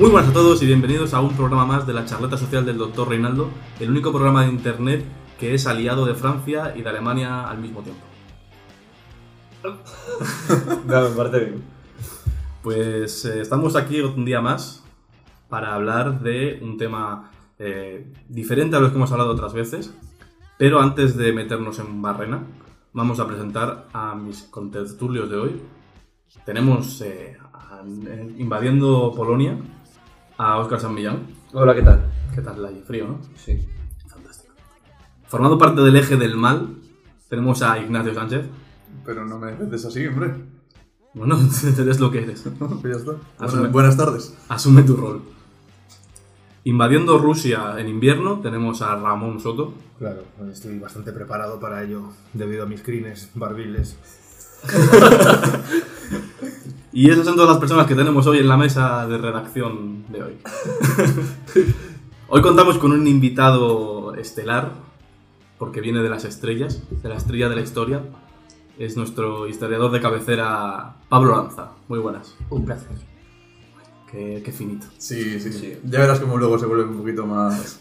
Muy buenas a todos y bienvenidos a un programa más de la charleta social del Dr. Reinaldo, el único programa de internet que es aliado de Francia y de Alemania al mismo tiempo. No, me parece bien. Pues eh, estamos aquí un día más para hablar de un tema eh, diferente a los que hemos hablado otras veces, pero antes de meternos en barrena, vamos a presentar a mis contertulios de hoy. Tenemos eh, invadiendo Polonia a Óscar San Millán. Hola, ¿qué tal? ¿Qué tal ahí? Frío, ¿no? Sí. Fantástico. Formando parte del eje del mal, tenemos a Ignacio Sánchez. Pero no me dices así, hombre. Bueno, eres lo que eres. Pues ya está. Asume. Buenas tardes. Asume tu rol. Invadiendo Rusia en invierno, tenemos a Ramón Soto. Claro, estoy bastante preparado para ello, debido a mis crines barbiles. Y esas son todas las personas que tenemos hoy en la mesa de redacción de hoy. hoy contamos con un invitado estelar, porque viene de las estrellas, de la estrella de la historia. Es nuestro historiador de cabecera, Pablo Lanza. Muy buenas. Un placer. Qué, qué finito. Sí, sí, Sí. Ya verás cómo luego se vuelve un poquito más,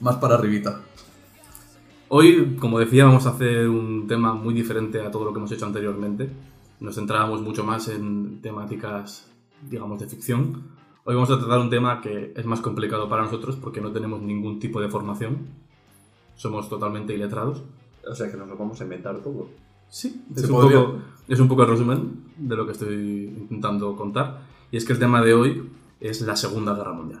más para arribita. Hoy, como decía, vamos a hacer un tema muy diferente a todo lo que hemos hecho anteriormente. Nos centrábamos mucho más en temáticas, digamos, de ficción. Hoy vamos a tratar un tema que es más complicado para nosotros porque no tenemos ningún tipo de formación. Somos totalmente iletrados. O sea que nos lo vamos a inventar todo. Sí, es un, poco, es un poco el resumen de lo que estoy intentando contar. Y es que el tema de hoy es la Segunda Guerra Mundial.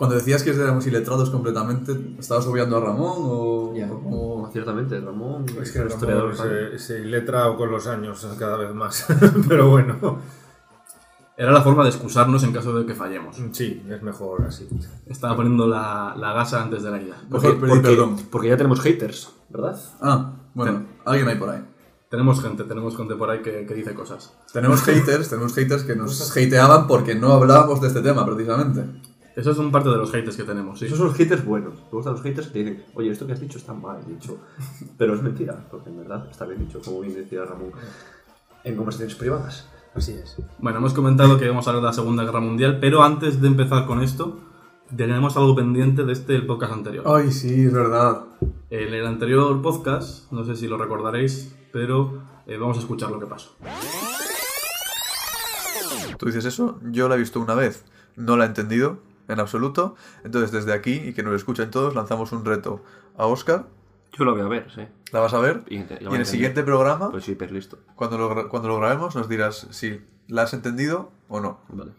Cuando decías que éramos iletrados completamente, ¿estabas obviando a Ramón o...? Ciertamente, Ramón. Es que el historiador. se, se letra con los años cada vez más, pero bueno, Era la forma de excusarnos en caso de que fallemos. sí, es mejor así. Estaba poniendo la, la gasa antes de la ida. Mejor pedir porque, perdón. porque ya tenemos haters, ¿verdad? Ah, bueno, alguien hay por ahí. Tenemos gente, tenemos gente por ahí que, que dice cosas. Tenemos haters, tenemos haters que nos hateaban porque no hablábamos de este tema, precisamente. Esos son parte de los haters que tenemos, sí. Esos son los haters buenos. Me gustan los haters que te dicen, oye, esto que has dicho está mal dicho. Pero es mentira, porque en verdad está bien dicho, como bien decía Ramón. En conversaciones privadas. Así es. Bueno, hemos comentado que vamos a hablar de la Segunda Guerra Mundial, pero antes de empezar con esto, tenemos algo pendiente de este el podcast anterior. Ay, sí, es verdad. En el anterior podcast, no sé si lo recordaréis, pero eh, vamos a escuchar lo que pasó. Tú dices eso, yo la he visto una vez, no la he entendido en absoluto. Entonces, desde aquí, y que nos escuchen todos, lanzamos un reto a Oscar. Yo lo voy a ver, sí. La vas a ver. Y, en el siguiente programa, Pues sí, pero listo. cuando, lo, cuando lo grabemos, nos dirás si la has entendido o no. Vale.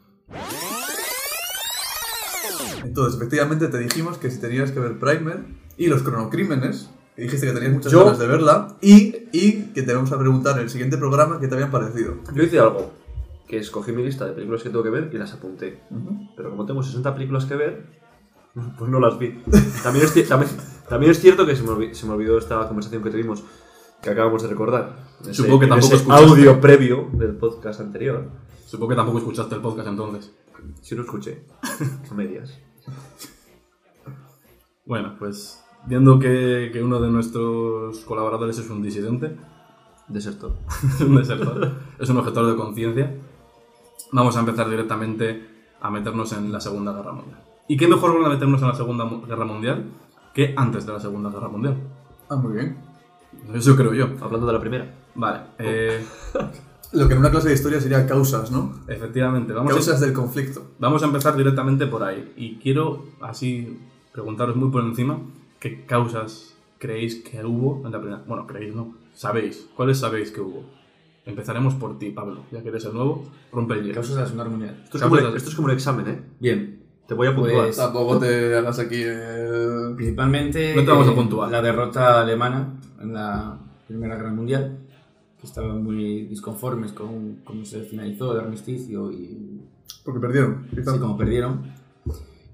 Entonces, efectivamente, te dijimos que si tenías que ver Primer y los cronocrímenes, que dijiste que tenías muchas Yo- ganas de verla, y, y que te vamos a preguntar en el siguiente programa qué te habían parecido. Yo hice algo, que escogí mi lista de películas que tengo que ver y las apunté. Pero como tengo 60 películas que ver, pues no las vi. También es, también, también es cierto que se me, olvi- se me olvidó esta conversación que tuvimos, que acabamos de recordar. Ese- Supongo que tampoco escuchaste. audio previo del podcast anterior. Supongo que tampoco escuchaste el podcast entonces. Si lo escuché, a medias. Bueno, pues viendo que, que uno de nuestros colaboradores es un disidente, Desertor. es un desertor, es un objetor de conciencia, vamos a empezar directamente a meternos en la Segunda Guerra Mundial. ¿Y qué mejor forma de meternos en la Segunda Guerra Mundial que antes de la Segunda Guerra Mundial? Ah, muy bien. Eso creo yo. Hablando de la primera. Vale, eh, Lo que en una clase de historia sería causas, ¿no? efectivamente, vamos Causas a, del conflicto. vamos a empezar directamente por ahí. Y quiero así preguntaros muy por encima qué causas creéis que hubo en la primera... Bueno, creéis, no. Sabéis. ¿Cuáles sabéis que hubo? Empezaremos por ti, Pablo. Ya que eres el nuevo, rompe el hielo. Causas de la Segunda Guerra Mundial. Esto es, como, Causas- esto es como un examen, ¿eh? Bien, Te voy a puntuar. Pues- Tampoco te hagas aquí el... principalmente No te vamos a eh, puntuar. la derrota alemana en la Primera Guerra Mundial, que estaban muy disconformes con cómo se finalizó el armisticio y Porque perdieron. y Sí, tanto. como perdieron.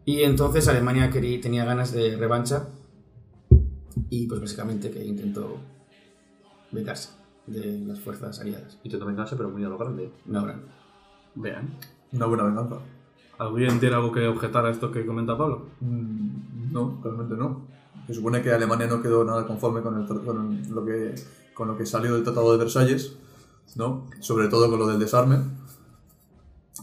Y entonces Alemania quería, tenía ganas de revancha y pues básicamente que intentó vengarse de las fuerzas aliadas. Intento vengarse, pero muy a lo grande. Una hora. Bien. Una buena venganza. ¿Alguien tiene algo que objetar a esto que comenta Pablo? Mm, No, realmente no. Se supone que Alemania no quedó nada conforme con, el, con lo, que, con lo que salió del Tratado de Versalles, ¿no? Sobre todo con lo del desarme.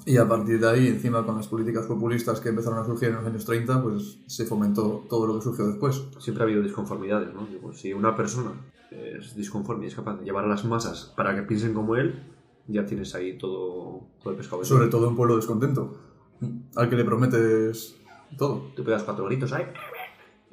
Y a partir de ahí, encima con las políticas populistas que empezaron a surgir en los años 30, pues se fomentó todo lo que surgió después. Siempre ha habido disconformidades, ¿no? Digo, si una persona es disconforme y es capaz de llevar a las masas para que piensen como él, ya tienes ahí todo, todo el pescado. Sobre todo un pueblo descontento, al que le prometes todo. Tú pegas cuatro gritos ahí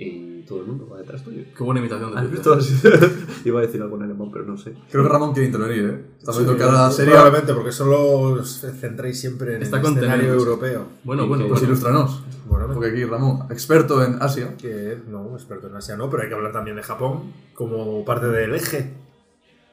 y todo el mundo va detrás tuyo. Qué buena imitación de ¿Has Twitter. visto? Iba a decir algo en alemán, pero no sé. Creo que Ramón quiere intervenir, ¿eh? Está viendo Sí, que ahora sería... Probablemente, porque solo os centráis siempre en Está el escenario europeo. Bueno, bueno, Pues bueno. ilústranos. Bueno, Porque aquí Ramón, experto en Asia. que no, experto en Asia no, pero hay que hablar también de Japón como parte del eje.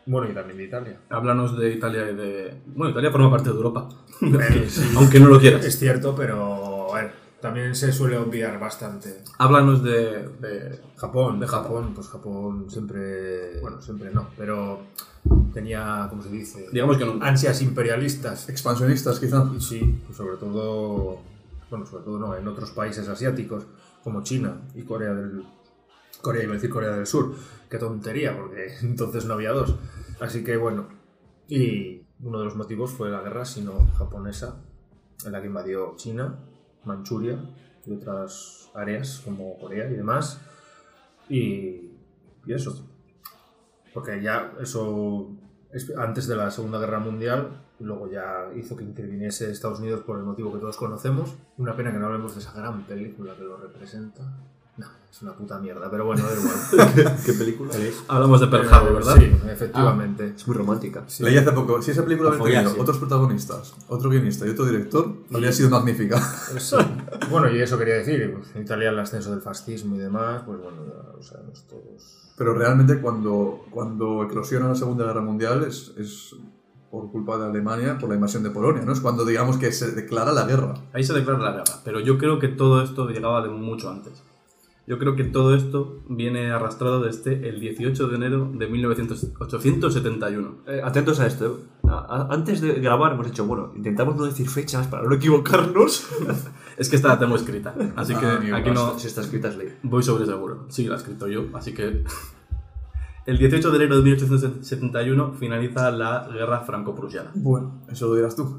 Bueno, y también de Italia. Háblanos de Italia y de... Bueno, Italia forma parte de Europa. Eh, sí, Aunque no lo quieras. es cierto, pero bueno, también se suele obviar bastante. Háblanos de... de- Japón, De Japón. Pues Japón siempre, bueno, siempre no, pero tenía, ¿cómo se dice? Digamos que. Ansias imperialistas. Expansionistas, quizá. Y sí, pues sobre todo, bueno, sobre todo no, en otros países asiáticos como China y Corea del Corea, iba a decir Corea del Sur. Qué tontería, porque entonces no había dos. Así que bueno, y uno de los motivos fue la guerra sino-japonesa, en la que invadió China, Manchuria y otras áreas como Corea y demás. Y, eso. Porque ya eso es antes de la Segunda Guerra Mundial, luego ya hizo que interviniese Estados Unidos por el motivo que todos conocemos. Una pena que no hablemos de esa gran película que lo representa. No, es una puta mierda, pero bueno, da igual. ¿Qué película? Hablamos de Pearl Eh, Harbor, ¿verdad? Sí, efectivamente. Es muy romántica. Sí. Leí hace poco, si esa película hubiera tenido otros protagonistas, otro guionista y otro director, habría sido magnífica. Sí. Bueno, y eso quería decir, pues, en Italia el ascenso del fascismo y demás, pues bueno, ya lo sabemos todos. Pero realmente cuando, cuando eclosiona la Segunda Guerra Mundial es, es por culpa de Alemania por la invasión de Polonia, ¿no? Es cuando digamos que se declara la guerra. Ahí se declara la guerra. Pero yo creo que todo esto llegaba de mucho antes. Yo creo que todo esto viene arrastrado desde el 18 de enero de 1871. Eh, atentos a esto. eh. A- a- antes de grabar hemos dicho, bueno, intentamos no decir fechas para no equivocarnos. Es que esta la tengo escrita. Así que Ah, aquí no Si está escrita es ley. voy sobre seguro. Sí, la he escrito yo. Así que... El 18 de enero de 1871 finaliza la guerra franco-prusiana. Bueno, eso lo dirás tú.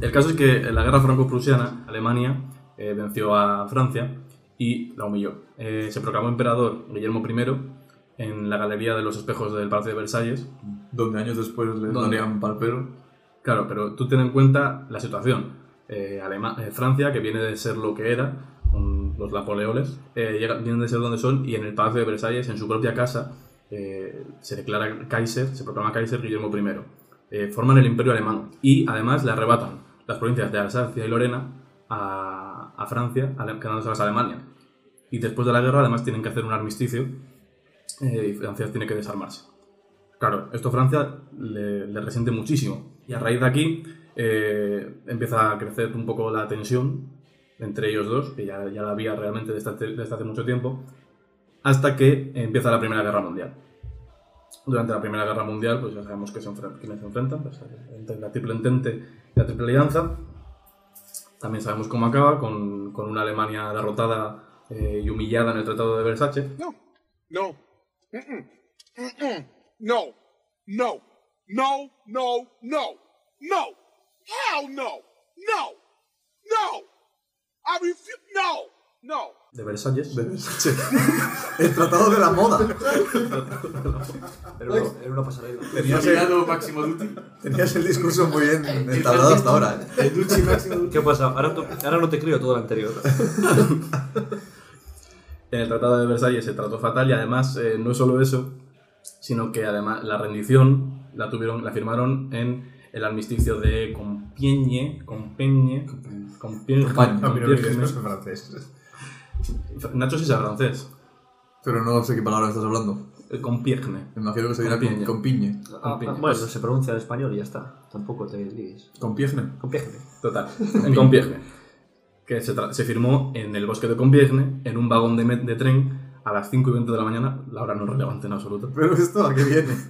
El caso es que en la guerra franco-prusiana, Alemania eh, venció a Francia y la humilló. Eh, se proclamó emperador Guillermo I en la galería de los espejos del Palacio de Versalles. Donde años después le darían palpero. Claro, pero tú ten en cuenta la situación. Eh, Alema- eh, Francia, que viene de ser lo que era, con los Napoleones, eh, llega- vienen de ser donde son y en el Palacio de Versalles, en su propia casa, eh, se declara Kaiser, se proclama Kaiser Guillermo I. Eh, forman el imperio alemán y además le arrebatan las provincias de Alsacia y Lorena a, a Francia, quedándoselas a Alemania. Y después de la guerra además tienen que hacer un armisticio eh, y Francia tiene que desarmarse. Claro, esto Francia le, resiente muchísimo. Y a raíz de aquí eh, empieza a crecer un poco la tensión entre ellos dos, que ya, ya la había realmente desde hace, desde hace mucho tiempo, hasta que empieza la Primera Guerra Mundial. Durante la Primera Guerra Mundial, pues ya sabemos que se enfren- quiénes se enfrentan, pues, la Triple Entente y la Triple Alianza. También sabemos cómo acaba, con, con una Alemania derrotada eh, y humillada en el Tratado de Versace. No. No. Mm-mm. Mm-mm. No. No. No. No. No. No. Hell no. No. No. I refuse. No. No. De Versalles. De Versace. El tratado de la moda. Era una, era una pasarela. Tenías el, Máximo Duty. tenías el discurso muy bien entablado hasta ahora. ¿eh? ¿Qué pasa? Ahora, ahora no te creo todo lo anterior. En el Tratado de Versalles se trató fatal y además eh, no es solo eso, sino que además la rendición la tuvieron, la firmaron en el armisticio de Compiègne, Compiègne, Compiègne, Compañía. A mí no me digas, Compiègne. Nacho sí sabe francés. Pero no sé qué palabra estás hablando. Eh, Compiègne. Me imagino que se dirá con, Compiègne. con piñe. Ah, ah, bueno, se pronuncia en español y ya está. Tampoco te líes. Con piejne. Compiègne. Total, en Compiègne. Que se, tra- se firmó en el bosque de Compiègne, en un vagón de, met- de tren a las 5 y 20 de la mañana, la hora no es relevante en absoluto. Pero esto a qué viene.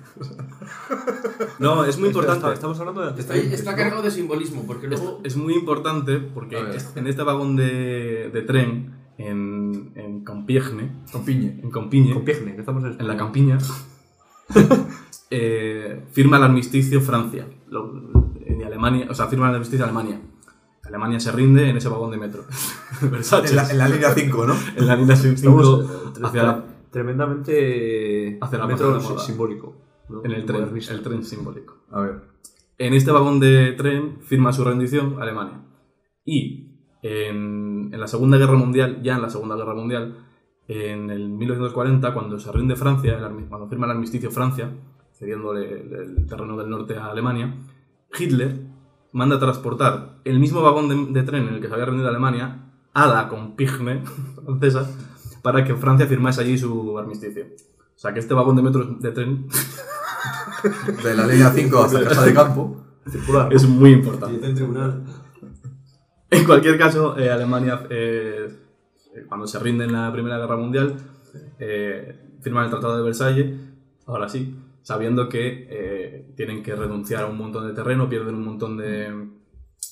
No, es muy importante. Estamos hablando de Está, está cargado de simbolismo, porque luego... Es muy importante porque A ver. es- en este vagón de, de tren, en, en Compiègne, Con piñe. en Compiègne, Compiègne, que estamos en, en la campiña, eh, firma el armisticio Francia. Lo- en Alemania, o sea, firma el armisticio Alemania. Alemania se rinde en ese vagón de metro. En la, en la línea 5, ¿no? En la línea 5 Estamos eh, hacia la- tremendamente Hacia la metro simbólico. ¿no? en el tren, el tren simbólico. A ver. En este vagón de tren firma su rendición Alemania. Y en, en la Segunda Guerra Mundial, ya en la Segunda Guerra Mundial, en el 1940, cuando se rinde Francia, el cuando firma el armisticio Francia, cediéndole el, el terreno del norte a Alemania, Hitler manda transportar el mismo vagón de, de tren en el que se había rendido Alemania a la Compiègne francesa para que Francia firmase allí su armisticio. O sea que este vagón de metro de tren De la línea 5 hasta casa de campo. Circular. es muy importante. Y en tribunal. En cualquier caso, eh, Alemania, eh, eh, cuando se rinde en la Primera Guerra Mundial, eh, firman el Tratado de Versalles, ahora sí, sabiendo que tienen que renunciar a un montón de terreno, pierden un montón de,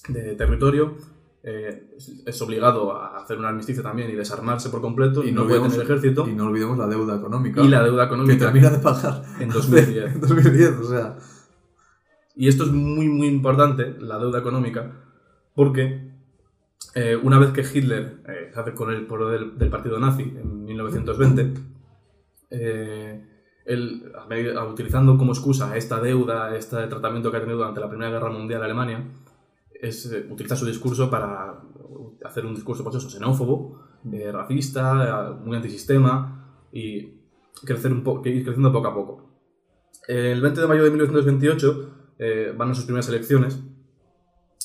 de territorio, eh, es- obligado a hacer un armisticio también y desarmarse por completo, y no, puede olvidemos- tener ejército, Y no olvidemos la deuda económica. y la deuda que económica termina de pagar en 2010. en 2010, o sea. Y esto es muy, muy importante, la deuda económica, porque eh, una vez que Hitler eh, se hace con el poder del, partido nazi en 1920, eh, él, utilizando como excusa esta deuda, este tratamiento que ha tenido durante la Primera Guerra Mundial Alemania, es, utiliza su discurso para hacer un discurso pues eso, xenófobo, racista, muy antisistema y crecer un ir creciendo poco a poco. El 20 de mayo de 1928 eh, van a sus primeras elecciones,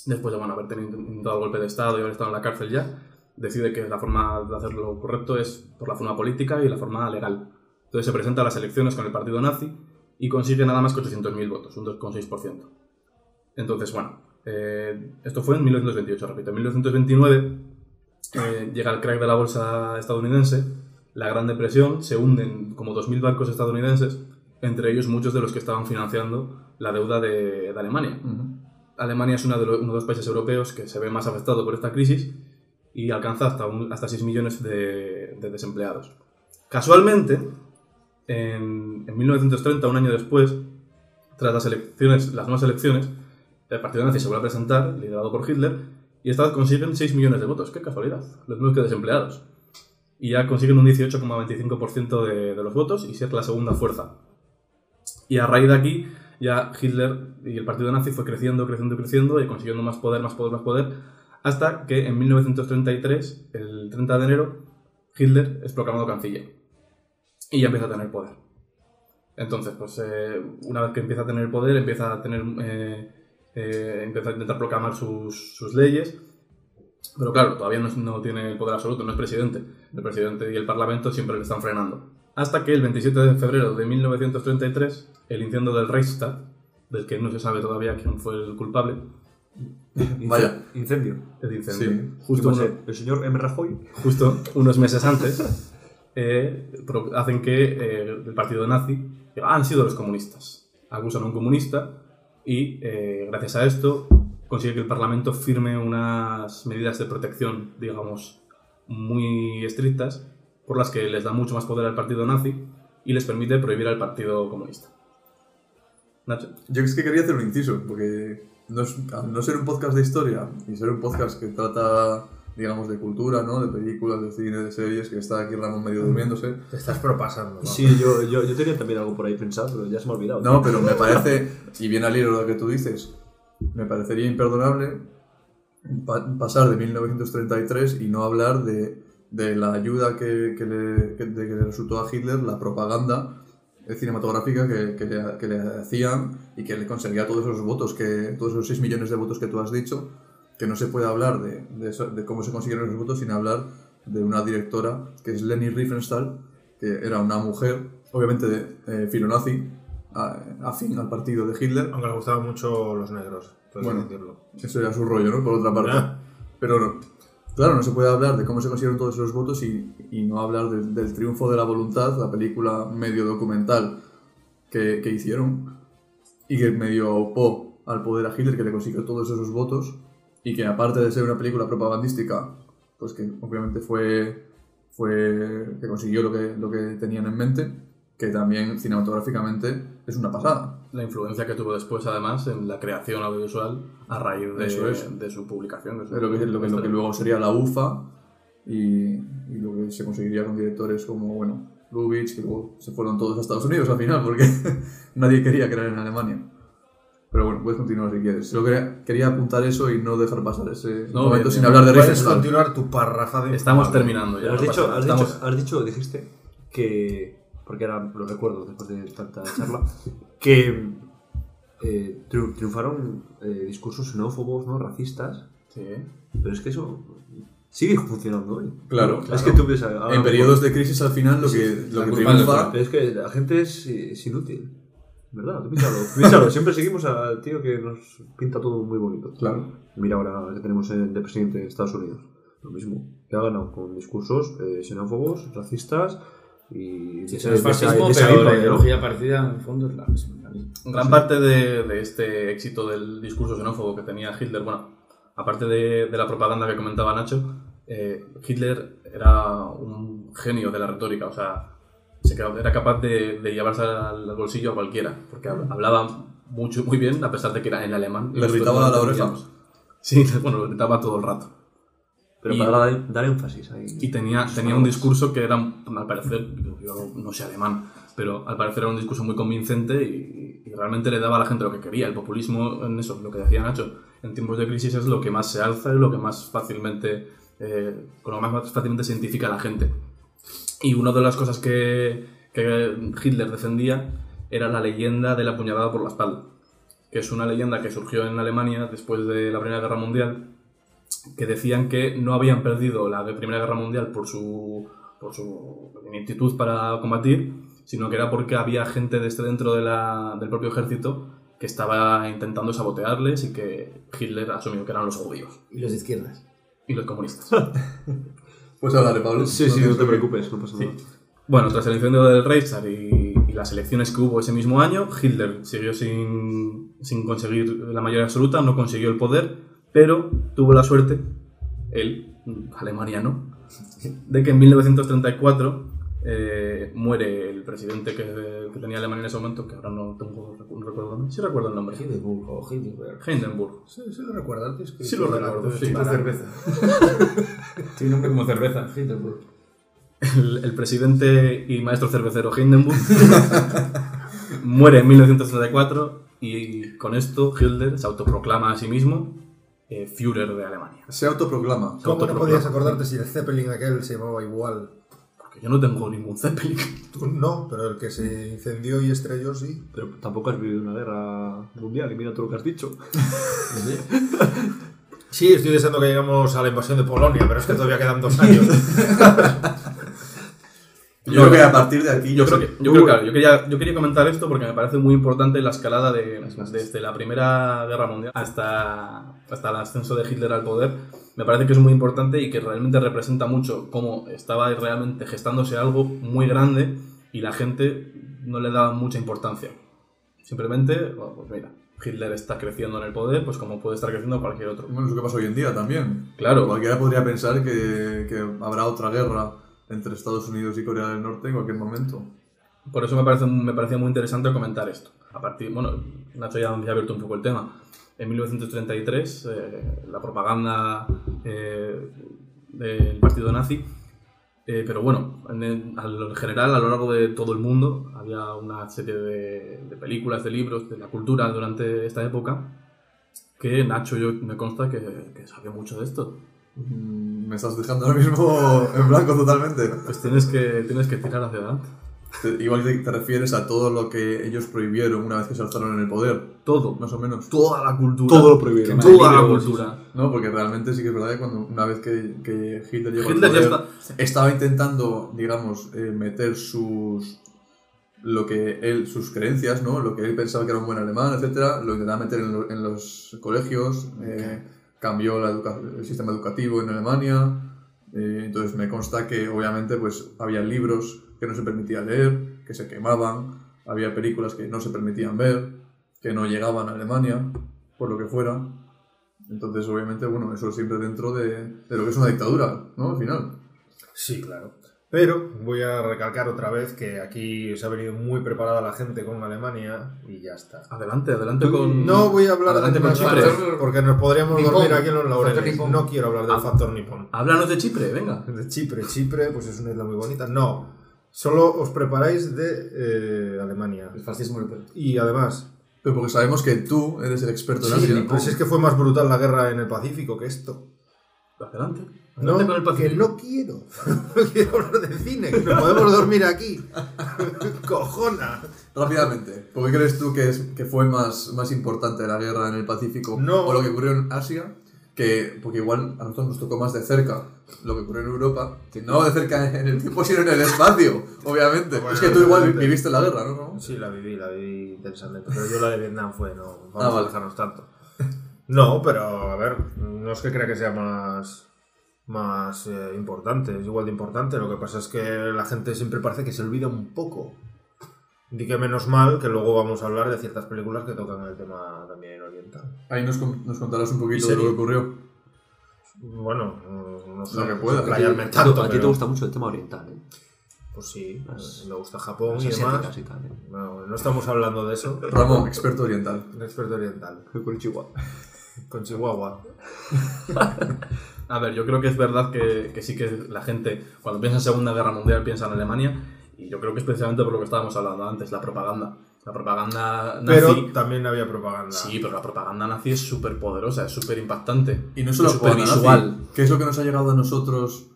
después de bueno, haber tenido intentado golpe de Estado y haber estado en la cárcel ya, decide que la forma de hacerlo correcto es por la forma política y la forma legal. Entonces se presenta a las elecciones con el partido nazi y consigue nada más que 800.000 votos, un 2,6%. Entonces, bueno, eh, esto fue en 1928, repito. En 1929 eh, llega el crack de la bolsa estadounidense, la Gran Depresión, se hunden como 2.000 bancos estadounidenses, entre ellos muchos de los que estaban financiando la deuda de, de Alemania. Alemania es uno de, los, uno de los países europeos que se ve más afectado por esta crisis y alcanza hasta, un- hasta 6 millones de, de desempleados. Casualmente, en, en 1930, un año después, tras las, elecciones, las nuevas elecciones, el partido nazi se vuelve a presentar, liderado por Hitler, y esta vez consiguen 6 millones de votos. ¡Qué casualidad! Los mismos que desempleados. Y ya consiguen un 18,25% de, de los votos y ser la segunda fuerza. Y a raíz de aquí, ya Hitler y el partido nazi fue creciendo, creciendo, creciendo y consiguiendo más poder, más poder, más poder, hasta que en 1933, el 30 de enero, Hitler es proclamado canciller. Y ya empieza a tener poder. Entonces, pues eh, una vez que empieza a tener poder, empieza a tener. eh, eh, empieza a intentar proclamar sus, sus leyes. Pero claro, todavía no, no tiene el poder absoluto, no es presidente. El presidente y el parlamento siempre le están frenando. Hasta que el 27 de febrero de 1933, el incendio del Reichstag, del que no se sabe todavía quién fue el culpable, Vaya. Incendio. el incendio, Sí. justo, ¿Quién va a uno-? ¿El señor M. Rajoy? justo unos meses antes, eh, hacen que eh, el partido nazi diga, "Ah, han sido los comunistas. Acusan a un comunista y eh, gracias a esto consigue que el Parlamento firme unas medidas de protección, digamos, muy estrictas, por las que les da mucho más poder al partido nazi y les permite prohibir al partido comunista. Nacho. Yo es que quería hacer un inciso, porque no, es- al no ser un podcast de historia y ser un podcast que trata, digamos, de cultura, ¿no? De películas, de cine, de series, que está aquí Ramón medio durmiéndose. Te estás propasando. ¿no? Sí, yo, yo, yo tenía también algo por ahí pensado, pero ya se me ha olvidado. No, pero me parece, y bien al hilo de lo que tú dices, me parecería imperdonable pa- pasar de 1933 y no hablar de, de la ayuda que, que le, que- le resultó a Hitler la propaganda cinematográfica que, que le, que le hacían y que le conseguía todos esos votos, que, todos esos 6 millones de votos que tú has dicho, que no se puede hablar de, de, eso- de cómo se consiguieron esos votos sin hablar de una directora que es Leni Riefenstahl, que era una mujer, obviamente de, eh, filonazi, afín al partido de Hitler. Aunque le gustaban mucho los negros, puedes Bueno. decirlo. Eso era su rollo, ¿no? Por otra parte. Ya. Pero no. Claro, no se puede hablar de cómo se consiguieron todos esos votos y, no hablar del- del triunfo de la voluntad, la película medio documental que, que hicieron y que medio opó al poder a Hitler, que le consiguió todos esos votos y que aparte de ser una película propagandística, pues que obviamente fue, fue que consiguió lo que, lo que tenían en mente, que también cinematográficamente es una pasada. La influencia que tuvo después, además, en la creación audiovisual a raíz de, Eso es. de su publicación. de su- Es lo que, lo, que, lo que luego sería la UFA y, y lo que se conseguiría con directores como, bueno, Lubitsch, que luego se fueron todos a Estados Unidos al final porque nadie quería crear en Alemania. Pero bueno, puedes continuar si quieres. Solo quería, quería apuntar eso y no dejar pasar ese No, momento bien, sin bien. hablar de Puedes continuar tu párrafa de... Estamos terminando ya. has, no dicho, has, dicho, has dicho, dijiste que, porque ahora lo recuerdo después de tanta charla, que eh, triun- triunfaron eh, discursos xenófobos, ¿no? racistas, Sí. pero es que eso sigue funcionando hoy. Claro, Es claro. que tú ves a- ahora En periodos de crisis al final lo que, lo que triunfa... Pero es que la gente es, es inútil. ¿Verdad? Tú piénsalo. Siempre seguimos al tío que nos pinta todo muy bonito. Claro. Mira ahora que tenemos el de presidente de Estados Unidos. Lo mismo. Que ha ganado con discursos eh, xenófobos, racistas y... Sí, de es esa- fascismo, de esa pero la índole, ¿no? ideología partida en el fondo es la misma. la. Gran parte de, de este éxito del discurso xenófobo que tenía Hitler, bueno, aparte de, de la propaganda que comentaba Nacho, eh, Hitler era un genio de la retórica, o sea, se quedaba- era capaz de, de llevarse al bolsillo a cualquiera, porque hab- hablaba mucho, muy bien, a pesar de que era en alemán. Le gritaba a la oreja. Sí, bueno, lo gritaba todo el rato. Pero Y- para dar, dar énfasis ahí. Y tenía, tenía un discurso que era, al parecer, yo no sé alemán, pero al parecer era un discurso muy convincente y, y realmente le daba a la gente lo que quería. El populismo, en eso, lo que decía Nacho, en tiempos de crisis es lo que más se alza y lo que más fácilmente, eh, con lo más fácilmente se identifica a la gente. Y una de las cosas que, que Hitler defendía era la leyenda de la puñalada por la espalda, que es una leyenda que surgió en Alemania después de la Primera Guerra Mundial que decían que no habían perdido la Primera Guerra Mundial por su, por su ineptitud para combatir, sino que era porque había gente desde dentro de la- del propio ejército que estaba intentando sabotearles y que Hitler asumió que eran los judíos Y los de izquierdas. y los comunistas. Pues hablaré, Pablo. Sí, sí, no te preocupes, no pasa nada. Bueno, tras el incendio del Reichstag y, y las elecciones que hubo ese mismo año, Hitler siguió sin, sin conseguir la mayoría absoluta, no consiguió el poder, pero tuvo la suerte, él, alemaniano, de que en 1934 eh, muere el presidente que, que tenía Alemania en ese momento, que ahora no tengo un recuerdo, sí recuerdo el nombre, Hindenburg o Hindenburg. Hindenburg. Sí, sí lo recuerdo antes. Sí lo recuerdo, sí. La cerveza. Tiene un nombre como cerveza, Hindenburg. el, el presidente y maestro cervecero Hindenburg muere en 1934 y con esto Hitler se autoproclama a sí mismo eh, Führer de Alemania. Se autoproclama. Se ¿Cómo no autoproclama. podías acordarte si el Zeppelin aquel se llamaba igual? Porque yo no tengo ningún Zeppelin. Tú no, pero el que se incendió y estrelló sí. Pero tampoco has vivido una guerra mundial y mira todo lo que has dicho. Sí, estoy deseando que lleguemos a la invasión de Polonia, pero es que todavía quedan dos años. Yo creo que a partir de aquí Yo creo que, yo creo, claro, yo quería, yo quería comentar esto porque me parece muy importante la escalada de, desde la Primera Guerra Mundial hasta, hasta el ascenso de Hitler al poder. Me parece que es muy importante y que realmente representa mucho cómo estaba realmente gestándose algo muy grande y la gente no le daba mucha importancia. Simplemente, bueno, pues mira, Hitler está creciendo en el poder, pues como puede estar creciendo cualquier otro. Bueno, es lo que pasa hoy en día también. Claro. Cualquiera podría pensar que, que habrá otra guerra entre Estados Unidos y Corea del Norte en cualquier momento. Por eso me, parece, me parecía muy interesante comentar esto. A partir, bueno, Nacho ya, ha abierto un poco el tema. En 1933, eh, la propaganda eh, del partido nazi, eh, pero bueno, en, general, a lo largo de todo el mundo, había una serie de, de películas, de libros, de la cultura durante esta época, que Nacho yo me consta que, que sabe mucho de esto. Mm, Me estás dejando ahora mismo en blanco totalmente. Pues tienes que, tienes que tirar hacia adelante. Te- igual te, te refieres a todo lo que ellos prohibieron una vez que se alzaron en el poder, Todo, más o menos. toda la cultura. Todo lo prohibieron. Toda la cultura. No, porque realmente sí que es verdad que cuando, una vez que, que Hitler llegó Hitler al ya poder, está. estaba intentando, digamos, eh, meter sus lo que él, sus creencias, ¿no? Lo que él pensaba que era un buen alemán, etcétera, lo intentaba meter en, lo- en los colegios, eh, cambió la el sistema educativo en Alemania. eh, entonces me consta que obviamente pues había libros que no se permitía leer, que se quemaban, había películas que no se permitían ver, que no llegaban a Alemania, por lo que fuera. Entonces obviamente, bueno, eso siempre dentro de, de lo que es una dictadura, ¿no? Al final. Sí, claro. Pero voy a recalcar otra vez que aquí se ha venido muy preparada la gente con Alemania y ya está. Adelante, adelante con. No voy a hablar adelante de con Chipre. porque nos podríamos Nipón. dormir aquí en los laureles. No quiero hablar del factor nipón. Háblanos de Chipre, venga. De Chipre, Chipre, pues es una isla muy bonita. No, solo os preparáis de eh, Alemania. El fascismo europeo. Y además, Pero porque sabemos que tú eres el experto en sí, Asia. pues es que fue más brutal la guerra en el Pacífico que esto. Adelante. No, Adelante con el que no quiero. No quiero hablar de cine, que podemos dormir aquí. Cojona. Rápidamente, ¿por qué crees tú que, es, que fue más, más importante la guerra en el Pacífico No. o lo que ocurrió en Asia? Que, porque igual a nosotros nos tocó más de cerca lo que ocurrió en Europa, no de cerca en el tiempo, sino en el espacio, obviamente. Bueno, es que tú igual viviste la guerra, ¿no? Sí, la viví, la viví intensamente. Pero yo la de Vietnam fue, no, vamos Ah, vale. a dejarnos tanto. No, pero a ver, no es que crea que sea más, más eh, importante, es igual de importante. Lo que pasa es que la gente siempre parece que se olvida un poco. Di que menos mal que luego vamos a hablar de ciertas películas que tocan el tema también oriental. Ahí nos, nos contarás un poquito ¿Y de lo que ocurrió. Bueno, no- no sé, Lo que pueda. A ti- tanto, a ti te pero- gusta mucho el tema oriental, ¿eh? Pues sí, Las- me gusta Japón Las y demás. y tal, ¿eh? No, no estamos hablando de eso. Ramón, experto oriental. Un experto oriental. Con Chihuahua. Con Chihuahua. A ver, yo creo que es verdad que, que sí que la gente, cuando piensa en Segunda Guerra Mundial, piensa en Alemania. Y yo creo que es precisamente por lo que estábamos hablando antes, la propaganda. La propaganda nazi. Pero también había propaganda. Sí, pero la propaganda nazi es súper poderosa, es súper impactante. Y no solo súper visual. ¿Qué es lo que nos ha llegado a nosotros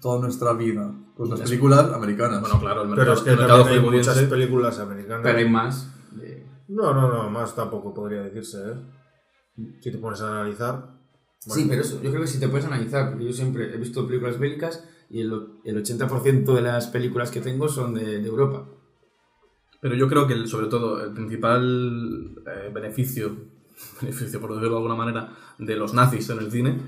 toda nuestra vida? Pues las películas americanas. Bueno, claro, el Pero mercado, es que el mercado también hay muchas películas americanas. Pero hay más. de- No, no, no, más tampoco podría decirse, ¿eh? Si te pones a analizar. Sí, pero eso, yo creo que si te puedes analizar, porque yo siempre he visto películas bélicas y el, el 80% de las películas que tengo son de, de Europa. Pero yo creo que, el- sobre todo, el principal eh, beneficio, beneficio, por decirlo de alguna manera, de los nazis en el cine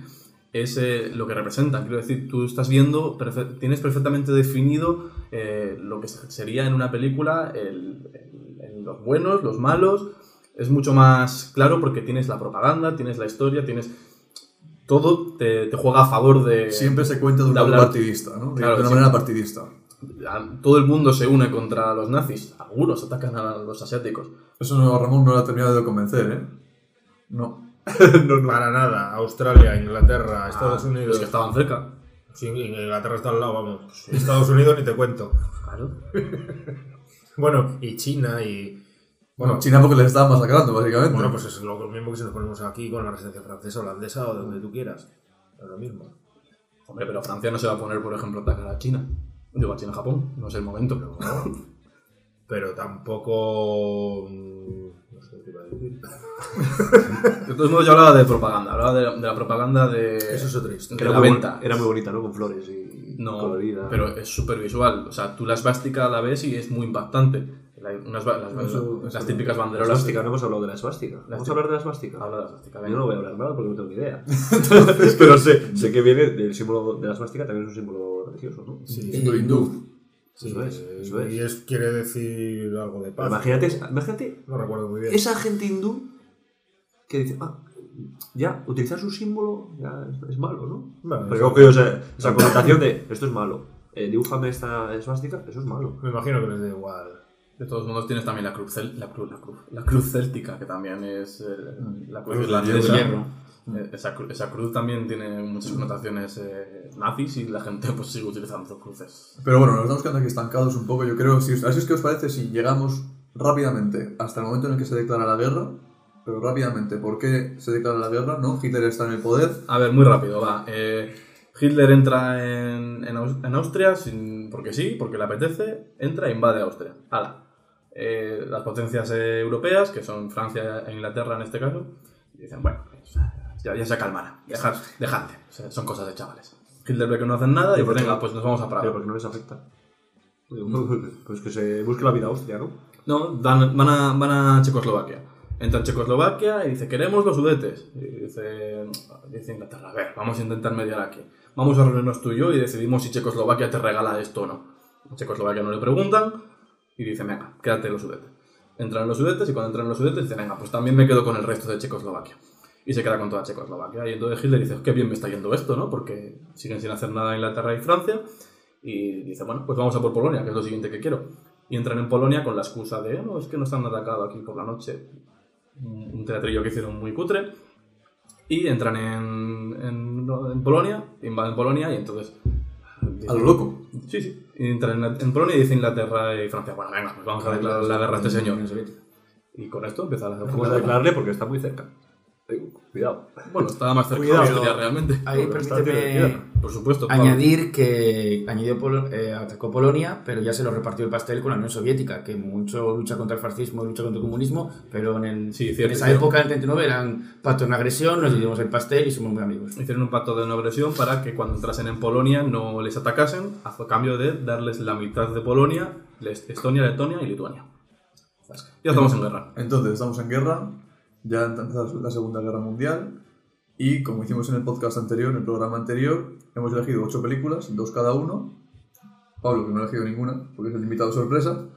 es eh, lo que representan. Quiero decir, tú estás viendo, perfe- tienes perfectamente definido eh, lo que se- sería en una película el- el- el- los buenos, los malos. Es mucho más claro porque tienes la propaganda, tienes la historia, tienes. Todo te, te juega a favor de. Siempre se cuenta de un de lado hablar- partidista, ¿no? De, Claro, de una manera partidista. Todo el mundo se une contra los nazis. Algunos atacan a los asiáticos. Eso no, Ramón no lo ha terminado de convencer, ¿eh? No. Para nada. Australia, Inglaterra, Estados Ah, Unidos. Los que estaban cerca. Sí, Inglaterra está al lado, vamos. Estados Unidos ni te cuento. Claro. Bueno, y China y. Bueno, China porque les está masacrando, básicamente. Bueno, pues es lo mismo que si nos ponemos aquí con la resistencia francesa, holandesa o donde tú quieras. Es lo mismo. Hombre, pero Francia no se va a poner, por ejemplo, a atacar a China. Digo, a China-Japón. No es el momento. ¿no? Pero tampoco. mm, No sé qué iba a decir. De todos modos, yo hablaba de propaganda. Hablaba de, de la propaganda de, Eso es otra historia. de Era la muy, venta. era muy bonita, ¿no? Con flores y No, colorida. pero es súper visual. O sea, tú la esvástica la ves y es muy impactante. La- unas las, Eso- las eso- típicas La banderolas. esvástica, no hemos hablado de la esvástica. ¿Vamos a hablar de la esvástica? Habla de la esvástica. Yo no voy a hablar nada porque no tengo ni idea. pero sé, sé que viene del símbolo de la esvástica, también es un símbolo religioso, ¿no? Sí, Símbolo hindú. sí, Eso es, eso es. Y es, quiere decir algo de paz. Imagínate, imagínate No recuerdo muy bien. esa gente hindú que dice, ah, ya, utilizar su símbolo ya es, es malo, ¿no? Eso- he cogido esa, esa connotación de esto es malo. Eh, dibújame esta esvástica, eso es malo. Me imagino que les da igual. De todos modos, tienes también la cruz, la cruz, la cruz, la cruz céltica, que también es eh, la cruz Cruz de irlandesa. hierro. Eh, Esa, esa cruz también tiene muchas connotaciones eh, nazis y la gente pues sigue utilizando cruces. Pero bueno, nos estamos quedando aquí estancados un poco. Yo creo, si, así es que os parece si llegamos rápidamente hasta el momento en el que se declara la guerra. Pero rápidamente, ¿por qué se declara la guerra? ¿No? Hitler está en el poder. A ver, muy rápido, va. Eh, Hitler entra en, en Austria sin, porque sí, porque le apetece, entra e invade Austria. Hala. Eh, las potencias eh, europeas, que son Francia e Inglaterra en este caso, dicen, bueno, pues, ya, ya se calmará, dejad, O sea, son cosas de chavales. Hitler que no hacen nada y pues venga, pues nos vamos a Pero Praga. porque no les afecta. Pues que se busque la vida a Austria, ¿no? No, dan- van, a, van a Checoslovaquia. Entra en Checoslovaquia y dice, queremos los sudetes. Y dice, dice Inglaterra, a ver, vamos a intentar mediar aquí. Vamos a reunirnos tú y yo y decidimos si Checoslovaquia te regala esto o no. A Checoslovaquia no le preguntan y dice, venga, quédate en los sudetes. Entran en los sudetes y cuando entran en los sudetes dice, venga, pues también me quedo con el resto de Checoslovaquia. Y se queda con toda Checoslovaquia. Y entonces Hitler dice, qué bien me está yendo esto, ¿no? Porque siguen sin hacer nada Inglaterra y Francia. Y dice, bueno, pues vamos a por Polonia, que es lo siguiente que quiero. Y entran en Polonia con la excusa de, no, es que nos han atacado aquí por la noche. Un teatrillo que hicieron muy cutre. Y entran en, en, en Polonia, invaden Polonia y entonces... A lo loco. Sí, sí. Y entran en, en Polonia y dice Inglaterra y Francia, bueno, venga, pues vamos a declarar la guerra a este señor. Y con esto empieza a declararle porque está muy cerca. Cuidado. Bueno, estaba más cerca Cuidado. de la historia realmente. Ahí Porque permíteme. Por supuesto. Pablo. añadir que añadió Polo- eh, atacó Polonia, pero ya se lo repartió el pastel con la Unión Soviética, que mucho lucha contra el fascismo y lucha contra el comunismo, pero en, el- Sí, en cierto, esa cierto. época, del 39, eran pacto en agresión, nos dividimos el pastel y somos muy amigos. Hicieron un pacto de no agresión para que cuando entrasen en Polonia no les atacasen, a cambio de darles la mitad de Polonia, les- Estonia, Letonia y Lituania. Ya estamos en guerra. Entonces, estamos en guerra, ya empezó la Segunda Guerra Mundial, y como hicimos en el podcast anterior, en el programa anterior, hemos elegido ocho películas, dos cada uno. Pablo, que no ha elegido ninguna, porque es el invitado sorpresa.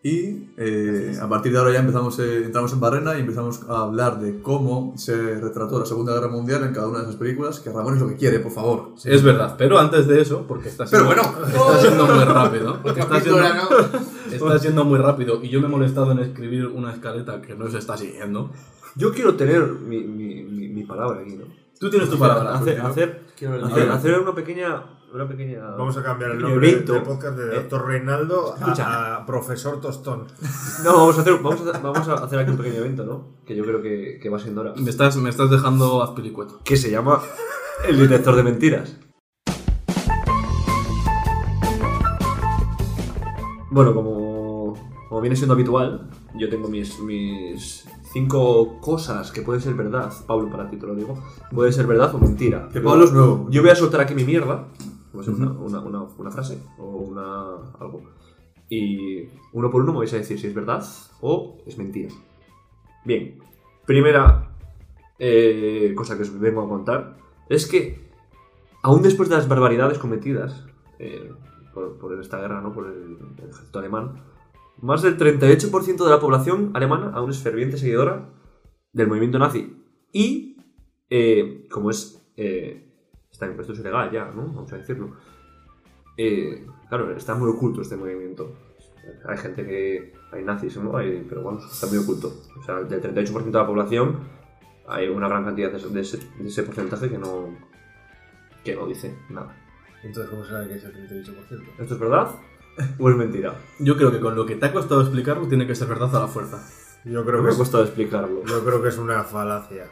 Y eh, a partir de ahora ya empezamos, eh, entramos en Barrena y empezamos a hablar de cómo se retrató la Segunda Guerra Mundial en cada una de esas películas, que Ramón es lo que quiere, por favor. Es verdad, pero antes de eso, porque está siendo, Pero bueno. está siendo muy rápido. Está siendo, está siendo muy rápido y yo me he molestado en escribir una escaleta que no se está siguiendo. Yo quiero tener mi, mi, mi, mi palabra aquí, ¿no? Tú tienes tu palabra. Hacer, hacer, Quiero ver- hacer, hacer una pequeña. Una pequeña. Vamos a cambiar el nombre evento. del podcast de Eh, Doctor Reinaldo a, a Profesor Tostón. No, vamos a, hacer, vamos, a, vamos a hacer aquí un pequeño evento, ¿no? Que yo creo que, que va siendo hora. Me estás, me estás dejando azpilicueto. Que se llama El detector de mentiras. Bueno, como, como viene siendo habitual, yo tengo mis, mis cinco cosas que pueden ser verdad. Pablo, para ti te lo digo. Puede ser verdad o mentira. Que Pablo es nuevo. Yo voy a soltar aquí mi mierda. Una, una, una, una frase o una algo. Y uno por uno me vais a decir si es verdad o es mentira. Bien. Primera eh, cosa que os vengo a contar es que, aún después de las barbaridades cometidas eh, por, por esta guerra, ¿no? por el, el ejército alemán, más del 38% de la población alemana aún es ferviente seguidora del movimiento nazi. Y, eh, como es. eh, está, esto es ilegal ya, ¿no? Vamos a decirlo. Eh, claro, está muy oculto este movimiento. Hay gente que. Hay nazis, ¿no? Hay- pero bueno, está muy oculto. O sea, del 38% de la población, hay una gran cantidad de ese, de ese- de ese porcentaje que no. que no dice nada. Entonces, ¿cómo sabe que es el 38%? ¿Esto es verdad o es mentira? Yo creo que con lo que te ha costado explicarlo tiene que ser verdad a la fuerza. Yo creo, que Me ha costado explicarlo. yo creo que es una falacia.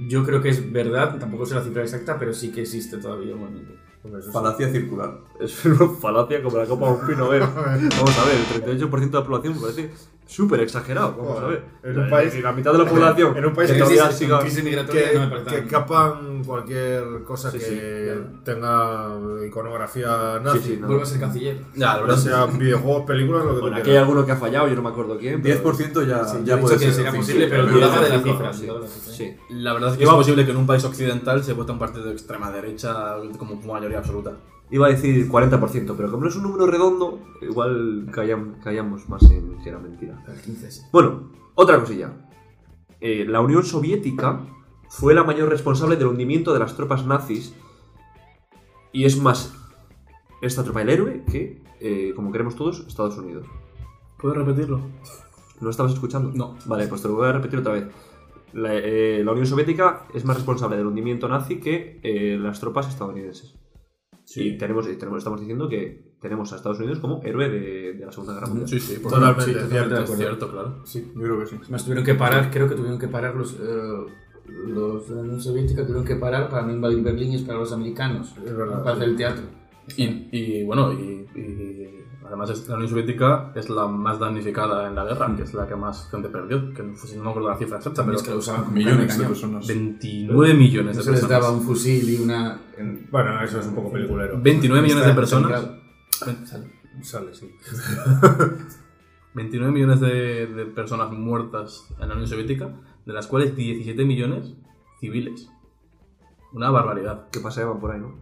Yo creo que es verdad, tampoco sé la cifra exacta, pero sí que existe todavía un movimiento. Hombre, eso sí. Falacia circular. Es una falacia como la copa de un pino. A ver, vamos a ver, el 38% de la población me parece súper exagerado. Vamos a ver. En un país- la mitad de la población. en un país que que todavía siga- crisis migratoria que, no me parece que capan cualquier cosa Sí, que sí, claro. tenga iconografía nazi. Sí, sí, no. Vuelvo a ser canciller. Ya, la Ya verdad sea videojuegos, películas, lo que Bueno, tú aquí hay alguno que ha fallado, yo no me acuerdo quién. pero- 10% ya, Sí, ya puede ser. fin, posible, pero dudaba de la cinco, cifra. sí. la verdad es que es posible que en un país occidental se vote un partido de extrema derecha como mayoría absoluta. Iba a decir 40%, pero como no es un número redondo, igual callam- callamos más en si era mentira. El 15 sí. Bueno, otra cosilla. Eh, la Unión Soviética fue la mayor responsable del hundimiento de las tropas nazis. Y es más, esta tropa el héroe que, eh, como queremos todos, Estados Unidos. ¿Puedes repetirlo? ¿No estabas escuchando? No. Vale, pues te lo voy a repetir otra vez. La, eh, la Unión Soviética es más responsable del hundimiento nazi que las tropas estadounidenses. Y tenemos, y tenemos- estamos diciendo que tenemos a Estados Unidos como héroe de, de la Segunda Guerra Mundial. Sí, sí, por Totalmente sí, cierto, totalmente es cierto, claro. Sí, yo creo que sí. Tuvieron que parar, creo que tuvieron que parar los, eh, los de la Unión Soviética, tuvieron que parar para no invadir Berlín y esperar a los americanos. Es verdad. Para hacer el teatro. Y, y, bueno, y, y además la Unión Soviética es la más damnificada en la guerra, que es la que más gente perdió, que no, no me acuerdo la cifra exacta, pero es que lo usaban Millones de personas. 29 millones No de se les personas. daba un fusil y una... en- Bueno, eso es un poco peliculero. 29 millones de personas. está- Sale, sí. 29 millones de, de personas muertas en la Unión Soviética, de las cuales 17 millones civiles. Una barbaridad. Que paseaban por ahí, ¿no?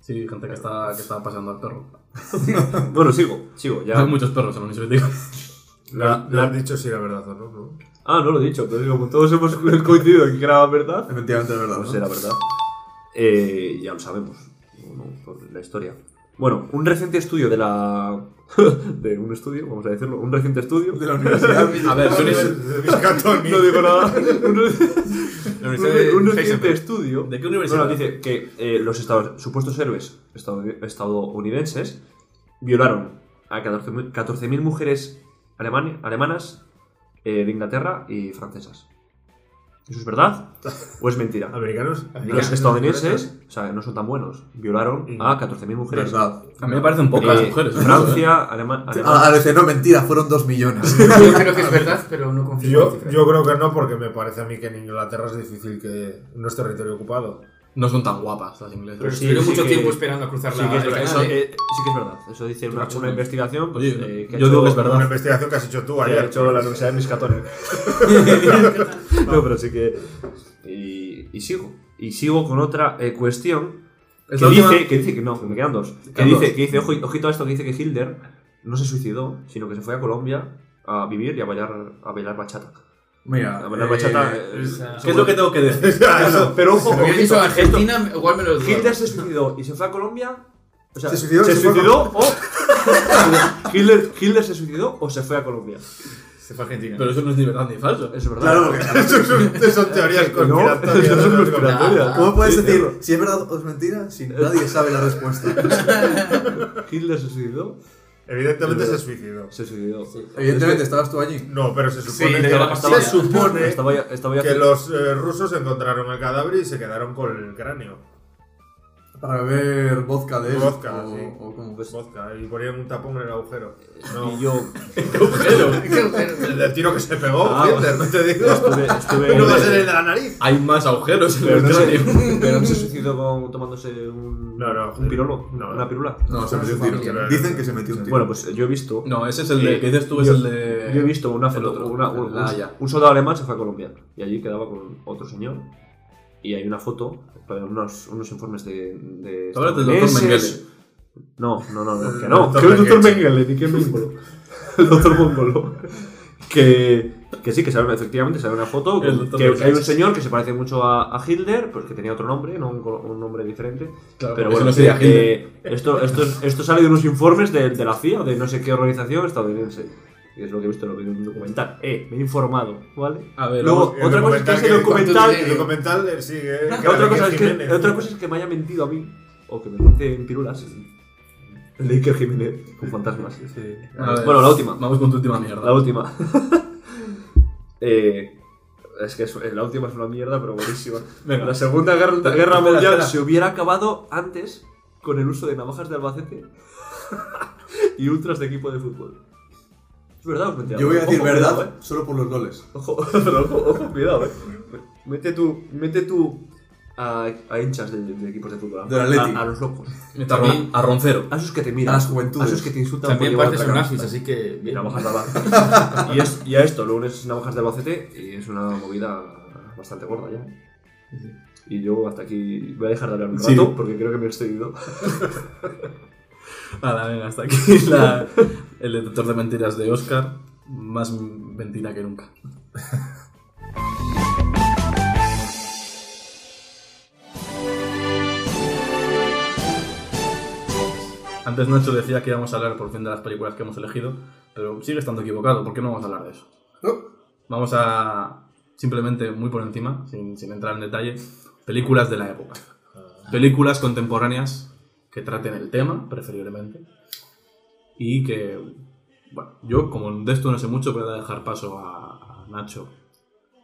Sí, gente que está, que está pasando al perro. Bueno, sigo, sigo, ya. Hay muchos perros en la Unión Soviética. Le, le has dicho si era verdad o no, ¿no? Ah, no lo he dicho, pero digo, como todos hemos coincidido en que era verdad, Efectivamente es verdad. pues ¿no? era verdad. Eh, ya lo sabemos, ¿no? por la historia. Bueno, un reciente estudio de la... de un estudio, vamos a decirlo, un reciente estudio... De la universidad. A ver, De. No digo nada. Un, de reciente estudio... ¿De qué universidad? dice que eh, los estados- supuestos héroes estadou- estadounidenses violaron a 14.000 14.000 mujeres alemani- alemanas eh, de Inglaterra y francesas. ¿Eso es verdad o es mentira? Americanos. Los estadounidenses, o sea, no son tan buenos, violaron a 14.000 mujeres. Verdad. A mí me parecen pocas Eh, mujeres. Francia, Alema- Alemania. Ah, a decir, no, mentira, fueron dos millones. Yo creo que es verdad, pero no confío en la Yo, cifra. yo creo que no, porque me parece a mí que en Inglaterra es difícil que no es territorio ocupado. No son tan guapas las inglesas. Pero sí, estuvieron sí mucho que- tiempo esperando a cruzar Sí la que, es verdad, eso, ¿eh? sí que es verdad. Eso dice una, una investigación pues, Oye, eh, que yo digo que es verdad. Una investigación que has hecho tú que ayer. hecho la Universidad de Miskatonic. no, pero sí que... Y, y sigo. Y sigo con otra eh, cuestión que dice, última- que dice que no, que me quedan dos. Que quedan dice, dos. que dice ojo, ojito a esto, que dice que Hilder no se suicidó, sino que se fue a Colombia a vivir y a bailar, a bailar bachata. Mira, A bailar eh, bachata... eh, ¿Qué es lo que tengo que decir? pero ojo, dicho ojito, esto- Argentina, igual me lo. Hitler se suicidó y se fue a Colombia. O sea, ¿Se suicidó? ¿Se ¿Se suicidó o. Hitler, Hitler se suicidó o se fue a Colombia. Se fue a Argentina. Pero eso no es ni verdad ni falso. Eso es verdad. Claro, porque- Eso son, teorías conspiratorias. ¿no? conspiratoria. ¿Cómo puedes decir si es verdad o es mentira si nadie sabe la respuesta? Hitler se suicidó. Evidentemente se suicidó. Se suicidó. Evidentemente, estabas tú allí. No, pero se supone que, se supone Estaba ya, estaba ya que los eh, rusos encontraron el cadáver y se quedaron con el cráneo. Para beber vodka de él. Vodka, o, sí. o como- Vodka, y ponían un tapón en el agujero. No, Y yo el del tiro que se pegó, Ah, Hitler, no te digo. estuve. estuve no va a ser el de la nariz. Hay más agujeros en pero, el no se, pero no se suicidó con, tomándose un. No, no. Un pirolo. No. Una pirula. No, se metió un tiro. familia. Dicen que se metió un tiro. Bueno, pues yo he visto. No, ese es el de Eh, que dices tú, es el de. Yo he visto una el foto, una- el un, un soldado alemán se fue a Colombia y allí quedaba con otro señor y hay una foto para unos, unos informes de, de del doctor estadounidenses. No, no, no, no, que no, que el doctor Mengele. Mengele, ni que Mengolo. El doctor Mongolo. Que, que sí, que sale, efectivamente sale una foto El que Mengele. hay un señor que se parece mucho a, a Hitler, pues que tenía otro nombre, no un, un nombre diferente. Claro, pero bueno, no sería que- que esto, esto, es- esto sale de unos informes de, de la CIA o de no sé qué organización estadounidense. Y es lo que he visto en lo que- en un documental. Eh, me he informado, ¿vale? A ver, Luego, El otra cosa es que ese que- documental. El documental eh, sigue. que otra, cosa es que, otra cosa es que me haya mentido a mí, o que me cuente en pirulas. El de Iker Jiménez con fantasmas. Ver, Bueno, la última. Vamos con tu última mierda. La última. eh, es que es- la última es una mierda, pero buenísima. Venga. La Segunda Guerra, Guerra espera, Mundial espera. se hubiera acabado antes con el uso de navajas de Albacete y ultras de equipo de fútbol. Es verdad. Yo voy a decir Ojo, verdad cuidado, eh. solo por los goles. Ojo, pero ojo, ojo, cuidado, eh. Mete tú, mete tú a, a hinchas de, de equipos de fútbol. a- Del Atleti. A, a los locos. También a Roncero. A esos que te miran. A las juventudes. A esos que te insultan También por llevar son camiseta. nazis, así que. Y bien. navajas de Albacete. y, es, y a esto lo unes navajas de Albacete y es una movida bastante gorda ya. Y yo hasta aquí voy a dejar de hablar un rato Sí. porque creo que me he excedido. Vale, venga, hasta aquí la- el detector de mentiras de Oscar. Más mentira que nunca. Antes Nacho decía que íbamos a hablar por fin de las películas que hemos elegido, pero sigue estando equivocado. ¿Por qué no vamos a hablar de eso? Vamos a simplemente muy por encima, sin, sin entrar en detalle, películas de la época. Películas contemporáneas que traten el tema, preferiblemente, y que, bueno, yo como de esto no sé mucho, voy a dejar paso a, a Nacho,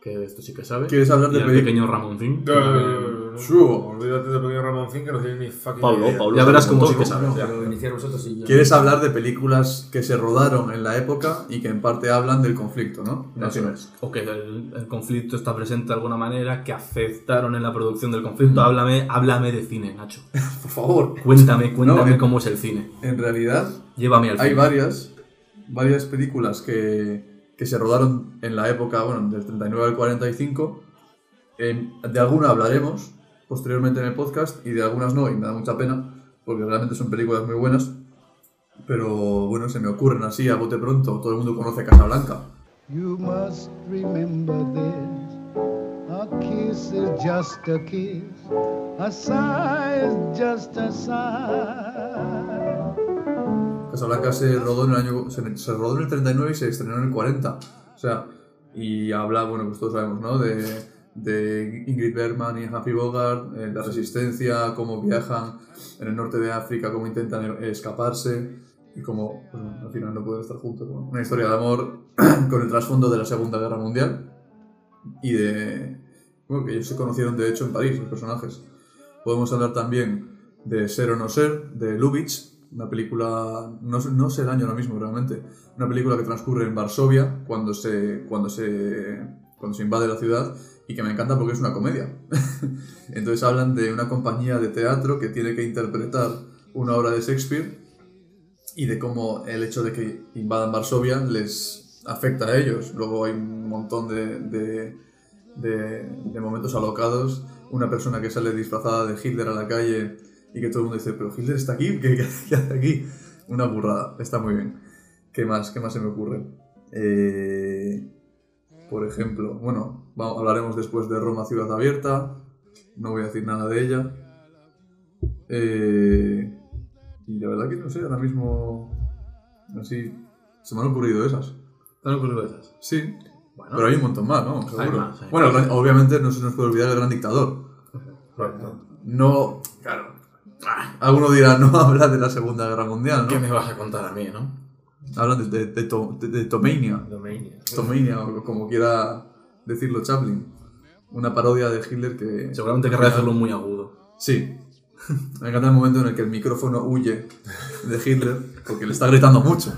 que de esto sí que sabe. ¿Quieres hablar y de al pequeño Ramoncín. No, también- Chubo. Olvídate de pequeño Ramoncín que no tiene ni fucking Pablo, idea. Pablo. Ya verás cómo sí que ¿no? sabes. ya. Pero iniciar vosotros y yo. ¿Quieres hablar de películas que se rodaron en la época y que en parte hablan del conflicto, no? Eso es. O que el, el conflicto está presente de alguna manera, que afectaron en la producción del conflicto. Háblame, háblame de cine, Nacho. Por favor. Cuéntame, cuéntame No, cómo es el cine. En realidad, Llévame al hay cine. varias. varias películas que, que se rodaron en la época, bueno, del 39 al 45. En- de alguna hablaremos posteriormente en el podcast y de algunas no, y me da mucha pena, porque realmente son películas muy buenas. Pero bueno, se me ocurren así a bote pronto. Todo el mundo conoce Casablanca. You must remember this. A kiss is just a kiss. A sigh is just a sigh. Casablanca se rodó en el año se, se rodó en el 39 y se estrenó en el 40. O sea, y habla, bueno, pues todos sabemos, ¿no? De, de Ingrid Bergman y Humphrey Bogart, eh, la resistencia, cómo viajan en el norte de África, cómo intentan eh, escaparse y cómo al final no pueden estar juntos. Una historia de amor con el trasfondo de la Segunda Guerra Mundial y de... Bueno, que ellos se conocieron de hecho en París, los personajes. Podemos hablar también de Ser o no ser, de Lubitsch, una película, no, no sé el año ahora mismo realmente, una película que transcurre en Varsovia cuando se, cuando se, cuando se invade la ciudad y que me encanta porque es una comedia. Entonces hablan de una compañía de teatro que tiene que interpretar una obra de Shakespeare y de cómo el hecho de que invadan Varsovia les afecta a ellos. Luego hay un montón de, de, momentos alocados. Una persona que sale disfrazada de Hitler a la calle y que todo el mundo dice, pero Hitler está aquí, ¿qué, qué- qué hace aquí? Una burrada, está muy bien. ¿Qué más? ¿Qué más se me ocurre? Eh, por ejemplo, bueno, va- hablaremos después de Roma Ciudad Abierta. No voy a decir nada de ella. Eh, y la verdad que no sé, ahora mismo. Así. Se me han ocurrido esas. ¿Te han ocurrido esas? Sí. Bueno. Pero hay un montón más, ¿no? Seguro. más, hay bueno, obviamente no se nos puede olvidar el gran dictador. No. Claro. Alguno dirá, no habla de la Segunda Guerra Mundial, ¿Qué ¿no? me vas a contar a mí, no? Hablan de, de, de, to- de- Tomania. Tomania, o como quiera decirlo Chaplin. Una parodia de Hitler que. Seguramente querrá hacerlo muy agudo. Sí. Me encanta el momento en el que el micrófono huye de Hitler porque le está gritando mucho.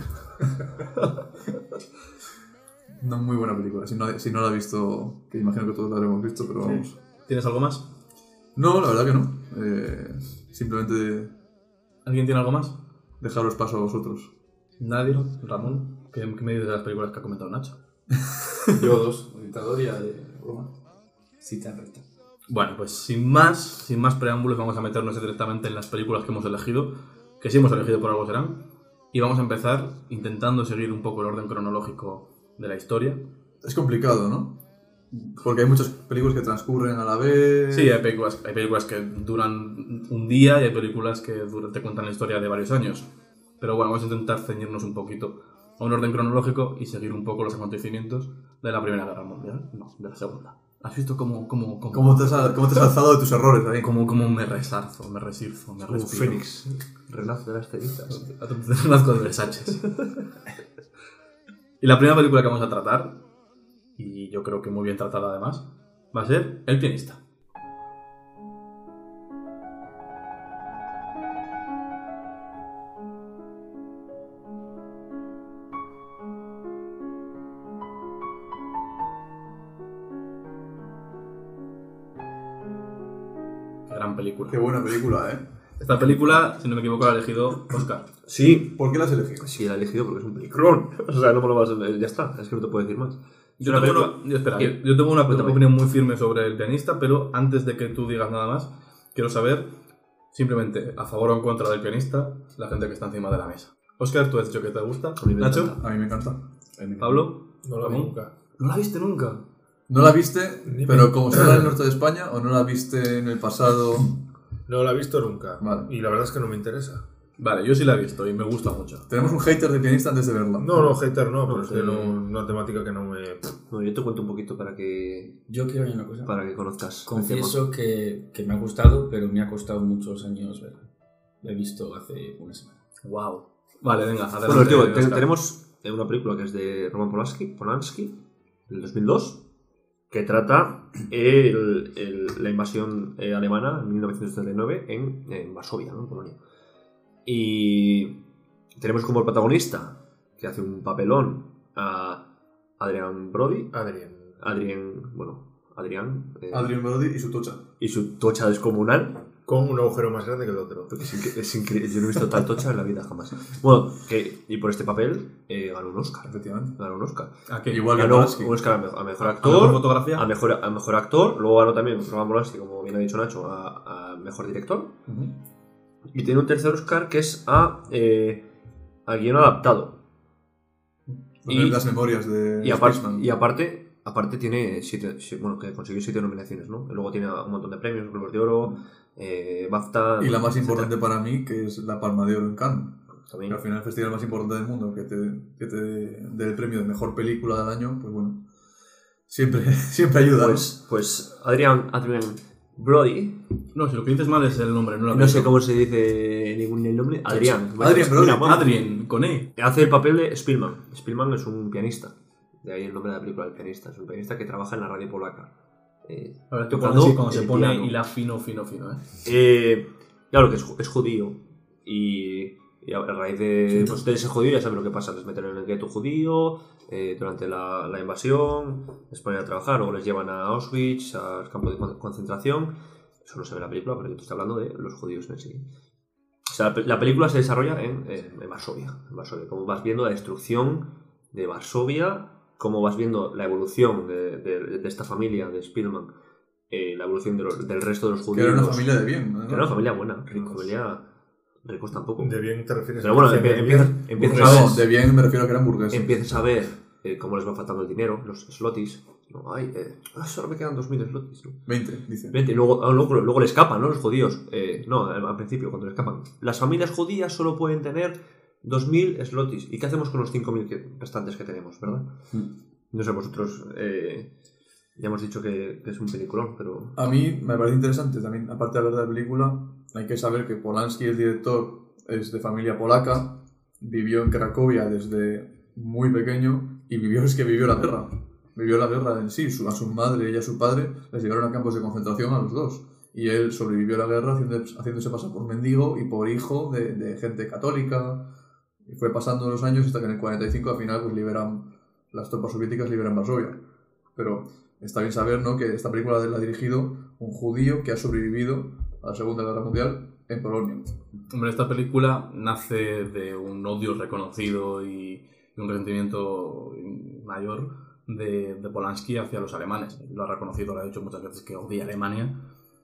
No muy buena película. Si no, si no la ha visto, que imagino que todos la habremos visto, pero vamos. ¿Tienes algo más? No, la verdad que no. Eh, simplemente ¿Alguien tiene algo más? dejaros paso a vosotros. Nadie, Ramón. ¿Qué, qué me dices de las películas que ha comentado Nacho? Yo dos, dictador y la de Roma. Cita recta. Bueno, pues sin más, sin más preámbulos, vamos a meternos directamente en las películas que hemos elegido, que sí hemos elegido por algo serán, y vamos a empezar intentando seguir un poco el orden cronológico de la historia. Es complicado, ¿no? Porque hay muchas películas que transcurren a la vez. Sí, hay películas, hay películas que duran un día y hay películas que te cuentan la historia de varios años. Pero bueno, vamos a intentar ceñirnos un poquito a un orden cronológico y seguir un poco los acontecimientos de la Primera Guerra Mundial. No, de la Segunda. ¿Has visto cómo, cómo, cómo, ¿Cómo te, has, ¿Cómo te has alzado de tus errores ahí? cómo, cómo me resarzo, me resirzo, me respiro? Fénix. Renace de las cenizas. Nazco de Versace. y la primera película que vamos a tratar, y yo creo que muy bien tratada además, va a ser El pianista. Película. Qué buena película, ¿eh? Esta película, si no me equivoco, la ha elegido Oscar. Sí, ¿Por qué la has elegido? sí, la he elegido porque es un peliculón. O sea, no me lo vas a... Ya está, es que no te puedo decir más. Yo Una tengo, película- una, yo, espera, yo tengo una opinión muy firme sobre el pianista, pero antes de que tú digas nada más, quiero saber simplemente a favor o en contra del pianista, la gente que está encima de la mesa. Oscar, tú has dicho que te gusta. A mí me Nacho, encanta. A mí me encanta. Pablo, No lo vi nunca. ¿No la viste nunca? ¿No la viste? Pero como se habla del norte de España, ¿o no la viste en el pasado? No la he visto nunca. Vale. Y la verdad es que no me interesa. Vale, yo sí la he visto y me gusta mucho. Tenemos un hater de pianista antes de verla. No, no, hater no, pero es que no, una temática que no me. No, yo te cuento un poquito para que, Yo quiero decir una cosa. para que conozcas. Confieso que, que me ha gustado, pero me ha costado muchos años verla. La he visto hace una semana. Wow. Vale, venga, adelante. Bueno, tío, tenemos eh, una película que es de Roman Polanski, Polanski del 2002, que trata el- el- la invasión eh, alemana en 1939 en, en Varsovia, ¿no? en Polonia. Y tenemos como el protagonista, que hace un papelón, a Adrian Brody. Adrián. Adrian, bueno, Adrian. eh, Adrian Brody y su tocha. y su tocha descomunal. Con un agujero más grande que el otro. Es, incre- es increíble. Yo no he visto tal tocha en la vida jamás. Bueno, que, y por este papel eh, ganó un Oscar. Efectivamente. Ganó un Oscar. ¿A qué? Igual Ganó un Oscar a mejor, a mejor ¿A actor. mejor fotografía? A mejor, a mejor actor. Luego ganó también Roman Polanski, como bien ha dicho Nacho, a, a mejor director. Y tiene un tercer Oscar que es a, eh, a guion adaptado. Y las memorias de Y, Spaceman. y aparte, aparte tiene siete, si- bueno, que consiguió siete nominaciones, ¿no? Y luego tiene un montón de premios, Globos de Oro, eh, BAFTA. Y la más etcétera. importante para mí, que es la Palma de Oro en Cannes. También. Que al final el festival más importante del mundo, que te, que te dé el premio de mejor película del año, pues bueno, siempre, siempre ayuda. Pues, pues Adrian, Adrian Brody, No, si lo que dices mal es el nombre, no la no sé cómo se dice ningún el nombre, Adrian. Adrian Brody. Mira, bueno, Adrien, con E. Hace el papel de Spielman. Spielman es un pianista. De ahí el nombre de la película, el pianista. Es un pianista que trabaja en la radio polaca. Eh, La tocando cuando, sí, cuando se pone piano. hila fino, fino, fino, ¿eh? Eh, claro que es, es judío y, y a raíz de, pues, de ese judío ya saben lo que pasa, les meten en el gueto judío eh, durante la, la invasión, les ponen a trabajar, luego les llevan a Auschwitz, al campo de con- concentración, eso no se ve en la película, pero yo te estoy hablando de los judíos en sí. O sea, la, pe- la película se desarrolla en, en- en Varsovia, en Varsovia, como vas viendo la destrucción de Varsovia, como vas viendo la evolución de, de- de esta familia de Spielman, eh, la evolución de los- del resto de los que judíos. era una familia de bien. ¿no? Que era una familia buena, rico, familia ricos tampoco. De bien te refieres Pero bueno, a empie- empiezas, bien. empiezas No, a ver, de bien me refiero a que eran burgueses. empiezas a ver eh, cómo les va faltando el dinero, los slotis. No, ay, eh, ah, solo me quedan 2.000 slotis. ¿no? 20, dice. Vente, y luego, ah, luego, luego le escapan, ¿no? Los judíos. Eh, no, al, al principio, cuando le escapan. Las familias judías solo pueden tener 2.000 slotis. ¿Y qué hacemos con los 5.000 que- restantes que tenemos, verdad? No sé, vosotros eh, ya hemos dicho que, que es un peliculón, pero... A mí me parece interesante también, aparte de hablar de la película, hay que saber que Polanski, el director, es de familia polaca, vivió en Cracovia desde muy pequeño y vivió, es que vivió la guerra. Vivió la guerra en sí, su- a su madre y a su padre les llevaron a campos de concentración a los dos. Y él sobrevivió a la guerra haciendo- haciéndose pasar por mendigo y por hijo de, de gente católica. Y fue pasando los años hasta que en el 45 al final pues liberan, las tropas soviéticas liberan Varsovia. Pero está bien saber ¿no? que esta película la ha dirigido un judío que ha sobrevivido a la Segunda Guerra Mundial en Polonia. Hombre, esta película nace de un odio reconocido y, un resentimiento mayor de, de Polanski hacia los alemanes. Lo ha reconocido, lo ha dicho muchas veces que odia Alemania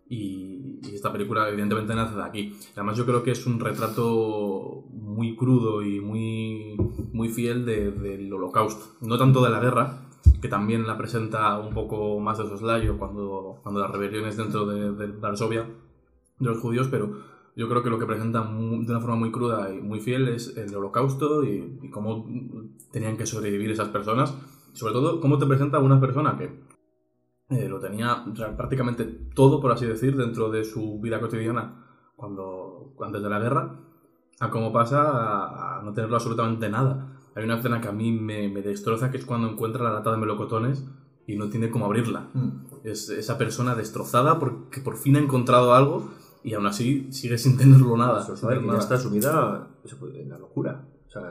y, esta película evidentemente nace de aquí. Además yo creo que es un retrato muy crudo y muy, muy fiel de- del holocausto. No tanto de la guerra, que también la presenta un poco más de soslayo cuando, cuando las rebeliones dentro de, de Varsovia de los judíos, pero yo creo que lo que presenta mu- de una forma muy cruda y muy fiel es el holocausto y, y cómo tenían que sobrevivir esas personas. Sobre todo, cómo te presenta una persona que eh, lo tenía o sea, prácticamente todo, por así decir, dentro de su vida cotidiana cuando, antes de la guerra, a cómo pasa a, a no tenerlo absolutamente nada. Hay una escena que a mí me, me destroza, que es cuando encuentra la lata de melocotones y no tiene cómo abrirla. Es esa persona destrozada porque por fin ha encontrado algo y aún así sigue sin tenerlo nada. Eso, tener Que ya nada. está sumida en la locura. O sea,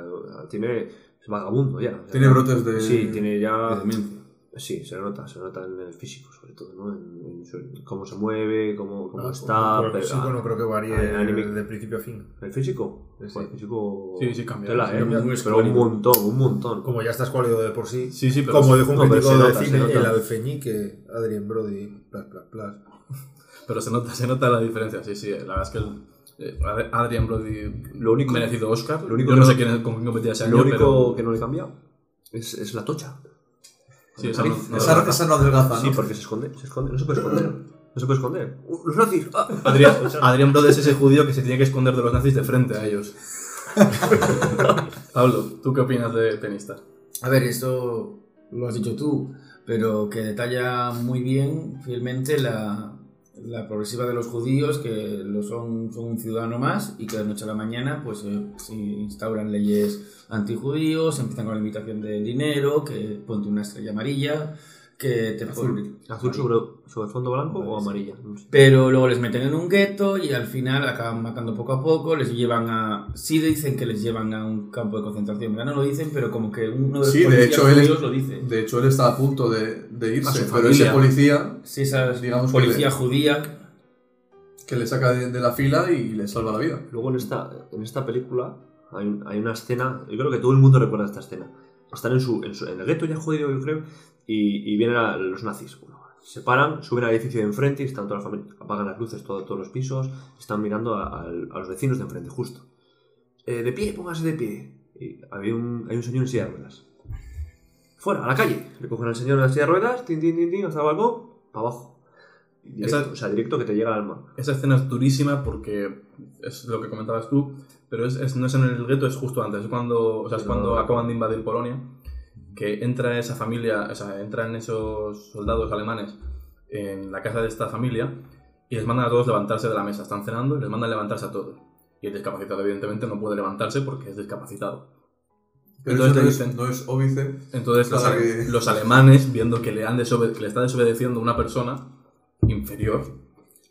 tiene. Es vagabundo ya. O sea, Tiene brotes de- Sí, tiene ya. de demencia. Sí, se nota, se nota en el físico, sobre todo, ¿no? En, en su- cómo se mueve, cómo, cómo Ah, está. pero pero- sí, bueno, creo que varía ah, anímico. de principio a fin. ¿El físico? Sí, Joder, el físico. Sí, sí, cambia, Tela, sí, ¿eh? cambia. Pero un montón, un montón. Como ya está escuálido de por sí. Sí, sí, pero, Como dijo un no, crítico de cine, el alfeñique, Adrien Brody, plas, plas, plas. pero se nota, se nota la diferencia. Sí, sí, la verdad es que el, eh, Ad- Adrian Brody Lo único- merecido Oscar. lo único Yo no que sé no- quién, con quién competía ese Lo año, único pero que no le cambia es, es la tocha. Sí, esa no- no- Esa, esa no adelgaza, ¿no? Sí, porque se esconde, se esconde, no se puede esconder. No se puede esconder. ¡Uh, ¡Los nazis! ¡Ah! Adrian Brody es ese judío que se tiene que esconder de los nazis de frente a ellos. Pablo, ¿tú qué opinas de Tenista? A ver, esto lo has dicho tú, pero que detalla muy bien, fielmente, la, la progresiva de los judíos, que lo son, son un ciudadano más y que de noche a la mañana pues, eh, se instauran leyes antijudíos, empiezan con la limitación del dinero, que ponte una estrella amarilla, que te Azul, azul sobre, sobre fondo blanco o amarilla. No sé. Pero luego les meten en un gueto y al final acaban matando poco a poco, les llevan a... Sí dicen que les llevan a un campo de concentración, ¿verdad? No lo dicen, pero como que uno de los Sí, de policías hecho, él, lo dice. de hecho, él está a punto de, irse, pero ese policía Sí, digamos policía judía que le saca de, de la fila y le salva la vida. Luego en esta, en esta película hay, un- hay una escena, yo creo que todo el mundo recuerda esta escena. Están en, su, en, su- en el gueto ya jodido, yo creo, y, y vienen a- los nazis. Se paran, suben al edificio de enfrente y están toda la familia, apagan las luces, todo- todos los pisos, están mirando a, al- a los vecinos de enfrente, justo. Eh, de pie, póngase de pie. Y había un, hay un señor en silla de ruedas. Fuera, a la calle. Le cogen al señor en la silla de ruedas, tin, tin, tin, tin, hasta el balcón, para abajo. Directo, Esa- O sea, directo que te llega al alma. Esa escena es durísima porque es lo que comentabas tú, pero es, es- no es en el gueto, es justo antes, es cuando, o sea, es cuando no, no. acaban de invadir Polonia, que entra esa familia, o sea, entran esos soldados alemanes en la casa de esta familia y les mandan a todos levantarse de la mesa, están cenando y les mandan levantarse a todos. Y el discapacitado evidentemente no puede levantarse porque es discapacitado. Pero Entonces no es, dicen- no es óbice. Entonces los, que- alemanes, viendo que le, han desobe- que le está desobedeciendo una persona inferior,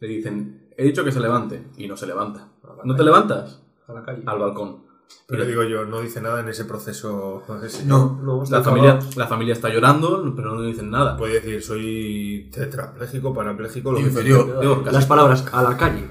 le dicen, he dicho que se levante, y no se levanta. ¿No te levantas? A la calle. Al balcón. Pero digo yo, no dice nada en ese proceso. ese. No, No, la, familia, la familia está llorando, pero no dicen nada. Puede decir, soy tetrapléjico, parapléjico, lo Inferior. que sea. Digo, Las palabras a la calle.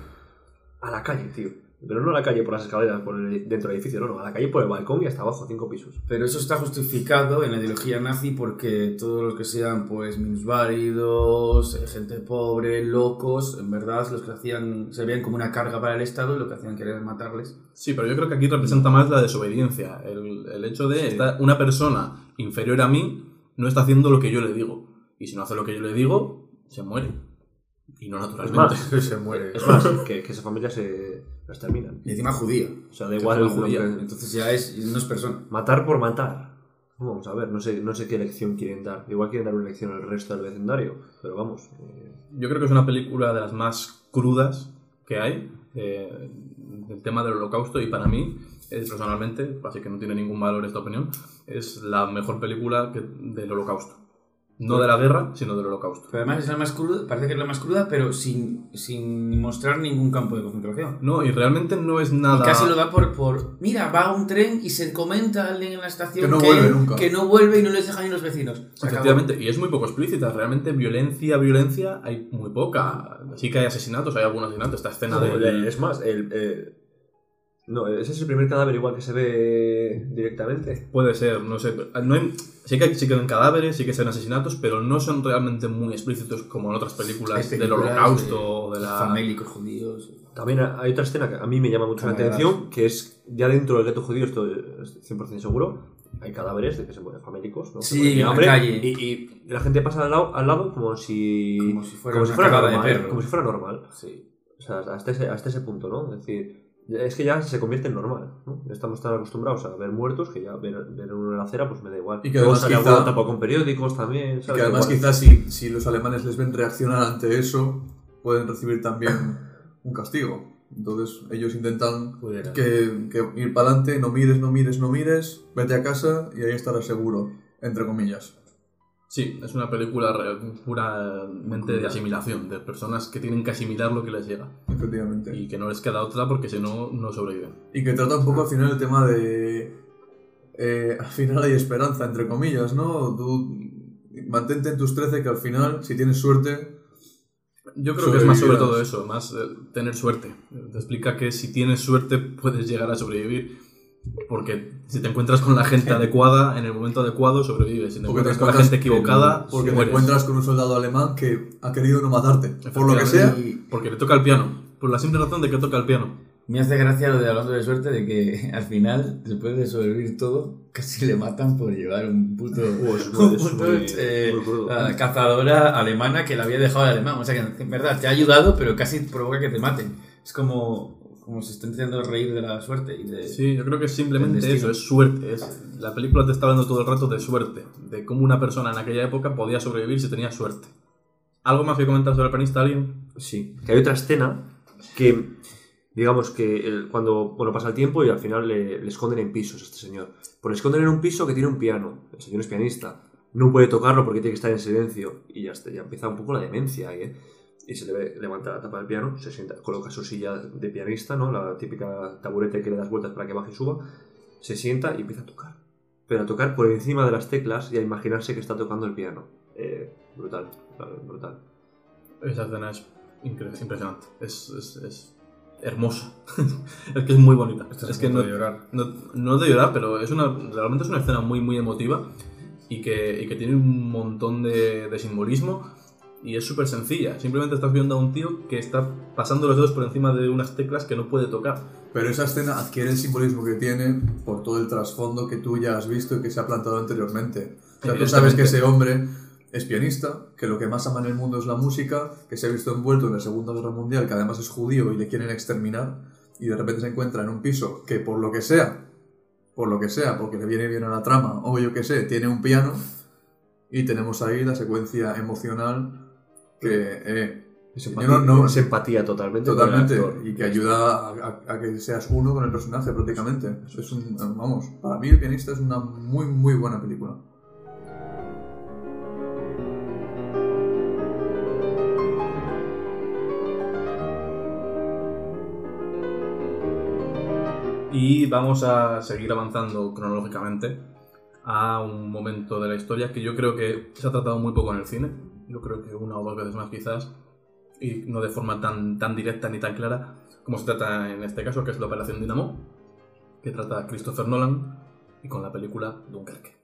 A la calle, tío. Pero no a la calle por las escaleras, por el- dentro del edificio, no, no. A la calle por el balcón y hasta abajo, cinco pisos. Pero eso está justificado en la ideología nazi porque todos los que sean pues minusválidos, eh, gente pobre, locos, en verdad los que hacían se veían como una carga para el Estado y lo que hacían querer matarles. Sí, pero yo creo que aquí representa más la desobediencia. El, el hecho de Sí. esta- una persona inferior a mí no está haciendo lo que yo le digo. Y si no hace lo que yo le digo, se muere. Y no Es naturalmente. más, Se muere. es más que, que esa familia se las terminan. Y encima judía. O sea, da igual el judía. Entonces ya es, no es persona. Matar por matar. Vamos a ver, no sé, no sé qué lección quieren dar. Igual quieren dar una lección al resto del vecindario, pero vamos. eh, Yo creo que es una película de las más crudas que hay, eh, del tema del holocausto, y para mí, eh, personalmente, así que no tiene ningún valor esta opinión, es la mejor película que- del holocausto. No de la guerra, sino del holocausto. Pero además es la más cruda, parece que es la más cruda, pero sin, sin mostrar ningún campo de concentración. No, y realmente no es Y nada... casi lo da por, por, mira, va un tren y se comenta a alguien en la estación Que no vuelve nunca. que no vuelve y no les dejan ni los vecinos. Se acabó. Efectivamente, y es muy poco explícita. Realmente violencia, violencia, hay muy poca. Sí que hay asesinatos, hay algún asesinato. Esta escena de... Es más, el, eh, no, ese es el primer cadáver igual que se ve directamente. Puede ser, no sé. No hay- sí que sí que hay cadáveres, sí que son asesinatos, pero no son realmente muy explícitos como en otras películas, Hay del películas holocausto de o de la... Famélicos judíos. También hay otra escena que a mí me llama mucho la atención, que es ya dentro del gueto judío, esto es 100% seguro, hay cadáveres de que se mueren famélicos, ¿no? Sí, en la calle. Y, y la gente pasa al lado, al lado como si... Como si fuera una cagada de normal. Como si fuera normal. Sí. O sea, hasta ese, hasta ese punto, ¿no? Es decir, es que ya se convierte en normal, ¿no? Estamos tan acostumbrados a ver muertos que ya ver, ver uno en la acera pues me da igual. Y que además quizá- tapado con periódicos también, Y que además quizás si, si los alemanes les ven reaccionar ante eso, pueden recibir también un castigo. Entonces ellos intentan Pudiera. que, que ir para adelante, no mires, no mires, no mires, vete a casa y ahí estarás seguro, entre comillas. Sí, es una película puramente de asimilación, de personas que tienen que asimilar lo que les llega. Efectivamente. Y que no les queda otra porque si no, no sobreviven. Y que trata un poco al final el tema de... eh, al final hay esperanza, entre comillas, ¿no? Tú mantente en tus 13 que al final, si tienes suerte, Yo creo que es más sobre todo eso, más eh, tener suerte. Te explica que si tienes suerte puedes llegar a sobrevivir. Porque si te encuentras con la gente adecuada, en el momento adecuado sobrevives. Si te Porque te encuentras con la gente equivocada, porque te encuentras con un soldado alemán que ha querido no matarte, por lo que sea. Porque le toca el piano. Por la simple razón de que toca el piano. Me hace gracia lo de hablando de suerte de que al final, después de sobrevivir todo, casi le matan por llevar un puto, un puto, eh, la cazadora alemana que la había dejado el alemán. O sea que en verdad te ha ayudado, pero casi provoca que te maten. Es como, como se está intentando reír de la suerte y de... Sí, yo creo que es simplemente eso, es suerte. Es, la película te está hablando todo el rato de suerte. De cómo una persona en aquella época podía sobrevivir si tenía suerte. ¿Algo más que comentar sobre el pianista alguien? Sí, que hay otra escena que, digamos que el- cuando bueno, pasa el tiempo y al final le, le esconden en pisos a este señor. Pues le esconden en un piso que tiene un piano. El señor es pianista. No puede tocarlo porque tiene que estar en silencio. Y ya, está, ya empieza un poco la demencia ahí, ¿eh? Y se le ve, levanta la tapa del piano, se sienta, coloca su silla de pianista, ¿no? La típica taburete que le das vueltas para que baje y suba. Se sienta y empieza a tocar. Pero a tocar por encima de las teclas y a imaginarse que está tocando el piano. Eh, brutal, brutal. Esa escena es impresionante. Es, es, es hermosa. es que es muy bonita. Estás es a que no, de llorar. no, no de llorar, pero es una, realmente es una escena muy, muy emotiva y que, y que tiene un montón de, de simbolismo y es súper sencilla. Simplemente estás viendo a un tío que está pasando los dedos por encima de unas teclas que no puede tocar. Pero esa escena adquiere el simbolismo que tiene por todo el trasfondo que tú ya has visto y que se ha plantado anteriormente. O sea, tú sabes que ese hombre es pianista, que lo que más ama en el mundo es la música, que se ha visto envuelto en la Segunda Guerra Mundial, que además es judío y le quieren exterminar, y de repente se encuentra en un piso que por lo que sea, por lo que sea, porque le viene bien a la trama, o yo qué sé, tiene un piano, y tenemos ahí la secuencia emocional que... eh, Es empatía, no- no- es empatía totalmente. con el actor. y que ayuda a, a- a que seas uno con el personaje prácticamente. Es un, vamos, para mí el pianista es una muy, muy buena película. Y vamos a seguir avanzando cronológicamente a un momento de la historia que yo creo que se ha tratado muy poco en el cine. Yo creo que una o dos veces más quizás, y no de forma tan, tan directa ni tan clara como se trata en este caso, que es la Operación Dinamo, que trata Christopher Nolan y con la película Dunkerque.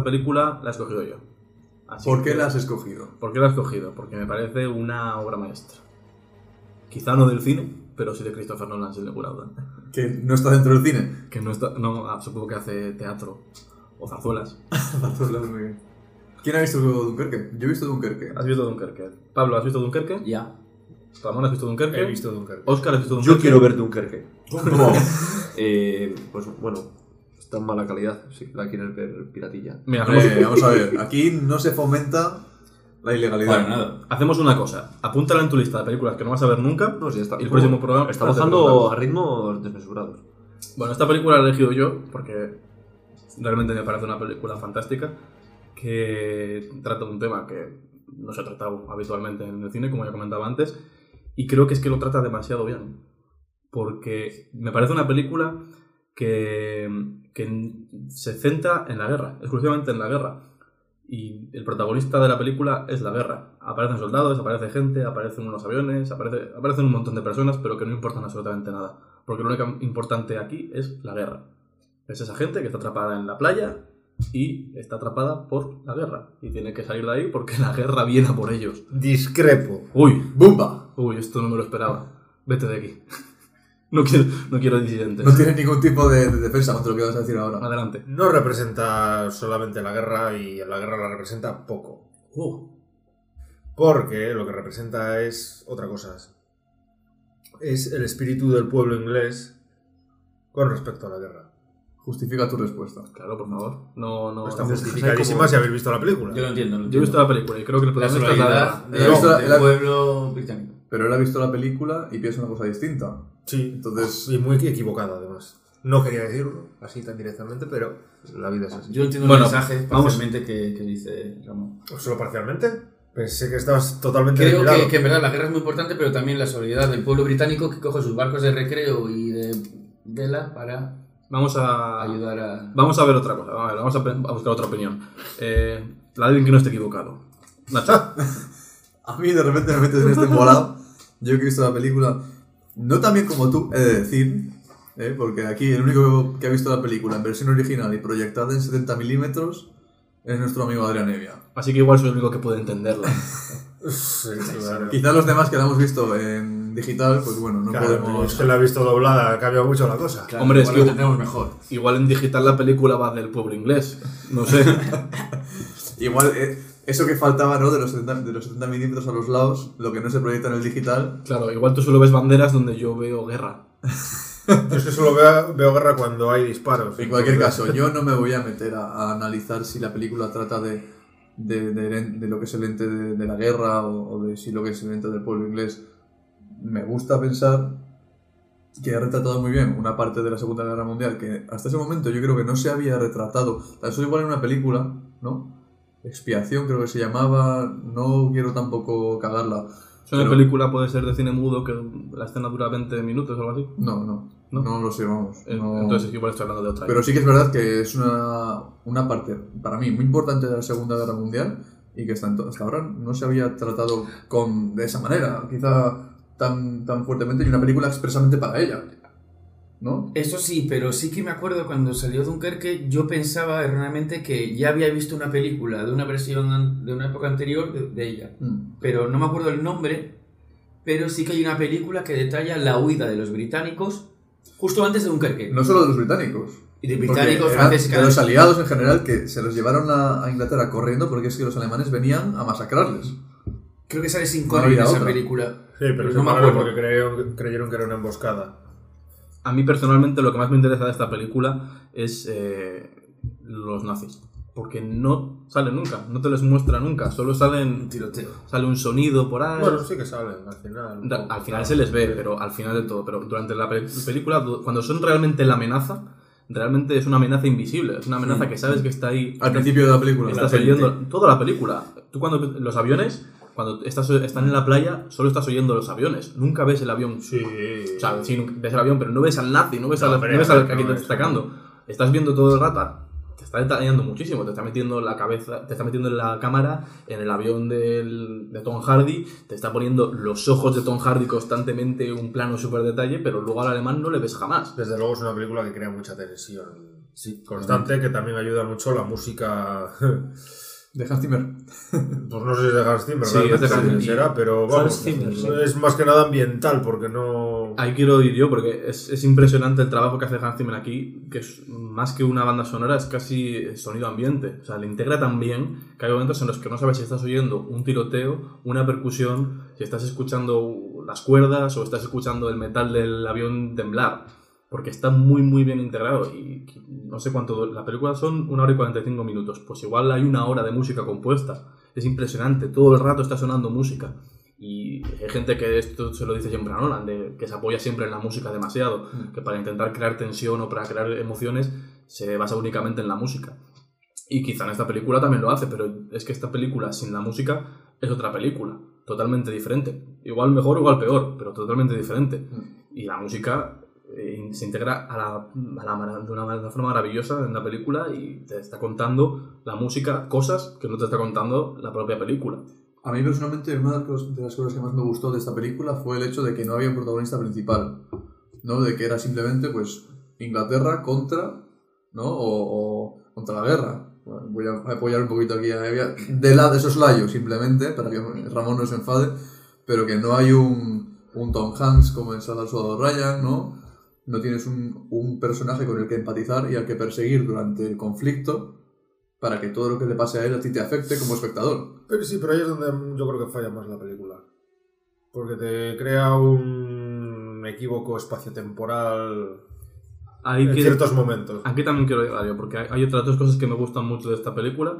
Esta película la he escogido yo. Así ¿Por qué que- la has escogido? ¿Por qué la he escogido? Porque me parece una obra maestra. Quizá no del cine, pero sí de Christopher Nolan, sin ninguna duda. Que no está dentro del cine. Que no está. No, ah, supongo que hace teatro o zarzuelas. Muy bien. ¿Quién ha visto Dunkerque? Yo he visto Dunkerque. ¿Has visto Dunkerque? Pablo, ¿has visto Dunkerque? Ya. Ramón, ¿has visto Dunkerque? He visto Dunkerque. Oscar, ¿has visto Dunkerque? Yo quiero ver Dunkerque. eh, pues bueno, en mala calidad. Si la quieres ver piratilla. Mira, hacemos, vamos a ver, aquí no se fomenta la ilegalidad. Para nada. hacemos una cosa. Apúntala en tu lista de películas que no vas a ver nunca. No, sí, está. Y el próximo programa Está bajando a ritmos desmesurados. Bueno, esta película la he elegido yo porque realmente me parece una película fantástica que trata de un tema que no se ha tratado habitualmente en el cine, como ya comentaba antes, y creo que es que lo trata demasiado bien. Porque me parece una película que, que se centra en la guerra, exclusivamente en la guerra. Y el protagonista de la película es la guerra. Aparecen soldados, aparece gente, aparecen unos aviones, aparece, aparecen un montón de personas, pero que no importan absolutamente nada. Porque lo único importante aquí es la guerra. Es esa gente que está atrapada en la playa y está atrapada por la guerra. Y tiene que salir de ahí porque la guerra viene a por ellos. Discrepo. Uy, ¡Bumba! uy, esto no me lo esperaba. Vete de aquí. No quiero, no quiero disidentes. No tiene ningún tipo de, de defensa contra lo que vas a decir ahora. Adelante. No representa solamente la guerra y la guerra la representa poco. Uh, Porque lo que representa es otra cosa. Es el espíritu del pueblo inglés con respecto a la guerra. Justifica tu respuesta. claro, por favor. No, no. Está no- justificadísima si habéis visto la película. Yo lo entiendo. lo Yo he visto la película y creo que el La es la guerra. de- del la- pueblo británico. Pero él ha visto la película y piensa una cosa distinta. Sí, Entonces, y muy equivocada además. No quería decirlo así tan directamente, pero la vida es así. Yo entiendo Bueno, el mensaje vamos. parcialmente que, que dice Ramón. ¿Solo parcialmente? Pensé que estabas totalmente Creo que, que en verdad la guerra es muy importante, pero también la solidaridad del pueblo británico que coge sus barcos de recreo y de vela para Vamos a. ayudar a... Vamos a ver otra cosa. Vamos a, ver, vamos a a buscar otra opinión. Eh, la de alguien que no esté equivocado. Nacho. a mí de repente me metes en este embolado. Yo que he visto la película, no tan bien como tú, he de decir, ¿eh? porque aquí el único que ha visto la película en versión original y proyectada en 70 milímetros es nuestro amigo Adrián Evia. Así que igual soy el único que puede entenderla. Sí, claro. Quizás los demás que la hemos visto en digital, pues bueno, no Claro, pero podemos... es que la he visto doblada, cambia mucho la cosa. Claro, Hombre, es que- lo tenemos mejor. Igual en digital la película va del pueblo inglés. No sé. Igual eh, eso que faltaba, ¿no? De los, 70, de los 70 milímetros a los lados, lo que no se proyecta en el digital. Claro, igual tú solo ves banderas donde yo veo guerra. Yo es que solo veo, veo guerra cuando hay disparos. En cualquier caso, yo no me voy a meter a, a analizar si la película trata de, de, de- de lo que es el ente de, de la guerra o, o de si lo que es el ente del pueblo inglés. Me gusta pensar que ha retratado muy bien una parte de la Segunda Guerra Mundial que hasta ese momento yo creo que no se había retratado. Eso igual en una película ¿no? Expiación creo que se llamaba, no quiero tampoco cagarla. Es una Pero- película, puede ser de cine mudo, que la escena dura 20 minutos o algo así. No, no, ¿No? no, lo sé, vamos. Eh, no- Entonces igual estoy hablando de otra. Pero sí que es verdad que es una, una parte, para mí, muy importante de la Segunda Guerra Mundial y que hasta, hasta ahora no se había tratado con, de esa manera, quizá tan, tan fuertemente, y una película expresamente para ella. ¿No? Eso sí, pero sí que me acuerdo cuando salió Dunkerque, yo pensaba erróneamente que ya había visto una película de una versión de una época anterior de, de ella. Mm. Pero no me acuerdo el nombre, pero sí que hay una película que detalla la huida de los británicos justo antes de Dunkerque. No solo de los británicos. Y de británicos, franceses, de los aliados en general que se los llevaron a, a Inglaterra corriendo porque es que los alemanes venían a masacrarles. Creo que sale sin No en esa otra. película. Sí, pero Pues no me acuerdo. porque creyeron, creyeron que era una emboscada. A mí personalmente lo que más me interesa de esta película es eh, los nazis. Porque no salen nunca, no te les muestra nunca, solo salen, tiroteo. sale un sonido por ahí. Bueno, sí que salen al final. Da- al final se les ve, pero al final de todo. Pero durante la pe- película, cuando son realmente la amenaza, realmente es una amenaza invisible. Es una amenaza que sabes que está ahí. Al principio de la película. Estás oyendo toda la película. Tú cuando los aviones, cuando estás, están en la playa, solo estás oyendo los aviones. Nunca ves el avión. Sí. O sea, sí, ves el avión, pero no ves al nazi, no ves, No, al, no ves al que te no, está eso atacando. Estás viendo todo el rato. Te está detallando muchísimo, te está metiendo la cabeza, te está metiendo en la cámara, en el avión del- de Tom Hardy, te está poniendo los ojos de Tom Hardy constantemente, un plano súper detalle, pero luego al alemán no le ves jamás. Desde luego es una película que crea mucha tensión constante, que también ayuda mucho la música. De Hans Zimmer. Pues no sé si es de Hans Zimmer, Sí, es de Hans será, pero Hans vamos, Zimmer, sí. es más que nada ambiental, porque no... Ahí quiero ir yo porque es, es impresionante el trabajo que hace Hans Zimmer aquí, que es más que una banda sonora, es casi sonido ambiente. O sea, le integra tan bien que hay momentos en los que no sabes si estás oyendo un tiroteo, una percusión, si estás escuchando las cuerdas o estás escuchando el metal del avión temblar. Porque está muy, muy bien integrado. Y no sé cuánto. dura- La película son una hora y 45 minutos. Pues igual hay una hora de música compuesta. Es impresionante. Todo el rato está sonando música. Y hay gente que esto se lo dice siempre a Nolan, de que se apoya siempre en la música demasiado, que para intentar crear tensión o para crear emociones se basa únicamente en la música. Y quizá en esta película también lo hace, pero es que esta película sin la música es otra película, totalmente diferente. Igual mejor, igual peor, pero totalmente diferente. Y la música se integra a la, a la de una, forma maravillosa en la película y te está contando la música cosas que no te está contando la propia película. A mí personalmente una de las cosas que más me gustó de esta película fue el hecho de que no había un protagonista principal, ¿no? De que era simplemente, pues, Inglaterra contra, ¿no? O, o contra la guerra. Bueno, voy a apoyar un poquito aquí a Evia. De lado de soslayo, simplemente, para que Ramón no se enfade, pero que no hay un, un Tom Hanks como en Soldado Ryan, ¿no? No tienes un, un personaje con el que empatizar y al que perseguir durante el conflicto para que todo lo que le pase a él a ti te afecte como espectador. Pero sí, pero ahí es donde yo creo que falla más la película. Porque te crea un equívoco espaciotemporal Hay en que, ciertos momentos. Aquí también quiero llegar yo, porque hay, hay otras dos cosas que me gustan mucho de esta película.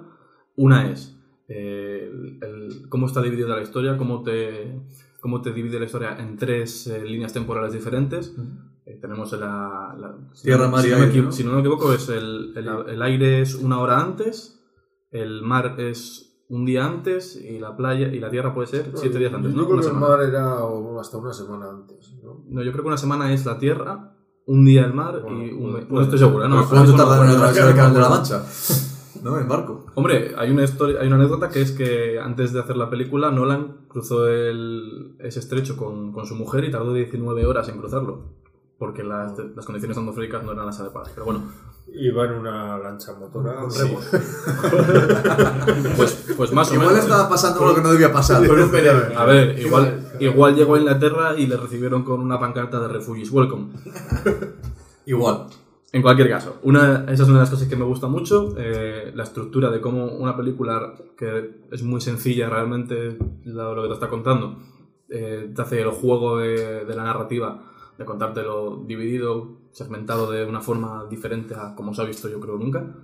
Una es eh, el- el- cómo está dividida la historia, cómo te, cómo te divide la historia en tres eh, líneas temporales diferentes. Tenemos la, la- si Tierra, mar y si no me aire, ¿no? Si no me equivoco, es el, el, el aire es una hora antes, el mar es un día antes y la playa y la tierra puede ser siete días antes, Yo ¿no? creo Una que el mar era o hasta una semana antes. ¿no? No, yo creo que una semana es la tierra, un día el mar y un mes. puede No estoy seguro, ¿eh? no. Pues ¿Cuánto en atravesar el Canal de la Mancha? ¿No? En barco. Hombre, hay una historia, hay una anécdota que es que antes de hacer la película, Nolan cruzó el, ese estrecho con, con su mujer y tardó 19 horas en cruzarlo. Porque las, las condiciones atmosféricas no eran las adecuadas. Pero bueno, Iba en una lancha motora. Sí. remo. pues, pues más o Igual menos. estaba pasando lo que no debía pasar. A ver, igual, igual llegó a Inglaterra y le recibieron con una pancarta de Refugees Welcome. Igual. En cualquier caso, una, esa es una de las cosas que me gusta mucho, eh, la estructura de cómo una película que es muy sencilla realmente, lo, lo que te está contando, eh, te hace el juego de, de la narrativa, de contártelo dividido, segmentado de una forma diferente a como se ha visto yo creo nunca.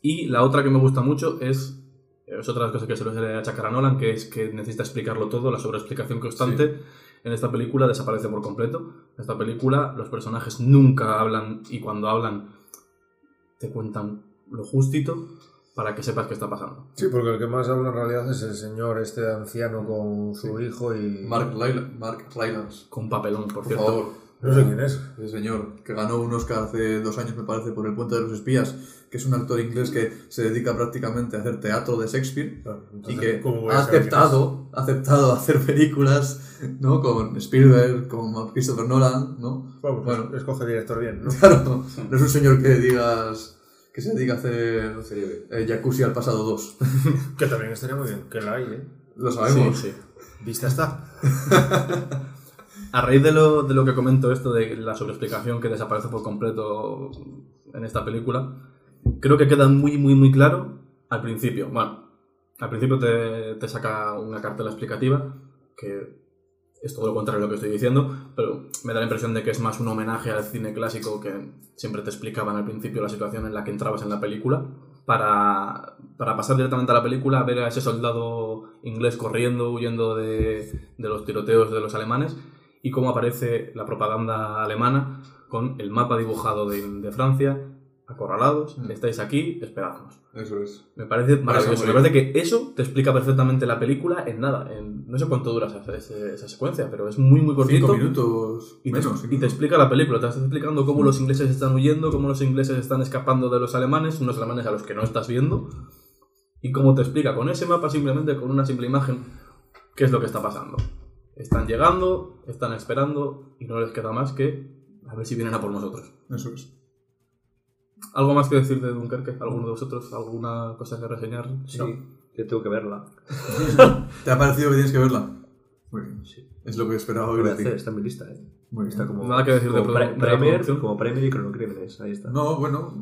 Y la otra que me gusta mucho es, es otra de las cosas que se le achacar a Nolan, que es que necesita explicarlo todo, la sobreexplicación constante. En esta película desaparece por completo. En esta película los personajes nunca hablan y cuando hablan te cuentan lo justito. para que sepas qué está pasando. Sí, porque el que más habla en realidad es el señor este anciano con su hijo y... Mark, Ryla- Mark Con papelón, por por cierto. favor. No sé quién es. Ese señor que ganó un Oscar hace dos años, me parece, por El Puente de los Espías, que es un actor inglés que se dedica prácticamente a hacer teatro de Shakespeare Claro, y entonces, que ¿cómo voy a ha aceptado, ha aceptado hacer películas ¿no? con Spielberg, con Christopher Nolan, ¿no? Bueno, pues Bueno. escoge director bien, ¿no? Claro, no es un señor que digas que se dedica a hacer eh, Jacuzzi al pasado 2. Que también estaría muy bien, que la hay, ¿eh? Lo sabemos. Sí, sí. Vista está. A raíz de lo, de lo que comento esto de la sobreexplicación que desaparece por completo en esta película, creo que queda muy, muy, muy claro al principio. Bueno, al principio te, te saca una cartela explicativa, que es todo lo contrario a lo que estoy diciendo, pero me da la impresión de que es más un homenaje al cine clásico que siempre te explicaban al principio la situación en la que entrabas en la película, para, para pasar directamente a la película, ver a ese soldado inglés corriendo, huyendo de, de los tiroteos de los alemanes, y cómo aparece la propaganda alemana con el mapa dibujado de, de Francia, acorralados, Mm. estáis aquí, esperadnos. Eso es. Me parece maravilloso. Me parece que eso te explica perfectamente la película en nada. En, no sé cuánto dura esa, esa- esa secuencia, pero es muy, muy cortito. Cinco minutos Y te, y explica la película, te está explicando cómo los ingleses están huyendo, cómo los ingleses están escapando de los alemanes, unos alemanes a los que no estás viendo, y cómo te explica con ese mapa, simplemente con una simple imagen, qué es lo que está pasando. Están llegando, están esperando, y no les queda más que a ver si vienen a por nosotros. Eso es. ¿Algo más que decir de Dunkerque? ¿Alguno de vosotros? ¿Alguna cosa que reseñar? Sí, No. que tengo que verla. ¿Te ha parecido que tienes que verla? Muy bien. Es lo que esperaba Lo oír voy a de ti. hacer, está en mi lista, ¿eh? Muy bien. Está como, Nada que decir de como producción. como Primer y Cronocrímenes, ahí está. No, bueno,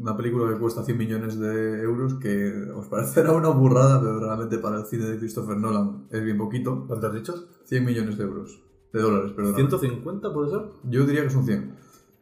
una película que cuesta 100 millones de euros que os parecerá una burrada, pero realmente para el cine de Christopher Nolan es bien poquito. ¿Cuánto has dicho? 100 millones de euros. De dólares, perdón. ¿150 puede ser? Yo diría que son 100.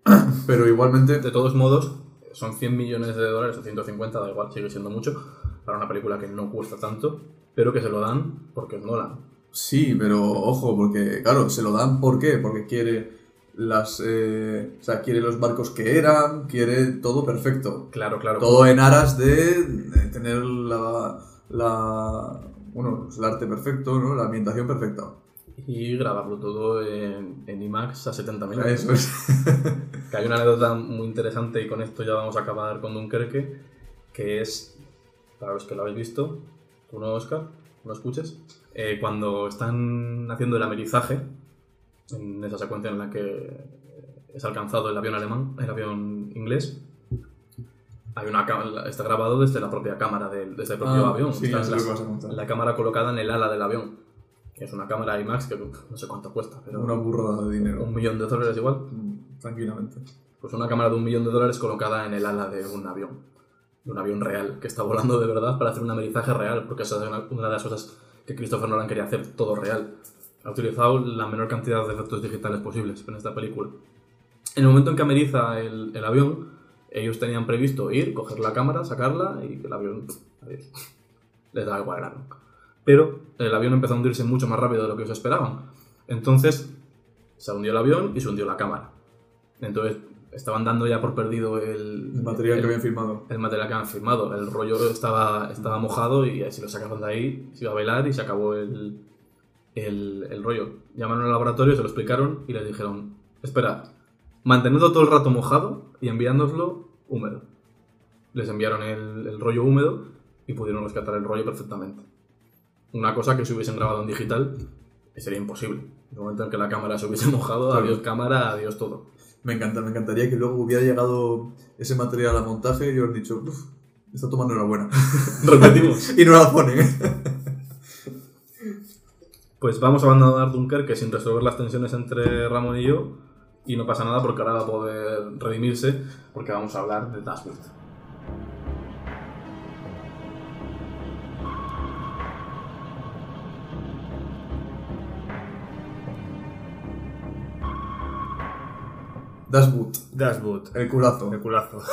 Pero igualmente, De todos modos, son 100 millones de dólares o 150, da igual, sigue siendo mucho, para una película que no cuesta tanto, pero que se lo dan porque es Nolan. sí, pero ojo, porque claro, se lo dan ¿por qué? Porque quiere las eh, o sea, quiere los barcos que eran, quiere todo perfecto. Claro, claro. Todo en aras de, de tener la, la bueno, el arte perfecto, ¿no? La ambientación perfecta. Y grabarlo todo en, en IMAX a 70 minutos. Eso es. Que hay una anécdota muy interesante y con esto ya vamos a acabar con Dunkerque, que es, para los que lo habéis visto, tú no, Oscar, no escuches, eh, cuando están haciendo el amerizaje, en esa secuencia en la que es alcanzado el avión alemán, el avión inglés, hay una está grabado desde la propia cámara, del- desde el propio Ah, avión. sí, Está la, la cámara colocada en el ala del avión. Es una cámara IMAX que no sé cuánto cuesta, pero Una burrada de dinero. un millón de dólares igual. Mm, Tranquilamente. Pues una cámara de un millón de dólares colocada en el ala de un avión. De un avión real, que está volando de verdad para hacer un amerizaje real, porque esa es una, una de las cosas que Christopher Nolan quería hacer, todo real. Ha utilizado la menor cantidad de efectos digitales posibles en esta película. En el momento en que ameriza el, el avión, ellos tenían previsto ir, coger la cámara, sacarla y que el avión... adiós. Les da igual grano. Pero el avión empezó a hundirse mucho más rápido de lo que ellos esperaban. Entonces se hundió el avión y se hundió la cámara. Entonces estaban dando ya por perdido el, El material el- que habían filmado. el material que han filmado. El rollo estaba, estaba mojado y si lo sacaban de ahí se iba a bailar y se acabó el, el, el rollo. Llamaron al laboratorio, se lo explicaron y les dijeron, esperad, mantenedlo todo el rato mojado y enviándoslo húmedo. Les enviaron el, el rollo húmedo y pudieron rescatar el rollo perfectamente. Una cosa que si hubiesen grabado en digital sería imposible. En el momento en que la cámara se hubiese mojado, Claro. adiós cámara, adiós todo. Me encanta, me encantaría que luego hubiera llegado ese material a montaje y os dicho, uff, esta toma no era buena. Repetimos. y no la ponen. Pues vamos a abandonar Dunkerque sin resolver las tensiones entre Ramón y yo. Y no pasa nada porque ahora va a poder redimirse porque vamos a hablar de Dashwood. Das Boot, Dashwood. el culazo. El culazo.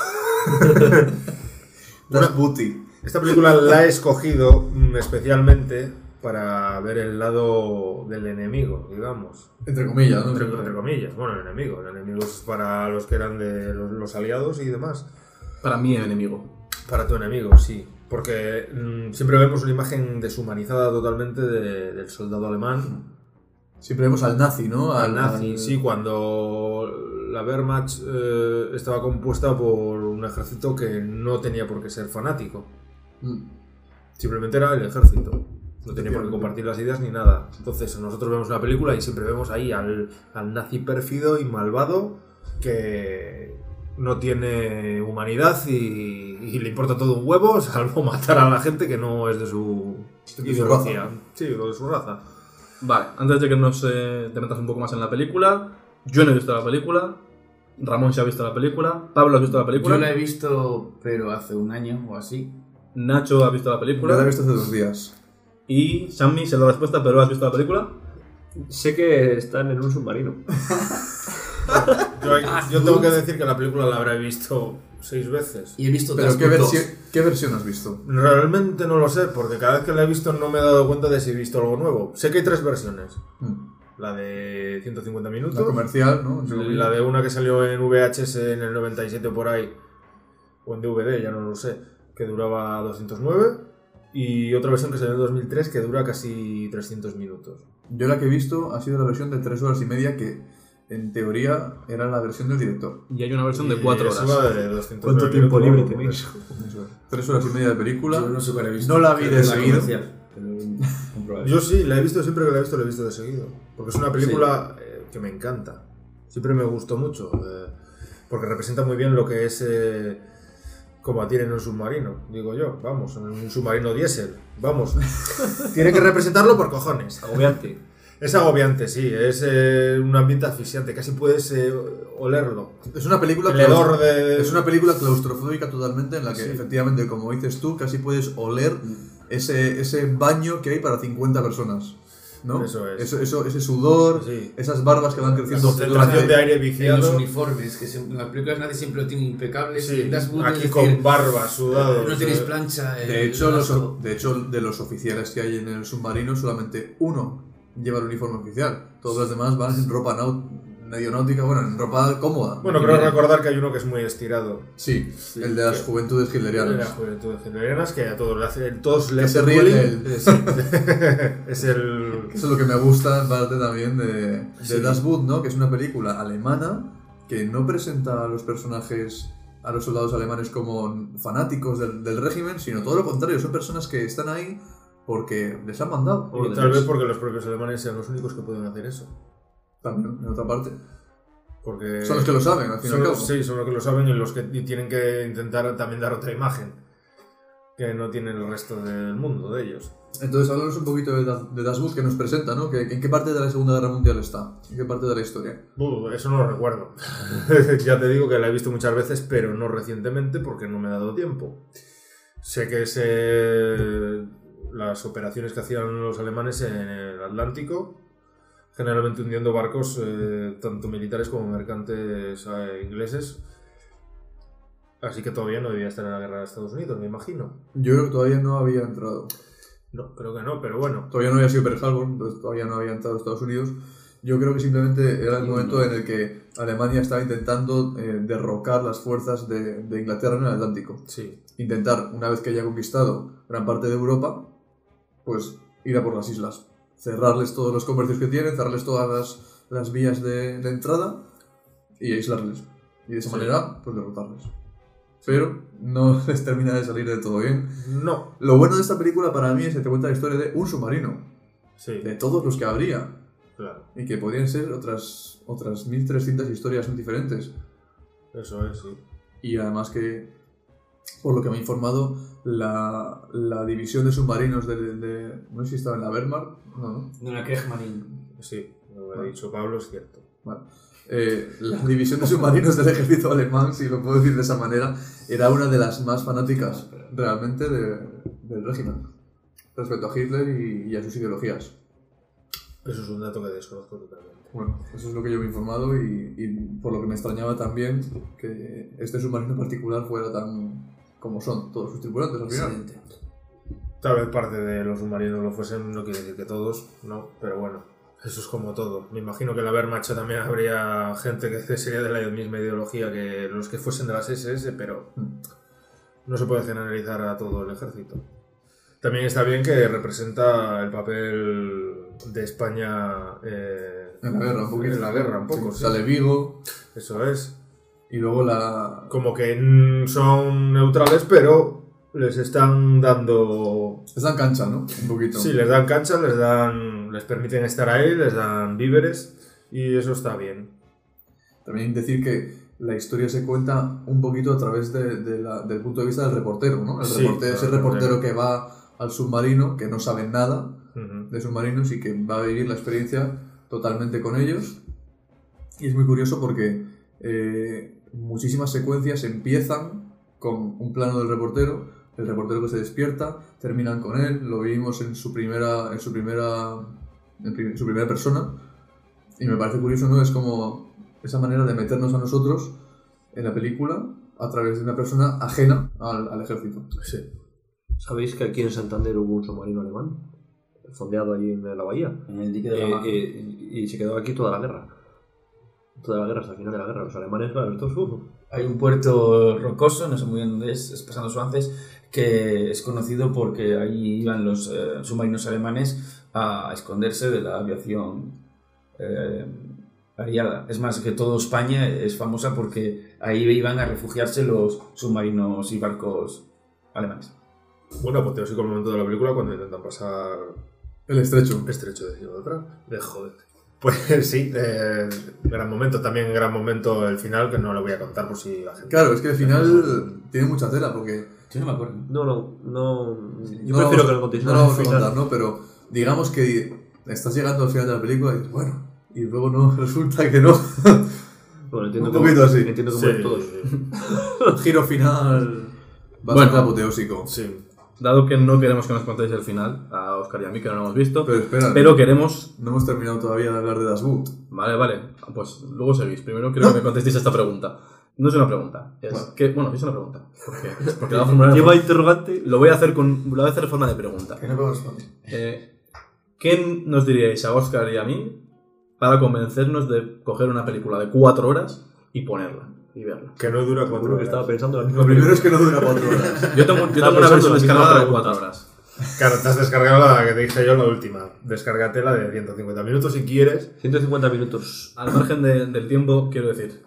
Das Booty. Esta película la he escogido mm, especialmente para ver el lado del enemigo, digamos. Entre comillas, ¿no? Entre, entre comillas. Bueno, el enemigo. El enemigo es para los que eran de los, los aliados y demás. Para mí, el enemigo. Para tu enemigo, sí. Porque mm, siempre vemos una imagen deshumanizada totalmente de- del soldado alemán. Siempre vemos al nazi, ¿no? Al nazi, sí, cuando la Wehrmacht eh, estaba compuesta por un ejército que no tenía por qué ser fanático. Mm. Simplemente era el ejército. No tenía por qué compartir las ideas ni nada. Entonces nosotros vemos una película y siempre vemos ahí al, al nazi pérfido y malvado que no tiene humanidad y, y le importa todo un huevo, salvo matar a la gente que no es de su De su raza. Sí, de su raza. Vale, antes de que nos eh, te metas un poco más en la película, yo no he visto la película, Ramón se ha visto la película, Pablo ha visto la película, Yo la he visto, pero hace un año o así. Nacho ha visto la Yo la he película visto hace dos días. Y Sammy se la respuesta, pero ¿has visto la película? Sé que están en un submarino. Yo, yo tengo que decir que la película la habré visto seis veces. Y he visto Pero ¿qué, Transport versi- 2. ¿qué versión has visto? Realmente no lo sé, porque cada vez que la he visto no me he dado cuenta de si he visto algo nuevo. Sé que hay tres versiones. Mm. La de 150 minutos. La comercial, ¿no? La de una que salió en VHS en el 97 por ahí, o en DVD, ya no lo sé, que duraba 209. Y otra versión que salió en 2003 que dura casi 300 minutos. Yo la que he visto ha sido la versión de tres horas y media que en teoría era la versión del director. Y hay una versión de Y 4 eso horas. va de 209 ¿Cuánto tiempo libre tenéis? Eso es. Tres horas y media de película. Yo no sé cuál he visto. No la vi de seguido. Yo sí, la he visto siempre que la he visto, la he visto de seguido. Porque es una película eh, que me encanta. Siempre me gustó mucho. eh, porque representa muy bien lo que es eh, combatir en un submarino, digo yo. Vamos, en un submarino diésel. Vamos. Tiene que representarlo por cojones. Agobiante. Es agobiante, sí. Es eh, un ambiente asfixiante. Casi puedes eh, olerlo. Es una película El hedor de... Es una película claustrofóbica totalmente en la que efectivamente, como dices tú, casi puedes oler ese, ese baño que hay para 50 personas. ¿No? Eso es. Eso, eso- ese sudor, Sí. esas barbas que van La creciendo. concentración durante- de aire En los viciado. uniformes, que siempre, las películas nadie siempre lo tiene impecable. Sí, en Das Boot, aquí con decir, barba, sudado. No tenéis plancha. De hecho, los, de hecho, de los oficiales que hay en el submarino, solamente uno lleva el uniforme oficial. Todos los demás van en ropa nau- medio náutica, bueno, en ropa cómoda. Bueno, creo recordar que hay uno que es muy estirado. Sí, el de las juventudes De las hitlerianas. juventudes hitlerianas que a todos le hacen, todos le Que se hacen ríen bullying. de él. Es, es el Eso es lo que me gusta en parte también de, de Sí. Das Boot, ¿no? Que es una película alemana que no presenta a los personajes, a los soldados alemanes como fanáticos del, del régimen, sino todo lo contrario, son personas que están ahí porque les han mandado. y tal vez porque los propios alemanes sean los únicos que pueden hacer eso. También, en otra parte. Porque Son los que lo saben, al fin y son al los- cabo. sí, son los que lo saben y los que tienen que intentar también dar otra imagen que no tiene el resto del mundo de ellos. Entonces, háblanos un poquito de, de que nos presenta, ¿no? ¿En qué parte de la Segunda Guerra Mundial está? ¿En qué parte de la historia? Eso no lo recuerdo. ya te digo que la he visto muchas veces, pero no recientemente porque no me ha dado tiempo. Sé que es eh, las operaciones que hacían los alemanes en el Atlántico, generalmente hundiendo barcos eh, tanto militares como mercantes eh, ingleses. Así que todavía no debía estar en la guerra de Estados Unidos, me imagino. Yo creo que todavía no había entrado. No, creo que no, pero bueno. Todavía no había sido Pearl Harbor, entonces todavía no había entrado a Estados Unidos. Yo creo que simplemente era el momento en el que Alemania estaba intentando eh, derrocar las fuerzas de, de Inglaterra en el Atlántico. Sí, Intentar, una vez que haya conquistado gran parte de Europa, pues ir a por las islas. Cerrarles todos los comercios que tienen, cerrarles todas las, las vías de, de entrada y aislarles. Y de esa Sí. manera, pues derrotarles. Pero no les termina de salir de todo bien. no, Lo bueno de esta película para mí es que te cuenta la historia de un submarino, sí, de todos los que habría, claro, y que podrían ser otras, otras 1300 historias muy diferentes. eso es, sí. Y además que, por lo que me he informado, la, la división de submarinos de, de- No sé si estaba en la Wehrmacht, no, no. No, la Kriegmarine. Sí, lo que ha dicho Pablo es cierto. Vale. Eh, la división de submarinos del ejército alemán, si lo puedo decir de esa manera, era una de las más fanáticas realmente de- del régimen respecto a Hitler y, y a sus ideologías. Eso es un dato que desconozco totalmente. Bueno, eso es lo que yo me he informado y, y por lo que me extrañaba también que este submarino particular fuera tan como son todos sus tripulantes al final. Excelente. Tal vez parte de los submarinos lo fuesen, no quiere decir que todos, no, pero bueno, eso es como todo. Me imagino que en la Wehrmacht también habría gente que sería de la misma ideología que los que fuesen de las SS, pero No se puede generalizar a todo el ejército. También está bien que representa el papel de España eh, En la guerra, un poquito. en la guerra, un poco. Sí. Sale Vigo Eso es. y luego la... Como que son neutrales, pero les están dando Les dan cancha, ¿no? Un poquito. Sí, les dan cancha, les dan, les permiten estar ahí, les dan víveres y eso está bien. También decir que la historia se cuenta un poquito a través de- de la- del punto de vista del reportero, ¿no? El Sí, reportero, ese claro, reportero claro. que va al submarino, que no sabe nada Ujú. de submarinos y que va a vivir la experiencia totalmente con ellos. Y es muy curioso porque eh, muchísimas secuencias empiezan con un plano del reportero, el reportero que se despierta, terminan con él, lo vimos en su primera, en su primera, en su primera persona, y me parece curioso, ¿no? Es como esa manera de meternos a nosotros en la película a través de una persona ajena al, ejército. ¿Sabéis que aquí en Santander hubo un submarino alemán? Fondeado allí en la bahía. En el dique de la Eh, Maja. eh, y se quedó aquí toda la guerra. Toda la guerra, hasta el final de la guerra. Los alemanes, claro, estos uh, Hay un puerto rocoso, no sé muy bien dónde es, es pasando Suances, que es conocido porque ahí iban los eh, submarinos alemanes a esconderse de la aviación eh, aliada. Es más, que toda España es famosa porque ahí iban a refugiarse los submarinos y barcos alemanes. Bueno, apoteósico el momento de la película cuando intentan pasar El estrecho. estrecho de Gibraltar. De joder. Pues sí, eh, gran momento. También gran momento el final, que no lo voy a contar por si la gente. Claro, es que al final tiene mucha tela porque Yo no me acuerdo. No, no, no. Yo no lo prefiero vamos- que lo contéis. No lo vamos a contar, ¿no? Pero digamos que estás llegando al final de la película y dices, bueno, y luego no, resulta que no. Bueno, entiendo Un que poquito así. Entiendo que Sí, todos. Un giro final bastante Bueno. apoteósico. Sí. Dado que no queremos que nos contéis el final, a Oscar y a mí, que no lo hemos visto, Pero espera, pero queremos... no hemos terminado todavía de hablar de Das Boot. Vale, vale, pues luego seguís. Primero quiero que me contestéis esta pregunta. No es una pregunta, es Bueno. que... Bueno, es una pregunta. ¿Por qué? Porque la voy a formular Lleva interrogante. Lo voy a hacer con... Lo voy a hacer en forma de pregunta. Que no. Eh, ¿Qué nos diríais a Oscar y a mí para convencernos de coger una película de cuatro horas y ponerla y verla? Que no dura cuatro que horas. estaba pensando Lo primero es que no dura cuatro horas. Yo tengo, yo tengo una versión descargada de cuatro horas. Claro, te has descargado la que te dije yo, la última. Descárgate la de 150 minutos si quieres. 150 minutos. Al margen de- del tiempo, quiero decir,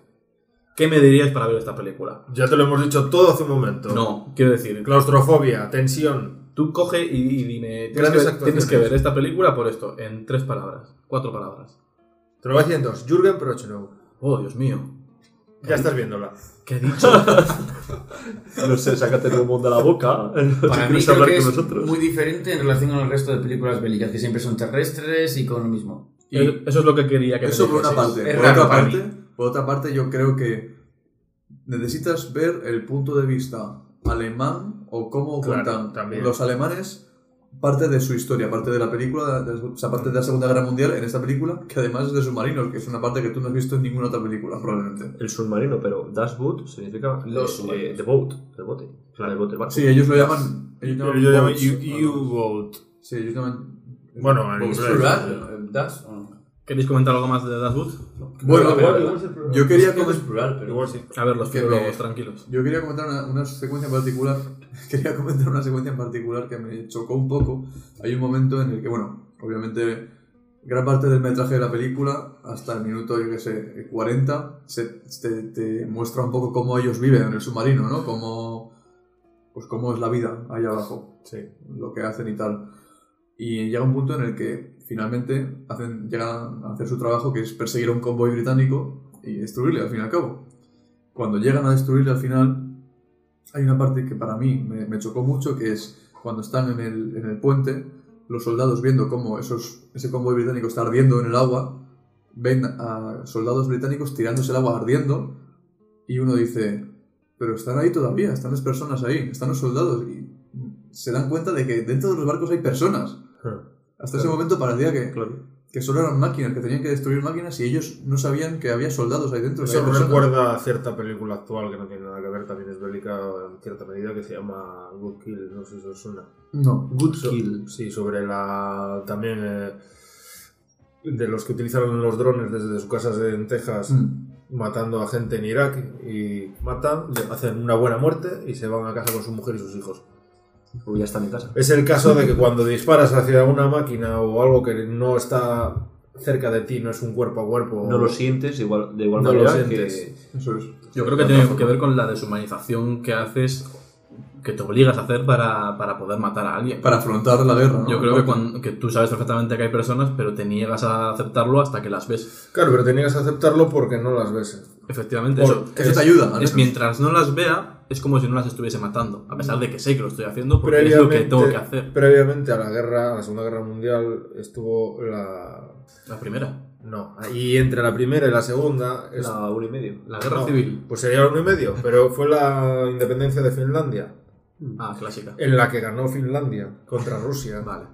¿qué me diríais para ver esta película? Ya te lo hemos dicho todo hace un momento. No, quiero decir, Claustrofobia, tensión. tú coge y, y dime, tienes que, ver, actuaciones. tienes que ver esta película por esto, en tres palabras, cuatro palabras. Te lo voy a decir en dos. Jürgen Prochnow. Oh, Dios mío. Ya estás viéndola. ¿Qué he dicho? No sé, sácate el humo de la boca. Para mí ¿Quieres creo hablar que con es nosotros? muy diferente en relación con el resto de películas bélicas, que siempre son terrestres y con lo mismo. Y Eso es lo que quería que me eso por una parte. Es Por raro otra para parte, por otra parte, yo creo que necesitas ver el punto de vista alemán o cómo Claro, cuentan también. los alemanes parte de su historia, parte de la película, de, o sea, parte de la Segunda Guerra Mundial en esta película, que además es de submarinos, que es una parte que tú no has visto en ninguna otra película, probablemente. El submarino, pero Das Boot significa Los eh, submarinos. the boat, el bote. El bote, el barco. Sí, ellos lo llaman. U-Boat. Sí, ellos llaman. Bueno, en. ¿Queréis comentar algo más de Das Boot? Bueno, bueno, yo quería comentar. plural, pero... Igual sí. A ver, los filólogos, tranquilos. Yo quería comentar una, una secuencia en particular. Quería comentar una secuencia en particular que me chocó un poco. Hay un momento en el que, bueno, obviamente, gran parte del metraje de la película, hasta el minuto, yo qué sé, 40, se, te, te muestra un poco cómo ellos viven en el submarino, ¿no? Cómo, pues cómo es la vida ahí abajo. Sí. lo que hacen y tal. Y llega un punto en el que finalmente hacen, llegan a hacer su trabajo, que es perseguir a un convoy británico y destruirle al fin y al cabo. Cuando llegan a destruirle al final, hay una parte que para mí me, chocó mucho, que es cuando están en el, en el puente, los soldados viendo cómo ese convoy británico está ardiendo en el agua, ven a soldados británicos tirándose el agua ardiendo, y uno dice, pero están ahí todavía, están las personas ahí, están los soldados, y se dan cuenta de que dentro de los barcos hay personas. Hasta ese momento parecía que, Claro. que solo eran máquinas, que tenían que destruir máquinas y ellos no sabían que había soldados ahí dentro. Eso recuerda a cierta película actual que no tiene nada que ver, también es bélica en cierta medida, que se llama Good Kill, no sé si os suena. No. Good So- Kill. Sí, sobre la. también. eh, de los que utilizaron los drones desde sus casas en Texas Mm. matando a gente en Irak y matan, le hacen una buena muerte y se van a casa con su mujer y sus hijos. Uy, ya está en mi casa. Es el caso de que cuando disparas hacia una máquina o algo que no está cerca de ti, no es un cuerpo a cuerpo. No lo sientes igual, de igual No lo manera sientes. que... Eso es. Yo creo que tiene que ver con la deshumanización que haces, que te obligas a hacer para, para poder matar a alguien. Para afrontar la guerra, ¿no? Yo creo que, cuando, que tú sabes perfectamente que hay personas, pero te niegas a aceptarlo hasta que las ves. Claro, pero tenías que aceptarlo porque no las ves. Efectivamente, Por- eso. eso es- te ayuda, Es mientras no las vea, es como si no las estuviese matando. A pesar de que sé que lo estoy haciendo porque es lo que tengo que hacer. previamente a la guerra, a la Segunda Guerra Mundial, estuvo la... La primera, No, y entre la primera y la segunda... es- La uno y medio. la guerra no, civil. Pues sería la uno y medio, pero fue la independencia de Finlandia, Ah, clásica. en la que ganó Finlandia contra Rusia. Vale.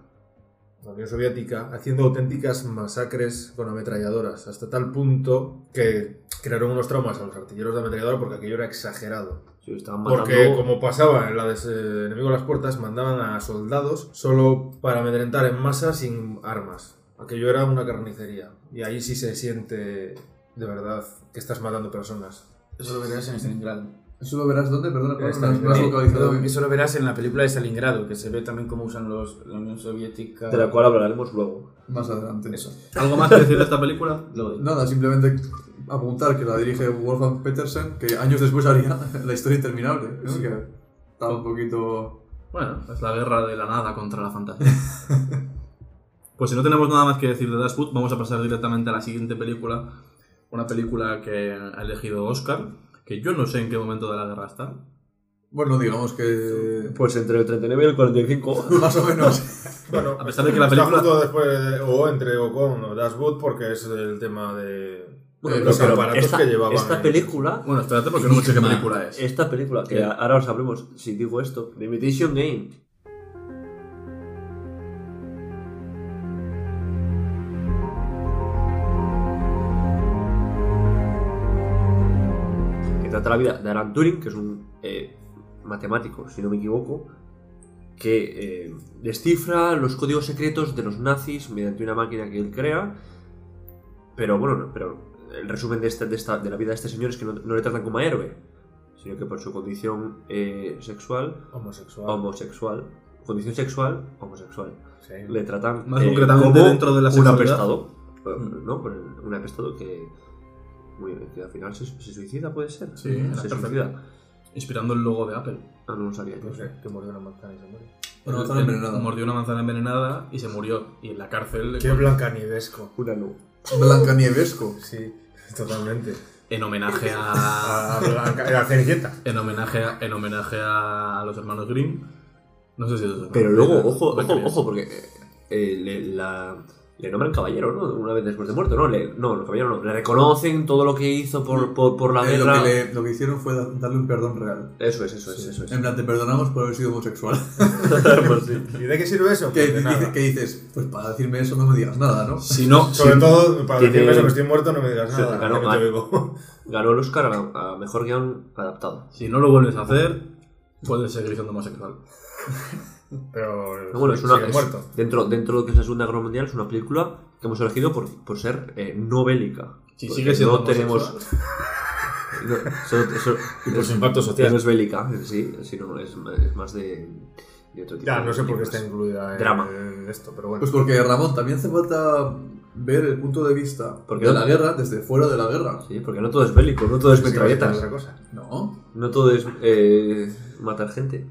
la Unión Soviética, haciendo auténticas masacres con ametralladoras, hasta tal punto que crearon unos traumas a los artilleros de ametralladora porque aquello era exagerado. Sí, estaban matando... Porque, como pasaba en la de ese enemigo a las puertas, mandaban a soldados solo para amedrentar en masa sin armas. Aquello era una carnicería. Y ahí sí se siente de verdad que estás matando personas. Eso lo verás en Stalingrado. ¿Eso lo verás dónde? Perdona, has- Eh, localizado bien. eso lo verás en la película de Stalingrado, que se ve también cómo usan los, la Unión Soviética. De la cual hablaremos luego. Más adelante. Eso. ¿Algo más que decir de esta película? Lo Nada, simplemente apuntar que la dirige Wolfgang Petersen, que años después haría La historia interminable. ¿no? Que está un poquito... Bueno, es la guerra de la nada contra la fantasía. pues si no tenemos nada más que decir de Dashwood, vamos a pasar directamente a la siguiente película. Una película que ha elegido Oscar, que yo no sé en qué momento de la guerra está. Bueno, digamos que... Pues entre el 39 y el 45. Más o menos. Bueno, A pesar de que la está película- justo después, de- o entre o con Dashwood, porque es el tema de Bueno, los pero aparatos esta, que llevaban. esta película... Bueno, espérate porque no sé qué película es. Esta película, que ahora os sabremos si digo esto, The Imitation Game. La vida de Alan Turing, que es un eh, matemático, si no me equivoco, que eh, descifra los códigos secretos de los nazis mediante una máquina que él crea. Pero bueno, no, pero el resumen de, este- de, esta- de la vida de este señor es que no, no le tratan como a héroe, sino que por su condición eh, sexual, Homosexual. homosexual, condición sexual, homosexual, Sí. le tratan Más eh, concretamente como dentro de la un apestado, el- Un apestado que, muy bien, que al final se, se suicida, puede ser. Sí, era se suicida. Inspirando el logo de Apple. Ah, no lo sabía. yo. No sé, que mordió una manzana y se muere. Una manzana envenenada. Mordió una manzana envenenada y se murió. Y en la cárcel, Qué blancanivesco. Una no. Blancanievesco. Sí, totalmente. en homenaje a. A Blanca, la Cenicienta. en homenaje a, en homenaje a, los hermanos Grimm. No sé si los Pero luego, ojo, ojo, ojo, porque eh, eh, le, la, le nombran caballero, ¿no? Una vez después de muerto, ¿no? Le, no, no, caballero no. Le reconocen todo lo que hizo por, por, por la Eh, lo, guerra. que le- lo que hicieron fue da- darle un perdón real. Eso es, eso es, eso es. En plan, te perdonamos por haber sido homosexual. Pues sí. ¿Y de qué sirve eso? ¿Qué, Pues de nada. dice- qué dices? Pues para decirme eso no me digas nada, ¿no? Si no, Sobre si- todo, para Tiene- decirme eso que estoy muerto, no me digas Sí, nada. ganó. Ganó el Oscar a, a mejor guion adaptado. si no lo vuelves a hacer, puedes seguir siendo homosexual. Pero Pero bueno, es una, es- muerto. dentro, dentro de lo que es la Segunda Guerra Mundial, es una película que hemos elegido por, por ser eh, no bélica. Si Porque sigue siendo no tenemos. No, eso- eso- Y por su impacto social. no es bélica, sí, sino es, es más de, de otro tipo Ya, de no sé por qué está incluida en, Drama. en esto, pero bueno. Pues porque, Ramón, también hace falta ver el punto de vista Porque de no- la guerra desde fuera de la guerra. Sí, porque no todo es bélico, no todo es Sí, sí, metralletas, otra cosa. No, no todo es eh, matar gente.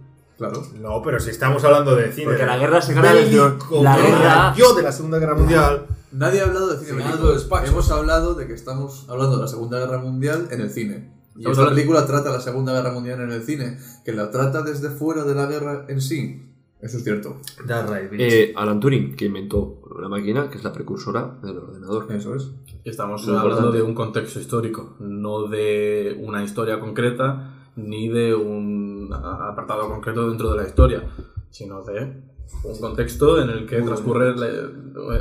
Claro. No, pero si estamos hablando de cine. Porque la guerra se gana desde- la guerra- Yo de la Segunda Guerra Mundial. Nadie ha hablado de cine de. Hemos hablado de que estamos hablando de la Segunda Guerra Mundial en el cine. Y esta película trata la Segunda Guerra Mundial en el cine, que la trata desde fuera de la guerra en sí. Eso es cierto. That's right. Eh, Alan Turing, que inventó una máquina que es la precursora del ordenador. Eso es. Estamos Muy hablando importante. de un contexto histórico, no de una historia concreta, ni de un apartado concreto dentro de la historia, sino de un contexto en el que transcurre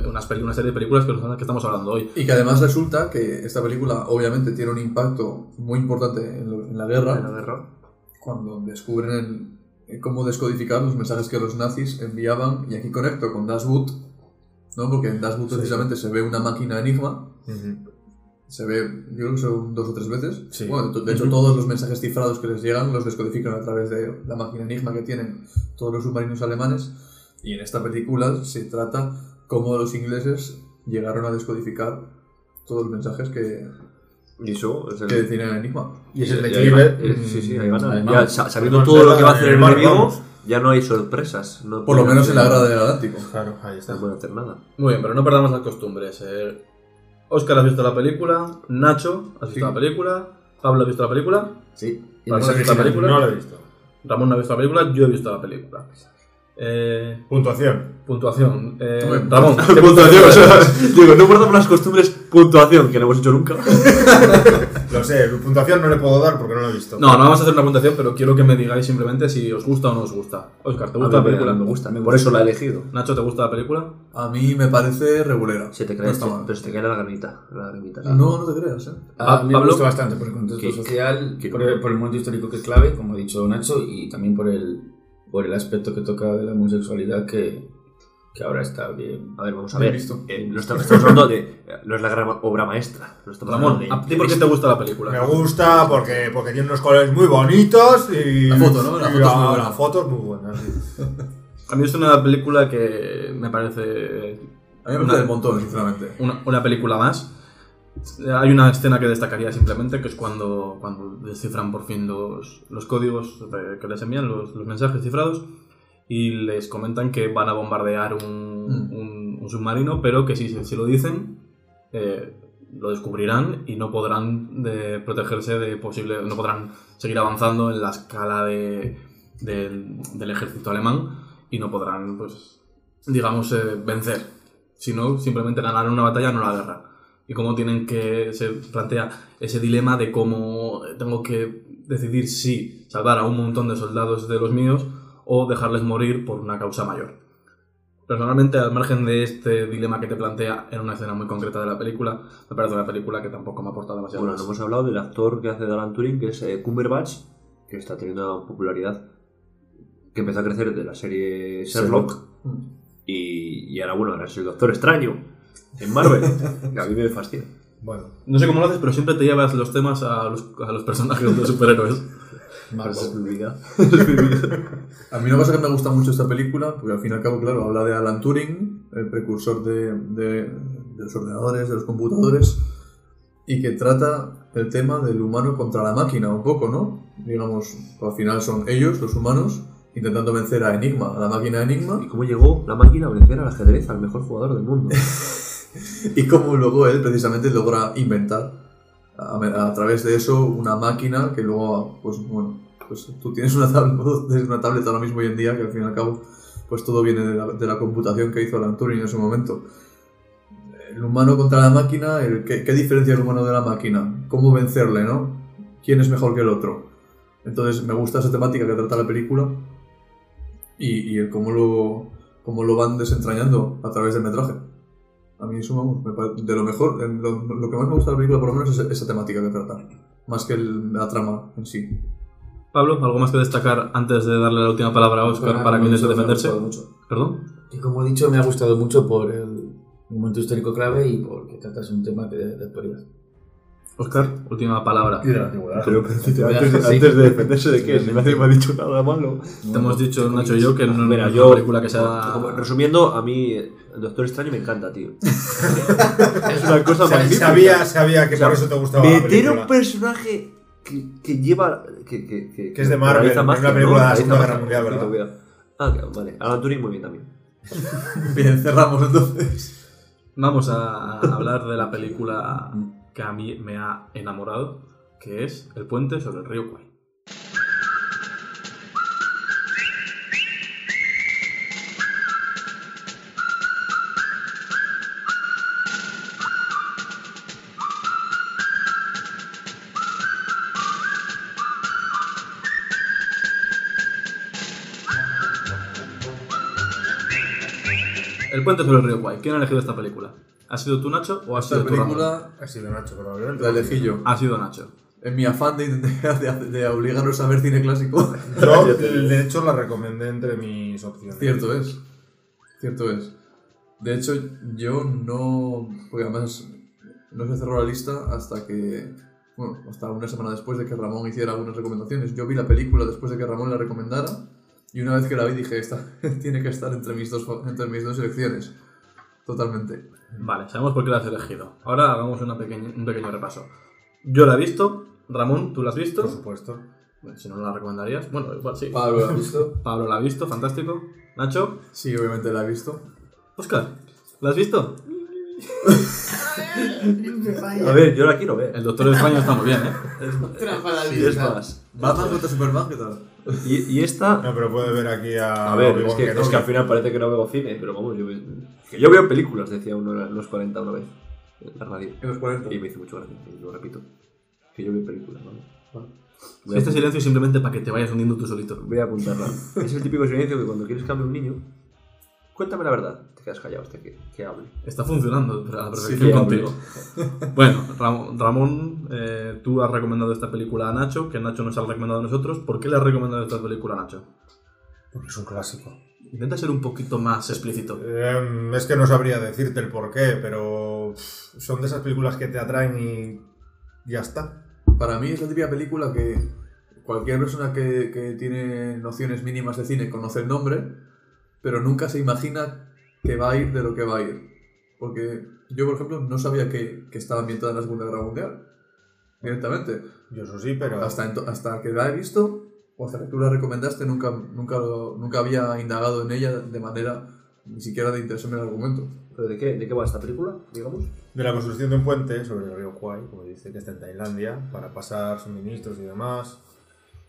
unas una serie de películas que, que estamos hablando hoy. Y que además resulta que esta película obviamente tiene un impacto muy importante en, la guerra, En la guerra. cuando descubren el- cómo descodificar los mensajes que los nazis enviaban, y aquí conecto con Das Boot, ¿no? porque en Das Boot precisamente se ve una máquina enigma. Se ve, yo creo que son dos o tres veces. Sí. Bueno, de hecho, todos los mensajes cifrados que les llegan los descodifican a través de la máquina Enigma que tienen todos los submarinos alemanes. Y en esta película se trata cómo los ingleses llegaron a descodificar todos los mensajes que, Y eso es el. que tiene el Enigma. Y es el va- eh, sí, sí, ahí van. Además, Ya, sa- sabiendo además todo lo que va a hacer el mar, ya no hay sorpresas. No Por lo menos en la guerra del Atlántico. Claro, ahí está. No pueden hacer nada. Muy bien, pero no perdamos las costumbres. Eh, Oscar, ¿has visto la película? Nacho, ¿has visto Sí. la película? Pablo, ¿has visto la película? Sí. Y Vale, mensaje ¿has visto la final. película? No lo he visto. Ramón no ha visto la película, yo he visto la película. Eh, Puntuación. puntuación. Eh, Ramón, ¿qué Puntuación, o sea, digo, no guardamos las costumbres, puntuación, que no hemos hecho nunca. Lo sé, puntuación no le puedo dar porque no lo he visto. No, no vamos a hacer una puntuación, pero quiero que me digáis simplemente si os gusta o no os gusta. Oscar, ¿te gusta A la mí me- película? Me gusta, por eso la he elegido. Nacho, ¿te gusta la película? A mí me parece regulera. Se te No cae, se- mal. pero se te cae la lagrimita. La lagrimita. No, no te creas, ¿eh? A mí me Pablo. gusta bastante por el contexto ¿Qué- social, qué- por el, por el momento histórico que es clave, como ha dicho Nacho, y también por el, por el aspecto que toca de la homosexualidad que, que ahora está bien. A ver, vamos a ver. visto. Eh, no estamos, estamos hablando de. No es la gran obra maestra. No estamos Ramón, hablando de- ¿a ti por qué te gusta la película? Me gusta porque, porque tiene unos colores muy bonitos y. La foto, ¿no? La foto es muy buena. La foto es muy buena, sí. A mí es una película que me parece A mí me Una- gusta el montón, sinceramente. una, una película más. Hay una escena que destacaría simplemente, que es cuando, cuando descifran por fin los, los códigos que les envían, los, los mensajes cifrados, y les comentan que van a bombardear un, Mm. un- un submarino, pero que si, si lo dicen, eh, lo descubrirán y no podrán de protegerse de posible, no podrán seguir avanzando en la escala de, del, del ejército alemán y no podrán, pues, digamos, eh, vencer, sino simplemente ganar una batalla, no la guerra. Y cómo tienen que, se plantea ese dilema de cómo tengo que decidir si salvar a un montón de soldados de los míos o dejarles morir por una causa mayor. Personalmente, al margen de este dilema que te plantea en una escena muy concreta de la película, me parece una película que tampoco me aporta demasiado. Bueno, más. no hemos hablado del actor que hace de Alan Turing, que es eh, Cumberbatch, que está teniendo una popularidad que empezó a crecer de la serie Sherlock. Y, y ahora, bueno, ahora es el Doctor Extraño en Marvel. a mí me fascina. Bueno, No sé cómo lo haces, pero siempre te llevas los temas a los, a los personajes de superhéroes. Esa es mi vida. A mí una cosa que me gusta mucho esta película, porque al fin y al cabo, claro, habla de Alan Turing, el precursor de, de- de los ordenadores, de los computadores, y que trata el tema del humano contra la máquina, un poco, ¿no? Digamos, al final son ellos, los humanos, intentando vencer a Enigma, a la máquina Enigma, ¿Y cómo llegó la máquina a vencer al ajedrez, al mejor jugador del mundo? y cómo luego él precisamente logra inventar a, través de eso una máquina que luego, pues bueno, pues tú tienes una tablet, una tablet ahora mismo hoy en día que al fin y al cabo, pues todo viene de la, computación que hizo Alan Turing en ese momento. El humano contra la máquina, el, ¿qué, ¿qué diferencia el humano de la máquina? ¿Cómo vencerle, no? ¿Quién es mejor que el otro? Entonces me gusta esa temática que trata la película y, y cómo lo, cómo lo van desentrañando a través del metraje. A mí eso, vamos, me pare- de lo mejor, lo, lo que más me gusta de la película por lo menos es esa, temática que trata, más que el- la trama en sí. Pablo, ¿algo más que destacar antes de darle la última palabra a Oscar Bueno, para que intente gustado- me ha defenderse? gustado mucho. ¿Perdón? Y como he dicho, me ha gustado mucho por el momento histórico clave y porque tratas un tema que de, de actualidad. Oscar, última palabra. y de la antigüedad. Pero, antes- antes, sí. de defenderse de qué, ni nadie me ha dicho nada malo. Te hemos dicho, Nacho y yo, que no Mira, es yo, una película que sea... como- resumiendo, a mí el Doctor Extraño me encanta, tío. es una cosa Sa- magnífica. sabía, sabía que O sea, por eso te gustaba Meter un personaje que, que lleva. Que, que, que, Que es de Marvel, es una película de la Segunda Guerra Mundial, ¿verdad? cuidado. Ah, vale. Alan Turing muy bien también. Bien, cerramos entonces. Vamos a hablar de la película que a mí me ha enamorado, que es El puente sobre el río Kwai. El puente sobre el río Kwai. ¿Quién ha elegido esta película? ¿Ha sido tú, Nacho, o ha Esta sido tú, Ramón? película Ha sido Nacho, probablemente. la elegí yo. Ha sido Nacho. En mi afán de, de, de, de obligarnos a ver cine clásico. Yo, de hecho, la recomendé entre mis opciones. Cierto es. Cierto es. De hecho, yo no. Porque además. no se cerró la lista hasta que, bueno, hasta una semana después de que Ramón hiciera algunas recomendaciones. Yo vi la película después de que Ramón la recomendara y una vez que la vi dije, esta tiene que estar entre mis dos, entre mis dos selecciones. Totalmente. Vale, sabemos por qué la has elegido. Ahora hagamos una pequeña- un pequeño repaso. Yo la he visto. Ramón, ¿tú la has visto? Por supuesto. Bueno, si no, no la recomendarías. Bueno, igual sí. Pablo la ha visto. Pablo la ha visto, fantástico. Nacho, Sí, obviamente la he visto. Oscar, ¿la has visto? A ver, yo la quiero ver. El Doctor Extraño está muy bien, ¿eh? Sí, es más. Batman contra Superman, ¿qué tal? Y, y esta. No, pero puede ver aquí a. A ver, es que, es Kenobi. que al final parece que no veo cine, pero vamos, yo, que yo veo películas, decía uno en los 40 una vez. En la radio. En los 40. Y me hizo mucho gracia, y lo repito. Que yo veo películas, ¿vale? Este a, silencio es simplemente para que te vayas hundiendo tú solito. voy a apuntarla. es el típico silencio que cuando quieres que hable un niño, cuéntame la verdad. Te quedas callado hasta que, que hable. Está funcionando a la perfección contigo. Bueno, Ram- Ramón, eh, tú has recomendado esta película a Nacho, que Nacho nos ha recomendado a nosotros. ¿Por qué le has recomendado esta película a Nacho? Porque es un clásico. Intenta ser un poquito más explícito. Em, es que no sabría decirte el por qué, pero son de esas películas que te atraen y ya está. Para mí es la típica película que cualquier persona que, que tiene nociones mínimas de cine conoce el nombre, pero nunca se imagina que va a ir de lo que va a ir. Porque yo, por ejemplo, no sabía que, que estaba ambientada en la Segunda Guerra Mundial. Directamente. Yo eso sí, pero. Hasta, hasta que la he visto, o hasta que tú la recomendaste, nunca, nunca, lo- nunca había indagado en ella de manera ni siquiera de interesarme en el argumento. ¿Pero de qué, de qué va esta película, digamos? De la construcción de un puente sobre el río Kwai, como dice, que está en Tailandia, para pasar suministros y demás.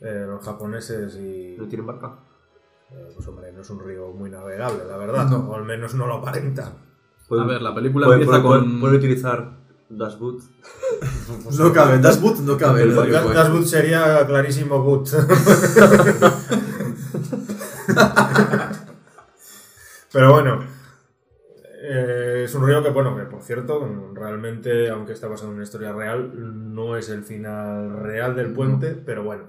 Eh, los japoneses y. ¿No tienen barca? Eh, pues hombre, no es un río muy navegable, la verdad. No. O al menos no lo aparenta. A ver, la película ¿Pueden, empieza pueden- con... pueden utilizar Das Boot? No cabe, Das Boot no cabe. en el Das río Kwai. Das Boot sería clarísimo Boot. Pero bueno, eh, es un río que, bueno, que por cierto, realmente, aunque está basado en una historia real, no es el final real del puente, pero bueno.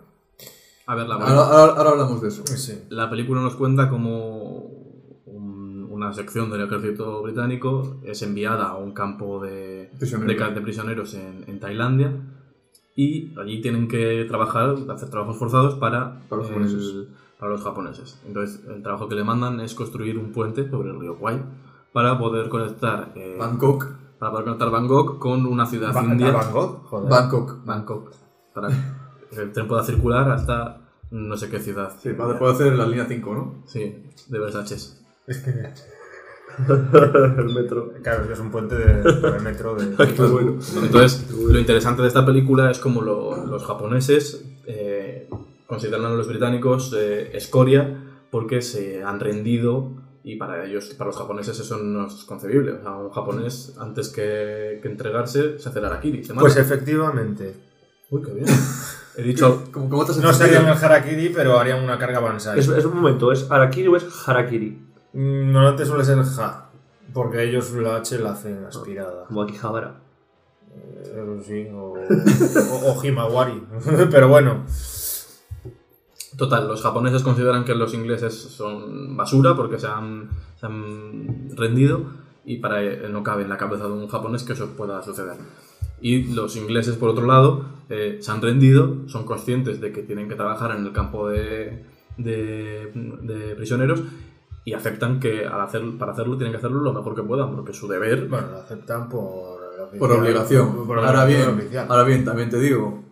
A ver, la, Ahora, ahora- ahora hablamos de eso. Sí. la película nos cuenta como un- una sección del ejército británico es enviada a un campo de, Prisioneros. de, de prisioneros en, en Tailandia y allí tienen que trabajar, hacer trabajos forzados para, Para los el- japoneses. para los japoneses. Entonces, el trabajo que le mandan es construir un puente sobre el río Kwai para poder conectar eh, Bangkok. para poder conectar Bangkok con una ciudad Ba- india. Gogh, joder. Bangkok. Bangkok. Para el tren pueda circular hasta no sé qué ciudad. Sí, para poder hacer la línea 5, ¿no? Sí, de Versace. el metro. Claro, es que es un puente de, para el metro de... Qué bueno. Entonces, lo interesante de esta película es como lo- los japoneses eh, consideran a los británicos eh, escoria porque se han rendido y para ellos, para los japoneses eso no es concebible. O sea, un japonés antes que, que entregarse se hace el harakiri. Pues efectivamente. Uy, qué bien. He dicho, ¿Cómo, cómo te has No serían el harakiri, pero harían una carga Bansai. Es, es un momento, ¿es Harakiri o es Harakiri? Mm, Normalmente suele ser ja, porque ellos la H la hacen aspirada. Como Akihabara. Eh, sí, o, o, o Himawari. pero bueno, Total, los japoneses consideran que los ingleses son basura porque se han, se han rendido y para él no cabe en la cabeza de un japonés que eso pueda suceder. Y los ingleses, por otro lado, eh, se han rendido, son conscientes de que tienen que trabajar en el campo de, de- de prisioneros y aceptan que al hacer, para hacerlo tienen que hacerlo lo mejor que puedan porque su deber... bueno, lo aceptan por, oficial- Por obligación. por ahora, bien, oficial. ahora bien, también te digo,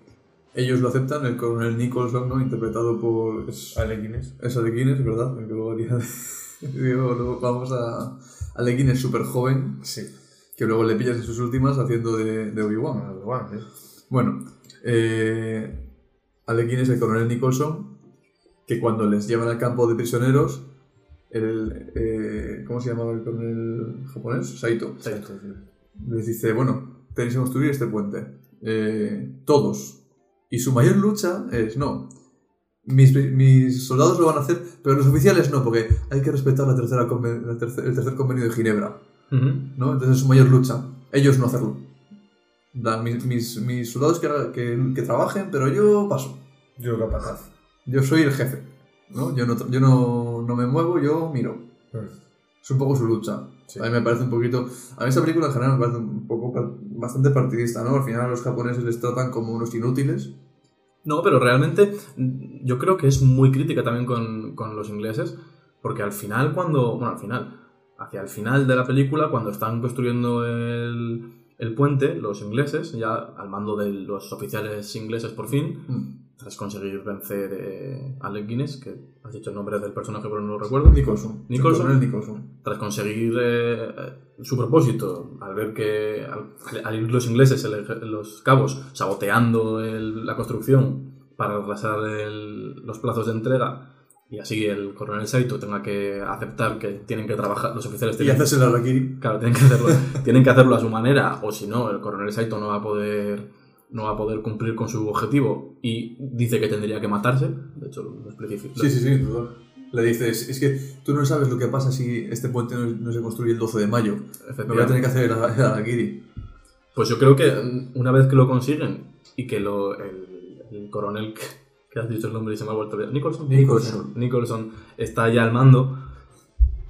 ellos lo aceptan, el coronel Nicholson, ¿no? interpretado por... Es, Ale Guinness. es Ale Guinness, ¿verdad? El que luego haría- digo, luego vamos a... Ale Guinness súper joven, Sí. Que luego le pillas en sus últimas haciendo de, de Obi-Wan. Bueno, sí. Bueno, eh, Guinness, el coronel Nicholson, que cuando les llevan al campo de prisioneros, el, eh, ¿cómo se llamaba el coronel japonés? Saito. Les dice, bueno, tenéis que construir este puente. Eh, todos. Y su mayor lucha es, no, mis, mis soldados lo van a hacer, pero los oficiales no, porque hay que respetar la tercera conven- la tercer- el tercer convenio de Ginebra. Entonces es su mayor lucha. Ellos no hacerlo. Dan mis, mis, mis soldados que, que, que trabajen, pero yo paso. Yo capataz. Yo soy el jefe. ¿no? Yo, no, tra- yo no, no me muevo, yo miro. es un poco su lucha. A mí me parece un poquito... A mí esta película en general me parece un poco bastante partidista, ¿no? Al final a los japoneses les tratan como unos inútiles. No, pero realmente yo creo que es muy crítica también con, con los ingleses, porque al final cuando, bueno, al final, hacia el final de la película, cuando están construyendo el, el puente, los ingleses, ya al mando de los oficiales ingleses por fin, Mm. tras conseguir vencer eh, a Alec Guinness, que has dicho el nombre del personaje pero no lo recuerdo, Nicholson. Nicholson. Tras conseguir eh, su propósito, al ver que al, al ir los ingleses, el los cabos, saboteando el- la construcción para retrasar los plazos de entrega, y así el coronel Saito tenga que aceptar que tienen que trabajar, los oficiales Y tienen, el Arakiri. claro, tienen, que hacerlo, tienen que hacerlo a su manera, o si no, el coronel Saito no va a poder no va a poder cumplir con su objetivo y dice que tendría que matarse, de hecho lo especifica. Sí, sí, sí, total. Le dices, es que tú no sabes lo que pasa si este puente no, no se construye el 12 de mayo. Me voy a tener que hacer el, el Arakiri. Pues yo creo que una vez que lo consiguen y que lo, el, el coronel, que, has dicho el nombre y se me ha vuelto olvidar, Nicholson. Nicholson. Nicholson está ya al mando,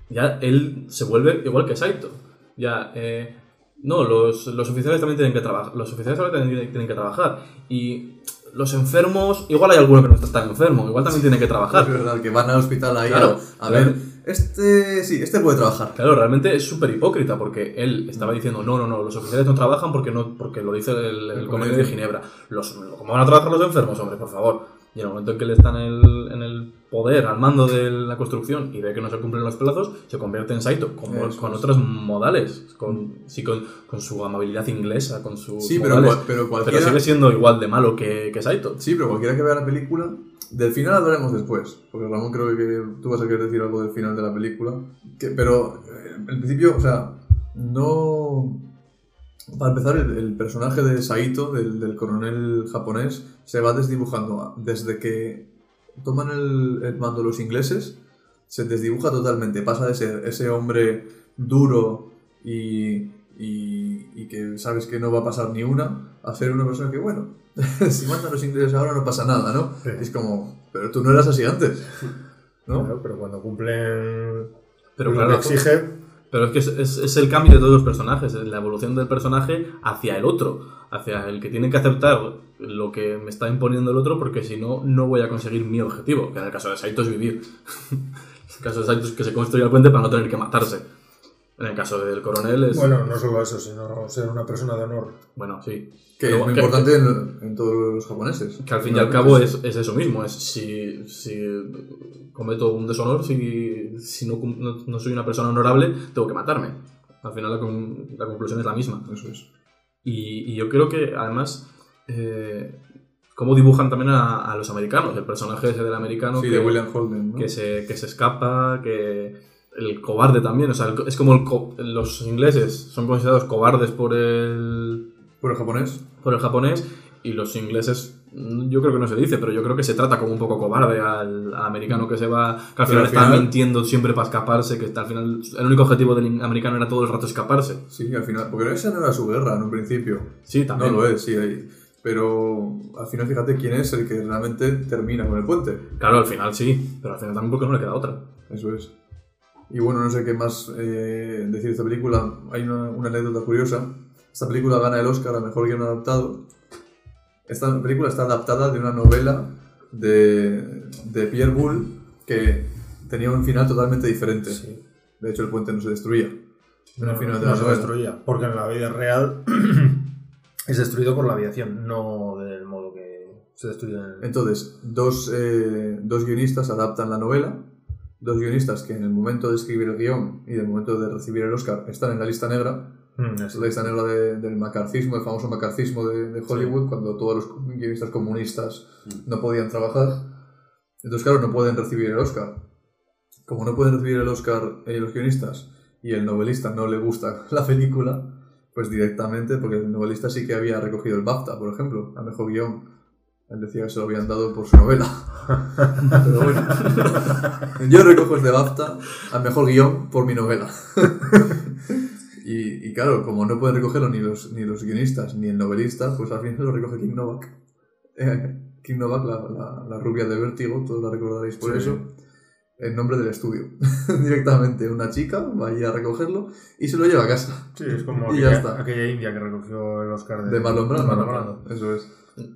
ya él se vuelve igual que Saito. Ya, eh, no, los, los oficiales también tienen que trabajar. Los oficiales también tienen, tienen que trabajar. Y los enfermos, igual hay alguno que no está tan enfermo, igual también tiene que Es trabajar. verdad, que van al hospital ahí Claro, a, ver, este, sí, este puede trabajar. Claro, realmente es súper hipócrita porque él estaba diciendo, no, no, no, los oficiales no trabajan porque no porque lo dice el, el convenio de Ginebra. Los, ¿Cómo van a trabajar los enfermos, hombre, por favor? Y en el momento en que él está en el, en el poder, al mando de la construcción y ve que no se cumplen los plazos, se convierte en Saito, Eso con es. otros modales, con, sí, con, con su amabilidad inglesa, con sus Sí, pero, modales. pero Pero cualquiera... sigue siendo igual de malo que, que Saito. Sí, pero cualquiera que vea la película, del final hablaremos después, porque Ramón creo que tú vas a querer decir algo del final de la película, que, pero eh, en principio, o sea, no... Para empezar, el, el personaje de Saito, del, del coronel japonés, se va desdibujando desde que toman el, el mando los ingleses, se desdibuja totalmente, pasa de ser ese hombre duro y, y, y que sabes que no va a pasar ni una, a ser una persona que, bueno, si mandan los ingleses ahora no pasa nada, ¿no? Sí. Es como, pero tú no eras así antes, ¿no? Claro, pero cuando cumplen Pero lo claro, que exige, Pero es que es, es- el cambio de todos los personajes, es la evolución del personaje hacia el otro, hacia el que tiene que aceptar lo que me está imponiendo el otro, porque si no, no voy a conseguir mi objetivo, que en el caso de Saito es vivir. en el caso de Saito es que se construya el puente para no tener que matarse. En el caso del coronel es... bueno, no solo eso, sino ser una persona de honor. bueno, sí. Que Pero es muy que- importante en, en todos los japoneses. Que al fin y al cabo es, es eso mismo, es si, si cometo un deshonor, si, si no, no- no soy una persona honorable, tengo que matarme. Al final la, con- la conclusión es la misma. Eso es. Y, y yo creo que además, eh, cómo dibujan también a, a los americanos, el personaje ese del americano Sí, que, de William Holden, ¿no? que, se, que se escapa, que el cobarde también, o sea, el es como el co- los ingleses son considerados cobardes por el, ¿Por el japonés? por el japonés y los ingleses mm, yo creo que no se dice, pero yo creo que se trata como un poco cobarde al, al americano que se va, que al final al está mintiendo siempre para escaparse, que al final el único objetivo del americano era todo el rato escaparse. Sí, al final. Porque esa no era su guerra en un principio. Sí, también. No lo es, sí. ahí. Pero al final fíjate quién es el que realmente termina con el puente. Claro, al final sí, pero al final también porque no le queda otra. Eso es. Y bueno, no sé qué más eh, decir de esta película. Hay una, una anécdota curiosa. Esta película gana el Oscar a Mejor Guión Adaptado. Esta película está adaptada de una novela de, de Pierre Boulle que tenía un final totalmente diferente. De hecho, el puente no se destruía. No, final de no se novela. destruía, porque en la vida real es destruido por la aviación, no del modo que se destruye en el... Entonces, dos, eh, dos guionistas adaptan la novela, dos guionistas que en el momento de escribir el guion y en el momento de recibir el Oscar están en la lista negra, Mm, es la lista negra de- del macarcismo, el famoso macarcismo de, de Hollywood, cuando todos los guionistas comunistas no podían trabajar. Entonces, claro, no pueden recibir el Oscar. Como no pueden recibir el Oscar eh, los guionistas y el novelista no le gusta la película, pues directamente, porque el novelista sí que había recogido el BAFTA, por ejemplo, a mejor guion. Él decía que se lo habían dado por su novela. Pero bueno, yo recojo este BAFTA al mejor guion por mi novela. y, y claro, como no pueden recogerlo ni los, ni los guionistas ni el novelista, pues al final lo recoge Kim Novak. Eh, Kim Novak, la, la, la rubia de Vértigo, todos la recordaréis por Sí. eso. en nombre del estudio. Directamente, una chica va ahí a recogerlo y se lo lleva a casa. Sí, es como Y ya aquella, está. aquella india que recogió el Oscar de, De. Marlon Brando. Eso es.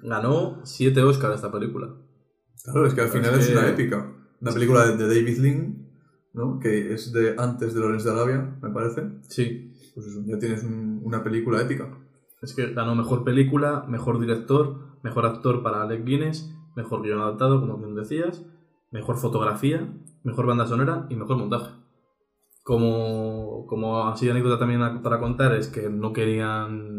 Ganó 7 Oscars esta película. Claro, es que al final Es es, que- una épica. Una película de, de David Lean, ¿no? Que es de antes de Lawrence de Arabia, me parece. Sí. Pues eso, ya tienes un- una película épica. Es que ganó mejor película, mejor director, mejor actor para Alec Guinness, mejor guion adaptado, como bien decías, mejor fotografía, mejor banda sonora y mejor montaje. Como, como así anécdota también para contar es que no querían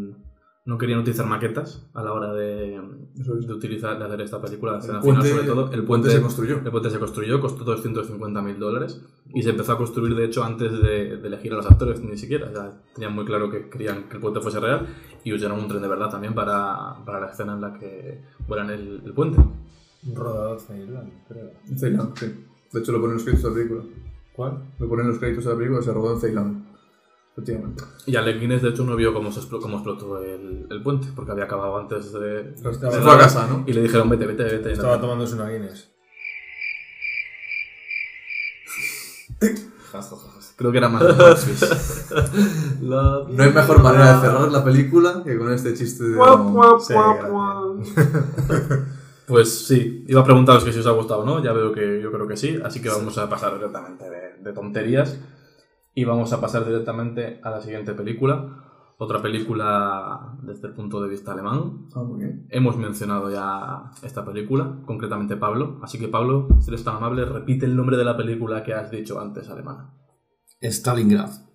no querían utilizar maquetas a la hora de, es. de utilizar de hacer esta película la escena El puente, final sobre todo el puente, se construyó. el puente se construyó costó 250 mil dólares y se empezó a construir de hecho antes de, de elegir a los actores ni siquiera o sea, tenían muy claro que querían que el puente fuese real y usaron un tren de verdad también para, para la escena en la que vuelan el, el puente Rodado en Ceilán, creo. En Ceilán, sí. De hecho, lo ponen en los créditos de la película. ¿Cuál? Lo ponen en los créditos de la película, se rodó en Ceilán. Efectivamente. y Alec Guinness de hecho no vio cómo, se explo- cómo explotó el, el puente porque había acabado antes de, Estaba, Se fue a nada, casa, ¿no? y le dijeron vete, vete, vete estaba tomándose una Guinness. creo que era más de Mansfield. La- No hay mejor manera de cerrar la película que con este chiste de... Sí. Pues sí, iba a preguntaros que si os ha gustado o no, ya veo que yo creo que sí, así que vamos a pasar directamente de, de tonterías y vamos a pasar directamente a la siguiente película, otra película desde el punto de vista alemán. Ah, muy bien. Hemos mencionado ya esta película, concretamente Pablo, así que Pablo, si eres tan amable, repite el nombre de la película que has dicho antes, alemana. Stalingrad.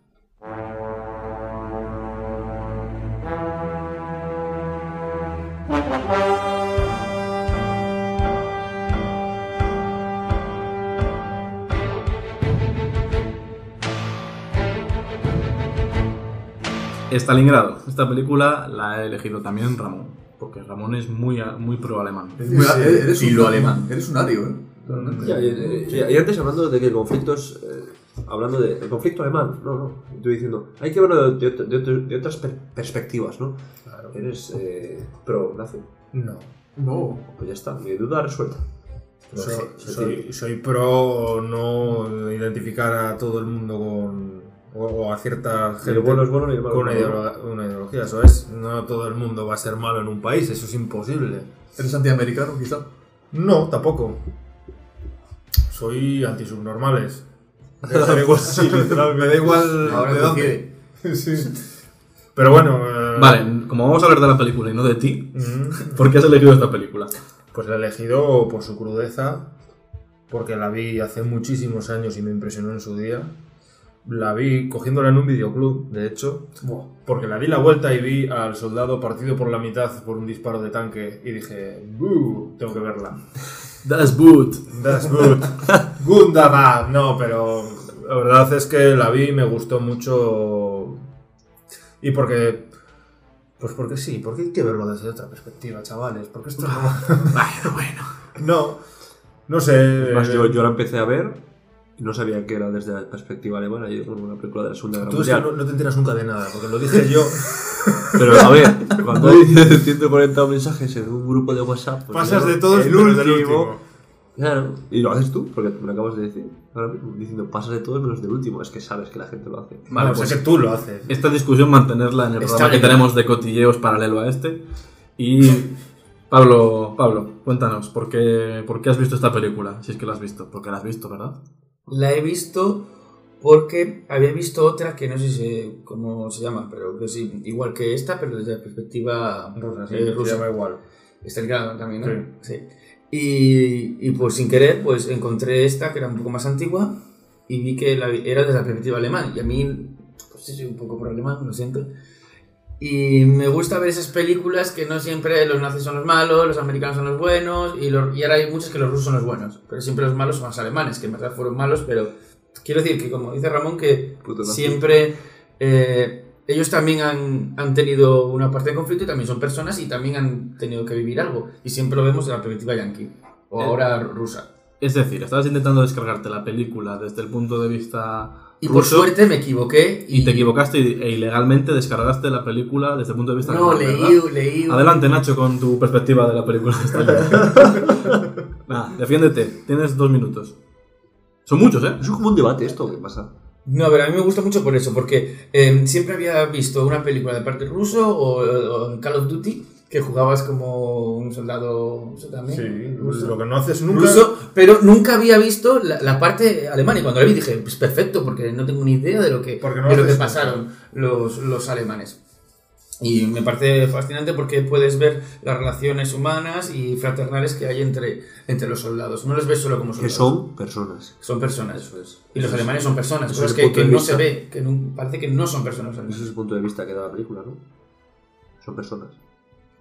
Stalingrado, esta película la ha elegido también Ramón, porque Ramón es muy, muy pro alemán. Muy- eres Y un, lo alemán. Eres un ario, ¿eh? Ya, y, y- y antes hablando de que el conflicto es. eh, hablando de. El conflicto alemán, no, no. Estoy diciendo. Hay que verlo de, de- de- de otras per- perspectivas, ¿no? Claro. Eres eh, pro nazi. No. No. Pues ya está, mi duda resuelta. Soy, soy, soy pro no identificar a todo el mundo con. O, o a cierta gente bueno es bueno malo con una, ideolo- una ideología. Eso es, no todo el mundo va a ser malo en un país, eso es imposible. ¿Eres antiamericano, quizá? No, tampoco. Soy antisubnormales. Me da igual, sí, me da igual Ahora de dónde. Sí. Pero bueno. eh, Vale, como vamos a hablar de la película y no de ti, mm, ¿por qué has elegido esta película? Pues la he elegido por su crudeza, porque la vi hace muchísimos años y me impresionó en su día. La vi cogiéndola en un videoclub, de hecho, porque la di la vuelta y vi al soldado partido por la mitad por un disparo de tanque y dije, "Buh, tengo que verla. Das Boot. That's good. Gundabad. No, pero la verdad es que la vi y me gustó mucho. Y porque. Pues porque sí, porque hay que verlo desde otra perspectiva, chavales. Porque esto no. Bueno, bueno. No. No sé. Además, yo, yo la empecé a ver no sabía que era desde la perspectiva alemana. Yo como una película de la Segunda Guerra Tú es que Mundial. no, no te enteras nunca de nada, porque lo dije yo. Pero a ver, cuando hay 140 mensajes en un grupo de WhatsApp. pues Pasas de todos, el menos del último. último. Claro, y lo haces tú, porque me lo acabas de decir. Ahora mismo, diciendo pasas de todos menos del último. Es que sabes que la gente lo hace. Vale, no, pues sé que tú lo haces. esta discusión mantenerla en el Está programa que tenemos de cotilleos paralelo a este. Y Pablo, Pablo, cuéntanos, ¿por qué, ¿por qué has visto esta película? Si es que la has visto, porque la has visto, ¿verdad? La he visto porque había visto otra que no sé si, cómo se llama, pero que sí, igual que esta, pero desde la perspectiva Rusa, sí, eh, se rusa. llama igual. Está también, ¿no? Sí. Sí. Y, y pues sin querer, pues encontré esta que era un poco más antigua y vi que la, era desde la perspectiva alemana. Y a mí, pues sí, soy un poco por alemán, lo siento. Y me gusta ver esas películas que no siempre los nazis son los malos, los americanos son los buenos, y, los- y ahora hay muchas que los rusos son los buenos. Pero siempre los malos son los alemanes, que en verdad fueron malos, pero quiero decir que, como dice Ramón, que siempre eh, ellos también han, han tenido una parte de conflicto y también son personas y también han tenido que vivir algo. Y siempre lo vemos de la perspectiva yankee, o Eh, ahora rusa. Es decir, estabas intentando descargarte la película desde el punto de vista Y por ruso suerte me equivoqué y, y te equivocaste y- e ilegalmente descargaste la película desde el punto de vista No, leí, leí. Adelante, Nacho, con tu perspectiva de la película. Nada, defiéndete, tienes dos minutos. Son muchos, ¿eh? Es como un debate esto, ¿qué pasa? No, a ver, a mí me gusta mucho por eso, porque eh, siempre había visto una película de parte ruso o, Call of Duty que jugabas como un soldado ruso también. Sí, ruso. lo que no haces nunca. Ruso, pero nunca había visto la, la parte alemana y cuando la vi dije, pues perfecto, porque no tengo ni idea de lo que, no de lo que pasaron los, los alemanes. Y me parece fascinante porque puedes ver las relaciones humanas y fraternales que hay entre, entre los soldados. No los ves solo como Que soldados. son personas. Son personas. Eso es. Y los alemanes son personas, cosas que, que no vista. se ve, que no- parece que no son personas Ese es el punto de vista que da la película, ¿no? Son personas.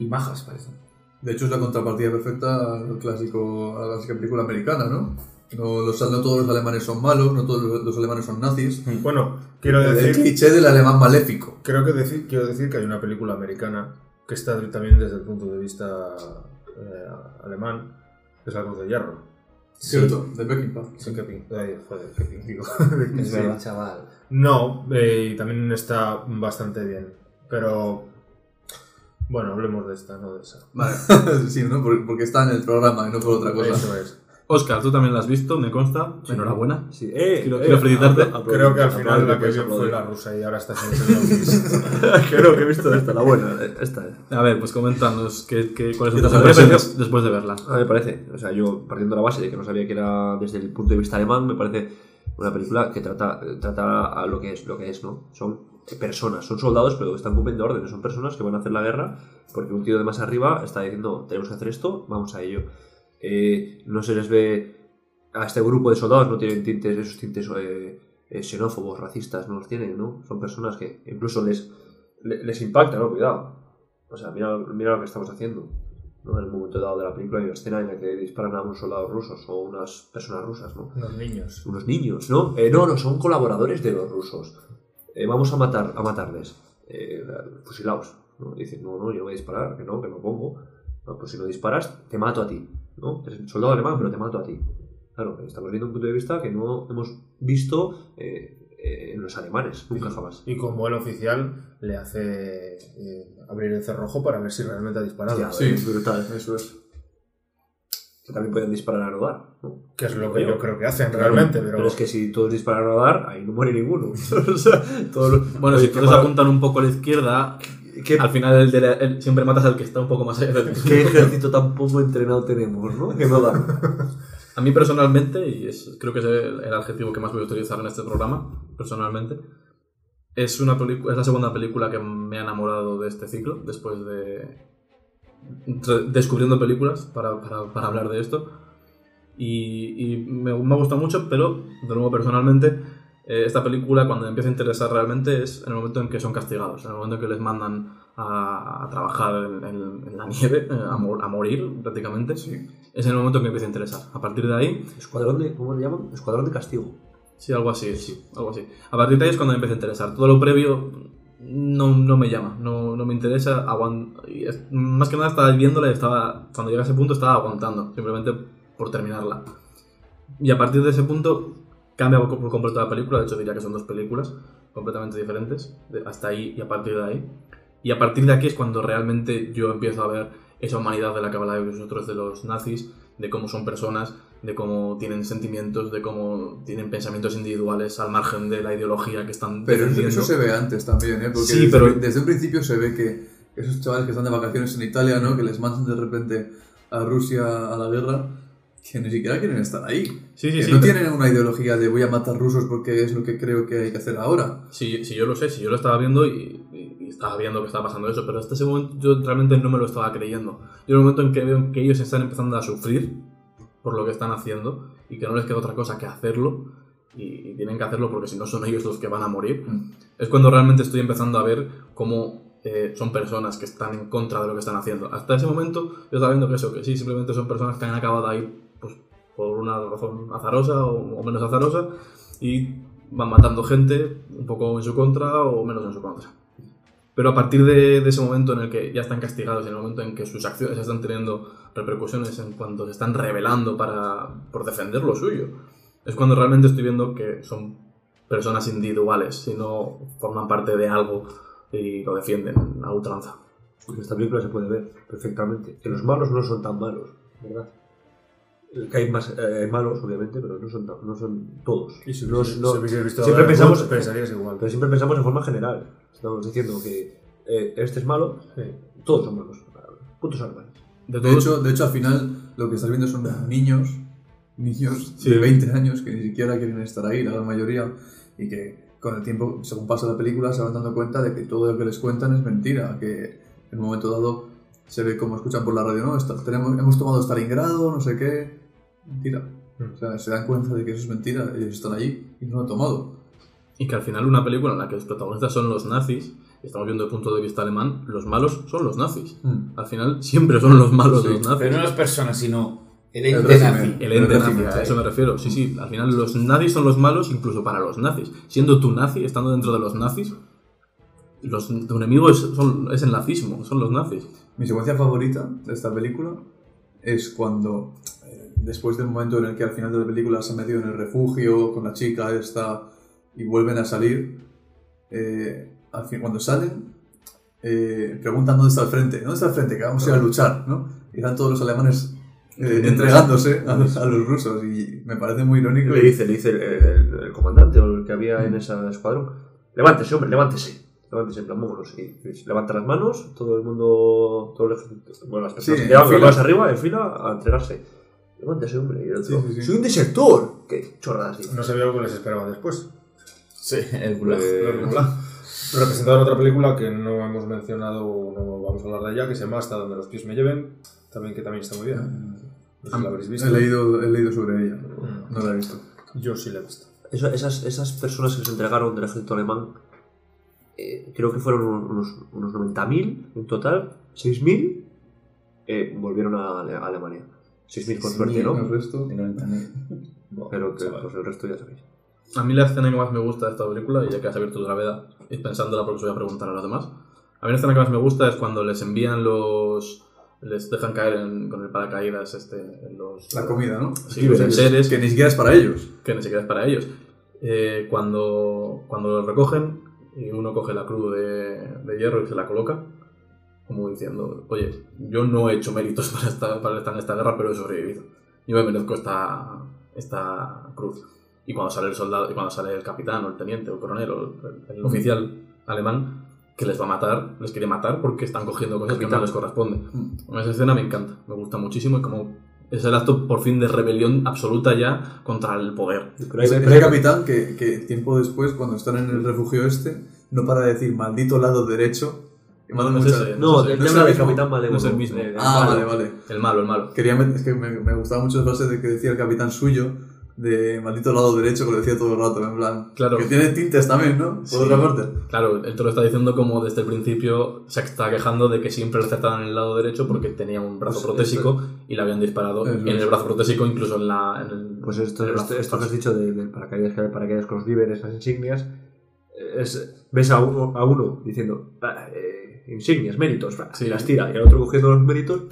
Y majas parecen. De hecho, es la contrapartida perfecta al clásico, a la clásica película americana, ¿no? No, los, no todos los alemanes son malos, no todos los, los alemanes son nazis. Bueno, quiero El decir. cliché del alemán maléfico. Creo que decir, quiero decir que hay una película americana que está también desde el punto de vista eh, alemán, que es La Cruz de Hierro. Cierto, de Peckinpah. Sí, que ay, joder, qué digo. Es Sí. verdad, chaval. No, eh, y también está bastante bien. Pero. Bueno, hablemos de esta, no de esa. Vale, sí, ¿no? Por- Porque está en el programa y no por otra cosa. Eso es. Oscar, tú también la has visto, me consta. Enhorabuena. Sí. Eh, Quiero- eh, quiero felicitarte. Creo que al final la que vio fue la rusa y ahora está sin zombies. Creo que he visto esta, la buena. eh, Esta es. A ver, pues coméntanos qué, qué- cuáles ¿Qué son tus impresiones después de verla. A me parece, o sea, yo partiendo de la base de que no sabía que era desde el punto de vista alemán, me parece una película que trata, trata a lo que es, lo que es, ¿no? Son personas, son soldados, pero están cumpliendo órdenes, son personas que van a hacer la guerra porque un tío de más arriba está diciendo, tenemos que hacer esto, vamos a ello. Eh, no se les ve a este grupo de soldados, no tienen tintes, esos tintes eh, eh, xenófobos, racistas, no los tienen, ¿no? Son personas que incluso les, le- les impacta, ¿no? Cuidado. O sea, mira, mira lo que estamos haciendo. ¿no? En el momento dado de la película hay una escena en la que disparan a unos soldados rusos o unas personas rusas, ¿no? Los niños. Unos niños, ¿no? Eh, no, no, son colaboradores de los rusos. Eh, vamos a matar, a matarles. Eh, fusilaos. ¿no? Y dicen, no, no, yo voy a disparar, que no, que. No, pues si no disparas, te mato a ti. ¿no? Eres un soldado alemán, pero te mato a ti. Claro, estamos viendo un punto de vista que no hemos visto eh, eh, en los alemanes, nunca jamás. Y como el oficial le hace eh, abrir el cerrojo para ver si realmente ha disparado. Ya, Sí. es brutal. Eso es. Que también pueden disparar a rodar, ¿no? Que es lo que yo creo que hacen realmente, pero, es que si todos disparan a rodar, ahí no muere ninguno. o sea, todos los- Bueno, Oye, si todos apuntan un poco a la izquierda, ¿Qué, al final el de la- el- siempre matas al que está un poco más allá qué ejército tan poco entrenado tenemos, ¿no? Que no da. A mí personalmente, y es, creo que es el, el adjetivo que más voy a utilizar en este programa, personalmente, es, una es la segunda película que me ha enamorado de este ciclo, después de descubriendo películas para, para- para hablar de esto. Y, y me, me ha gustado mucho, pero de nuevo personalmente, eh, esta película cuando me empieza a interesar realmente es en el momento en que son castigados, en el momento en que les mandan a, a trabajar en, en- en la nieve, eh, a, mor- a morir prácticamente. Es en el momento en que me empieza a interesar. A partir de ahí, Escuadrón de, ¿cómo le llaman? Escuadrón de castigo. Sí, algo así, sí, algo así. A partir de ahí es cuando me empieza a interesar. Todo lo previo no, no me llama, no, no me interesa. y más que nada estaba viéndola y estaba, cuando llegué a ese punto estaba aguantando, simplemente por terminarla. Y a partir de ese punto cambia por completo la película, de hecho diría que son dos películas completamente diferentes, hasta ahí y a partir de ahí. Y a partir de aquí es cuando realmente yo empiezo a ver esa humanidad de la que habláis vosotros de los nazis, de cómo son personas, de cómo tienen sentimientos, de cómo tienen pensamientos individuales al margen de la ideología que están Pero eso, se ve antes también, ¿eh? Porque Sí, desde, pero- desde un principio se ve que esos chavales que están de vacaciones en Italia, ¿no? Que les mandan de repente a Rusia a la guerra, que ni siquiera quieren estar ahí. Sí, sí, que sí. no pero- tienen una ideología de voy a matar rusos porque es lo que creo que hay que hacer ahora. Sí, sí, yo lo sé, sí, yo lo estaba viendo y, y- y estaba viendo que estaba pasando eso, pero hasta ese momento yo realmente no me lo estaba creyendo. Yo en el momento en que veo que ellos están empezando a sufrir por lo que están haciendo y que no les queda otra cosa que hacerlo y, tienen que hacerlo porque si no son ellos los que van a morir, Mm. es cuando realmente estoy empezando a ver cómo eh, son personas que están en contra de lo que están haciendo. Hasta ese momento yo estaba viendo que eso, que sí, simplemente son personas que han acabado ahí pues, por una razón azarosa o, o menos azarosa y van matando gente un poco en su contra o menos en su contra. Pero a partir de, de ese momento en el que ya están castigados, en el momento en que sus acciones están teniendo repercusiones en cuanto se están rebelando para, por defender lo suyo, es cuando realmente estoy viendo que son personas individuales y no forman parte de algo y lo defienden a ultranza. En esta película se puede ver perfectamente que los malos no son tan malos, ¿verdad? Que hay más eh, malos, obviamente, pero no son, no son todos. Y si No- hubiese- no- si siempre pensamos, pensarías igual. pero siempre pensamos en forma general. Estamos diciendo que eh, este es malo, Sí. todos son malos. Putos animales. De hecho, de hecho, al final lo que estás viendo son niños, niños Sí. de 20 años que ni siquiera quieren estar ahí, la gran mayoría, y que con el tiempo, según pasa la película, se van dando cuenta de que todo lo que les cuentan es mentira, que en un momento dado se ve como escuchan por la radio, no, tenemos, hemos tomado Stalingrado, no sé qué, mentira. O sea, se dan cuenta de que eso es mentira, ellos están allí y no lo han tomado. Y que al final una película en la que los protagonistas son los nazis, y estamos viendo el punto de vista alemán, los malos son los nazis. Mm. Al final siempre son los malos Sí, los nazis. Pero no las personas, sino el ente nazi. El ente nazi, a eso me refiero. Sí, sí, al final los nazis son los malos incluso para los nazis. Siendo tú nazi, estando dentro de los nazis, los, tu enemigo es, son- es el nazismo, son los nazis. Mi secuencia favorita de esta película es cuando, después del momento en el que al final de la película se han metido en el refugio con la chica esta y vuelven a salir, eh, al fin, cuando salen, eh, preguntan dónde está el frente, dónde está el frente, que vamos a ir a luchar, ¿no? Y están todos los alemanes eh, entregándose a los, a los rusos y me parece muy irónico. Le dice, le dice el, el- el comandante o el que había en ese escuadrón, levántese, hombre, levántese. Levántese, en plan, vámonos. Y, levanta las manos, todo el mundo, todo el ejército, bueno, las personas Sí, que llevan en las fila. manos arriba, en fila, a entregarse. Levántese, hombre. Y el otro, Sí, sí, sí. soy un desertor. Qué chorradas, dice. No sabía lo que les esperaba después. Sí, el gulag. Eh, Representado en otra película que no hemos mencionado, no vamos a hablar de ella, que se llama Hasta donde los pies me lleven, también que también está muy bien. No sé si la habréis visto. He leído, he leído sobre ella, no la he visto. Yo sí la he visto. Eso- esas, esas personas que se entregaron del ejército alemán, eh, creo que fueron unos, unos 90.000 en total, 6.000 eh, volvieron a Alemania. 6.000 con suerte, ¿no? El resto, De 90.000. Pero que pues, el resto ya sabéis. A mí la escena que más me gusta de esta película, y ya que has abierto otra veda, y pensándola porque os voy a preguntar a los demás, a mí la escena que más me gusta es cuando les envían los... les dejan caer en- con el paracaídas este, en los... la comida, ¿no? Sí, los enseres, que ni siquiera es para ellos. que ni siquiera es para ellos. Eh, cuando, cuando los recogen y uno coge la cruz de, de hierro y se la coloca, como diciendo, oye, yo no he hecho méritos para estar, para estar en esta guerra, pero he sobrevivido. Yo me merezco esta, esta cruz. Y cuando sale el soldado, y cuando sale el capitán, o el teniente, o el coronel, o el, el oficial alemán, que les va a matar, les quiere matar porque están cogiendo cosas que no Capitán. les corresponden. Esa escena me encanta, me gusta muchísimo y como es el acto por fin de rebelión absoluta ya contra el poder. Pero hay- pero hay- capitán que, que tiempo después, cuando están en el refugio este, no para de decir maldito lado derecho. Que me No, da no es mucha- ese, No, no el es no es tema el del. Capitán Malévolo. No es el mismo. Ah, malo. vale, vale. El malo, el malo. Quería es que me, me gustaba mucho la frase de que decía el capitán suyo, de maldito lado derecho, que lo decía todo el rato, en plan. Claro. Que tiene tintes también, ¿no? Por Sí. otra parte. Claro, él te lo está diciendo como desde el principio se está quejando de que siempre le acertaban en el lado derecho porque tenía un brazo Pues protésico y le habían disparado en es. el brazo protésico, incluso en, la, en el. Pues esto, el esto, esto que has dicho de- del paracaídas, que paracaídas con los víveres, las insignias, es, ves a uno, a uno diciendo "Ah, eh, insignias, méritos, bah", Sí. las tira, y el otro cogiendo los méritos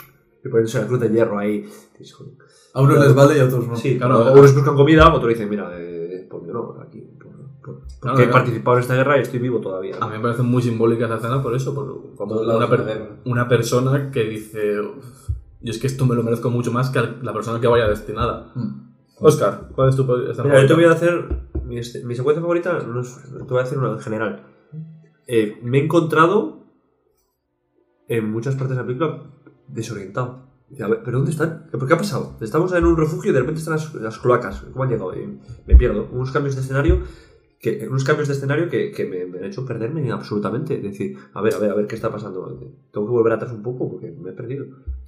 y poniéndose la cruz de hierro ahí. A unos les vale y a otros no. Sí, claro. claro. Unos buscan comida, otros dicen, mira, eh, pues yo no, aquí, por- por- Claro, porque he participado en esta guerra y estoy vivo todavía. A mí me parece muy simbólica esa escena por eso, por, como una, per- una persona que dice, "Uf, yo es que esto me lo merezco mucho más que la persona que vaya destinada. Mm. Oscar, ¿cuál es tu escena Mira, yo te voy favorita? a hacer. Mi, este- mi secuencia favorita, no es- te voy a decir una en general. Eh, me he encontrado en muchas partes de la película desorientado. Dice, a ver, ¿pero dónde están? ¿Por qué ha pasado? Estamos en un refugio y de repente están las, las cloacas. ¿Cómo han llegado? Me pierdo. Unos cambios de escenario que, unos cambios de escenario que, que me, me han hecho perderme absolutamente. Es decir, a ver, a ver, a ver qué está pasando. Tengo que volver atrás un poco porque me he perdido.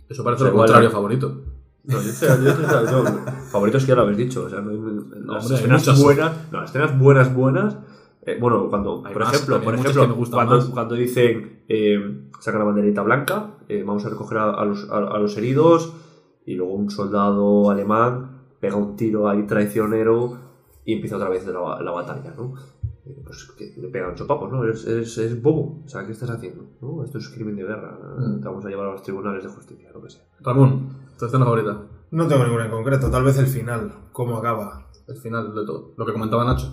Eso parece O sea, lo contrario favorito. No, yo sé, yo sé, yo- favoritos que ya lo habéis dicho. O sea, no hay- las escenas buenas. No, las escenas buenas, buenas. Eh, bueno, cuando, Hay por más, ejemplo, por ejemplo me cuando, cuando dicen eh, sacan la banderita blanca, eh, vamos a recoger a, a los, a, a los heridos, y luego un soldado alemán pega un tiro ahí traicionero y empieza otra vez la, la batalla, ¿no? Eh, Pues que le pegan chopapos, ¿no? Eres, eres, eres bobo. O sea, ¿qué estás haciendo? ¿No? Esto es crimen de guerra. Mm. Te vamos a llevar a los tribunales de justicia, lo que sea. Ramón, tu escena favorita. No tengo ninguna en concreto, tal vez el final, cómo acaba. El final de todo. Lo que comentaba Nacho.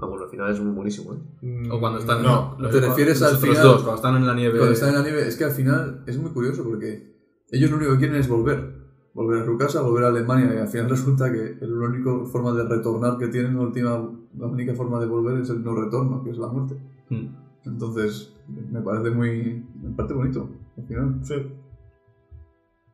Ah, bueno, al final es muy buenísimo, ¿eh? O cuando están. No, los- ¿Te refieres al los final? dos, cuando están en la nieve. Cuando están en la nieve, es que al final es muy curioso porque ellos lo único que quieren es volver. volver a su casa, volver a Alemania y al final resulta que la única forma de retornar que tienen, la, última, la única forma de volver es el no retorno, que es la muerte. Mm. Entonces, me parece muy. Me parece bonito, al final. Sí.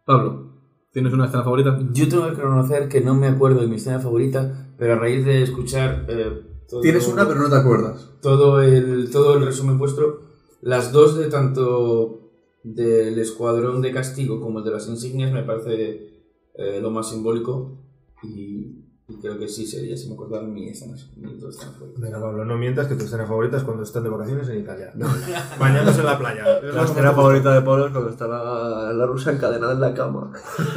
Pablo, ¿tienes una escena favorita? Yo tengo que reconocer que no me acuerdo de mi escena favorita, pero a raíz de escuchar eh, todo, Tienes una, pero no te acuerdas. todo, el, todo el resumen vuestro, las dos de tanto del escuadrón de castigo como el de las insignias me parece eh, lo más simbólico y, y creo que sí sería, si me acordara mi escena, mi. Venga, Pablo, no mientas que tu escena favorita es cuando están de vacaciones en Italia. Bañándose en la playa. La escena favorita de Pablo es cuando está la, la rusa encadenada en la cama.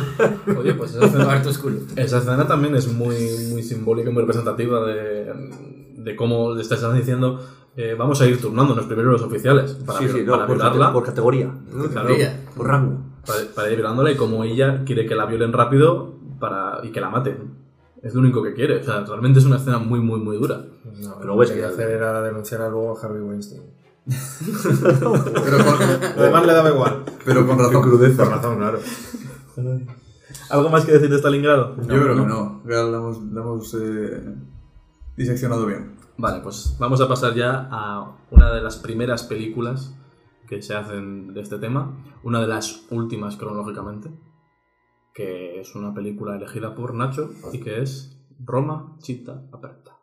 Oye, pues esa escena, Harto oscuro. esa escena también es muy, muy simbólica y muy representativa de, de cómo le estás diciendo eh, vamos a ir turnándonos primero los oficiales para, sí, sí, no, para por, violarla. por categoría. Claro, Por rango. para, para ir violándola y como ella quiere que la violen rápido para, y que la maten. Es lo único que quiere. O sea, realmente es una escena muy, muy, muy dura. No, Pero lo que que- quería hacer era denunciar algo a Harvey Weinstein. Pero con, Lo demás le daba igual. pero con razón. Por razón, claro. ¿Algo más que decir de Stalingrado? Yo creo que no. Ya lo hemos, lo hemos eh, diseccionado bien. Vale, pues vamos a pasar ya a una de las primeras películas que se hacen de este tema, una de las últimas cronológicamente, que es una película elegida por Nacho y que es Roma Città Aperta.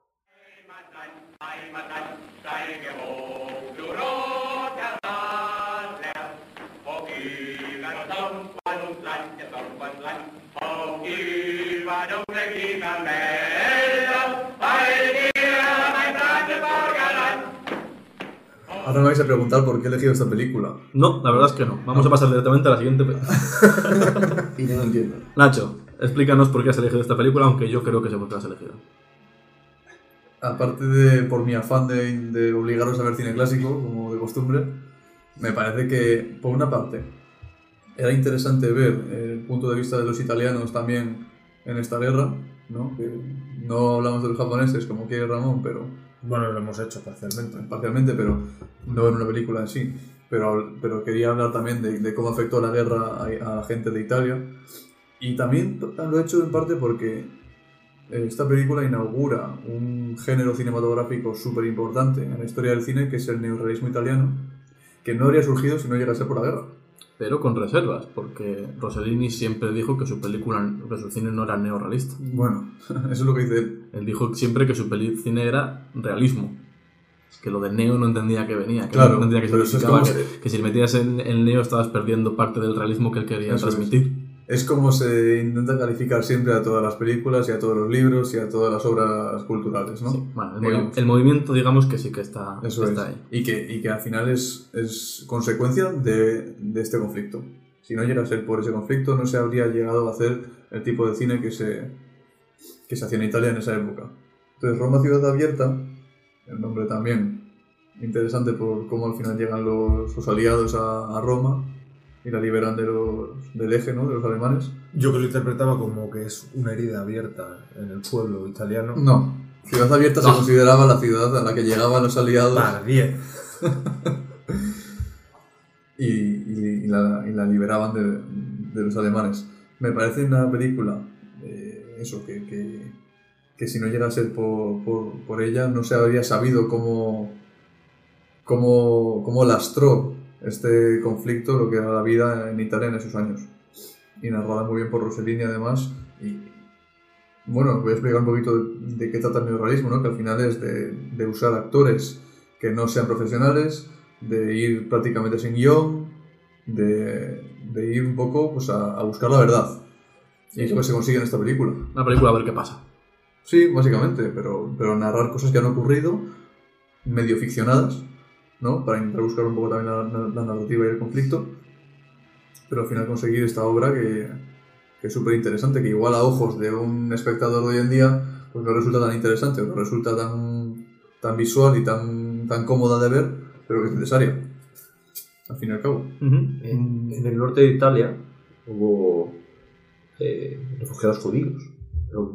Ahora me vais a preguntar por qué he elegido esta película. No, la verdad es que no. Vamos a pasar directamente a la siguiente película. Y no lo entiendo. Nacho, explícanos por qué has elegido esta película, aunque yo creo que sé por qué la has elegido. Aparte de por mi afán de, de obligaros a ver cine clásico, como de costumbre, me parece que, por una parte, era interesante ver el punto de vista de los italianos también en esta guerra, ¿no? Que no hablamos de los japoneses como quiere Ramón, pero Bueno, lo hemos hecho parcialmente. parcialmente, pero no en una película en sí. Pero, pero quería hablar también de, cómo afectó la guerra a, a la gente de Italia. Y también lo he hecho en parte porque eh, esta película inaugura un género cinematográfico súper importante en la historia del cine, que es el neorrealismo italiano, que no habría surgido si no llegase por la guerra. Pero con reservas, porque Rossellini siempre dijo que su película, que su cine no era neorrealista. Bueno, eso es lo que dice él. Él dijo siempre que su cine era realismo. Que lo de neo no entendía que venía, que Claro, no entendía que es significaba, que, que si metías en el neo estabas perdiendo parte del realismo que él quería Eso es. transmitir. Es como se intenta calificar siempre a todas las películas y a todos los libros y a todas las obras culturales, ¿no? Sí, bueno, el, movi- el movimiento digamos que sí que está, Eso está es. ahí. Y que, y que al final es, es consecuencia de, de este conflicto. Si no llega a ser por ese conflicto, no se habría llegado a hacer el tipo de cine que se, que se hacía en Italia en esa época. Entonces, Roma Ciudad Abierta, el nombre también interesante por cómo al final llegan los, los aliados a, a Roma y la liberan de los, del eje, ¿no? De los alemanes. Yo que lo interpretaba como que es una herida abierta en el pueblo italiano. No. Ciudad Abierta se consideraba la ciudad a la que llegaban los aliados. Par 10. y, y- y la, y la liberaban de, de los alemanes. Me parece una película, eh, eso, que, que, que si no llega a ser por, por, por ella, no se habría sabido cómo, cómo, cómo lastró este conflicto, lo que era la vida en Italia en esos años. Y narrada muy bien por Rossellini, además. Y bueno, voy a explicar un poquito de, de qué trata el neorrealismo, ¿no? que al final es de, de usar actores que no sean profesionales, de ir prácticamente sin guion, de, de ir un poco pues, a, a buscar la verdad. Y es lo que se consigue en esta película. Una película a ver qué pasa. Sí, básicamente, pero, pero narrar cosas que han ocurrido, medio ficcionadas, ¿no? Para intentar buscar un poco también la, la- la narrativa y el conflicto. Pero al final conseguir esta obra que, que es súper interesante, que igual a ojos de un espectador de hoy en día, pues no resulta tan interesante, o no resulta tan, tan visual y tan, tan cómoda de ver, pero que es necesaria. Al fin y al cabo. En, en el norte de Italia hubo eh, refugiados judíos, pero,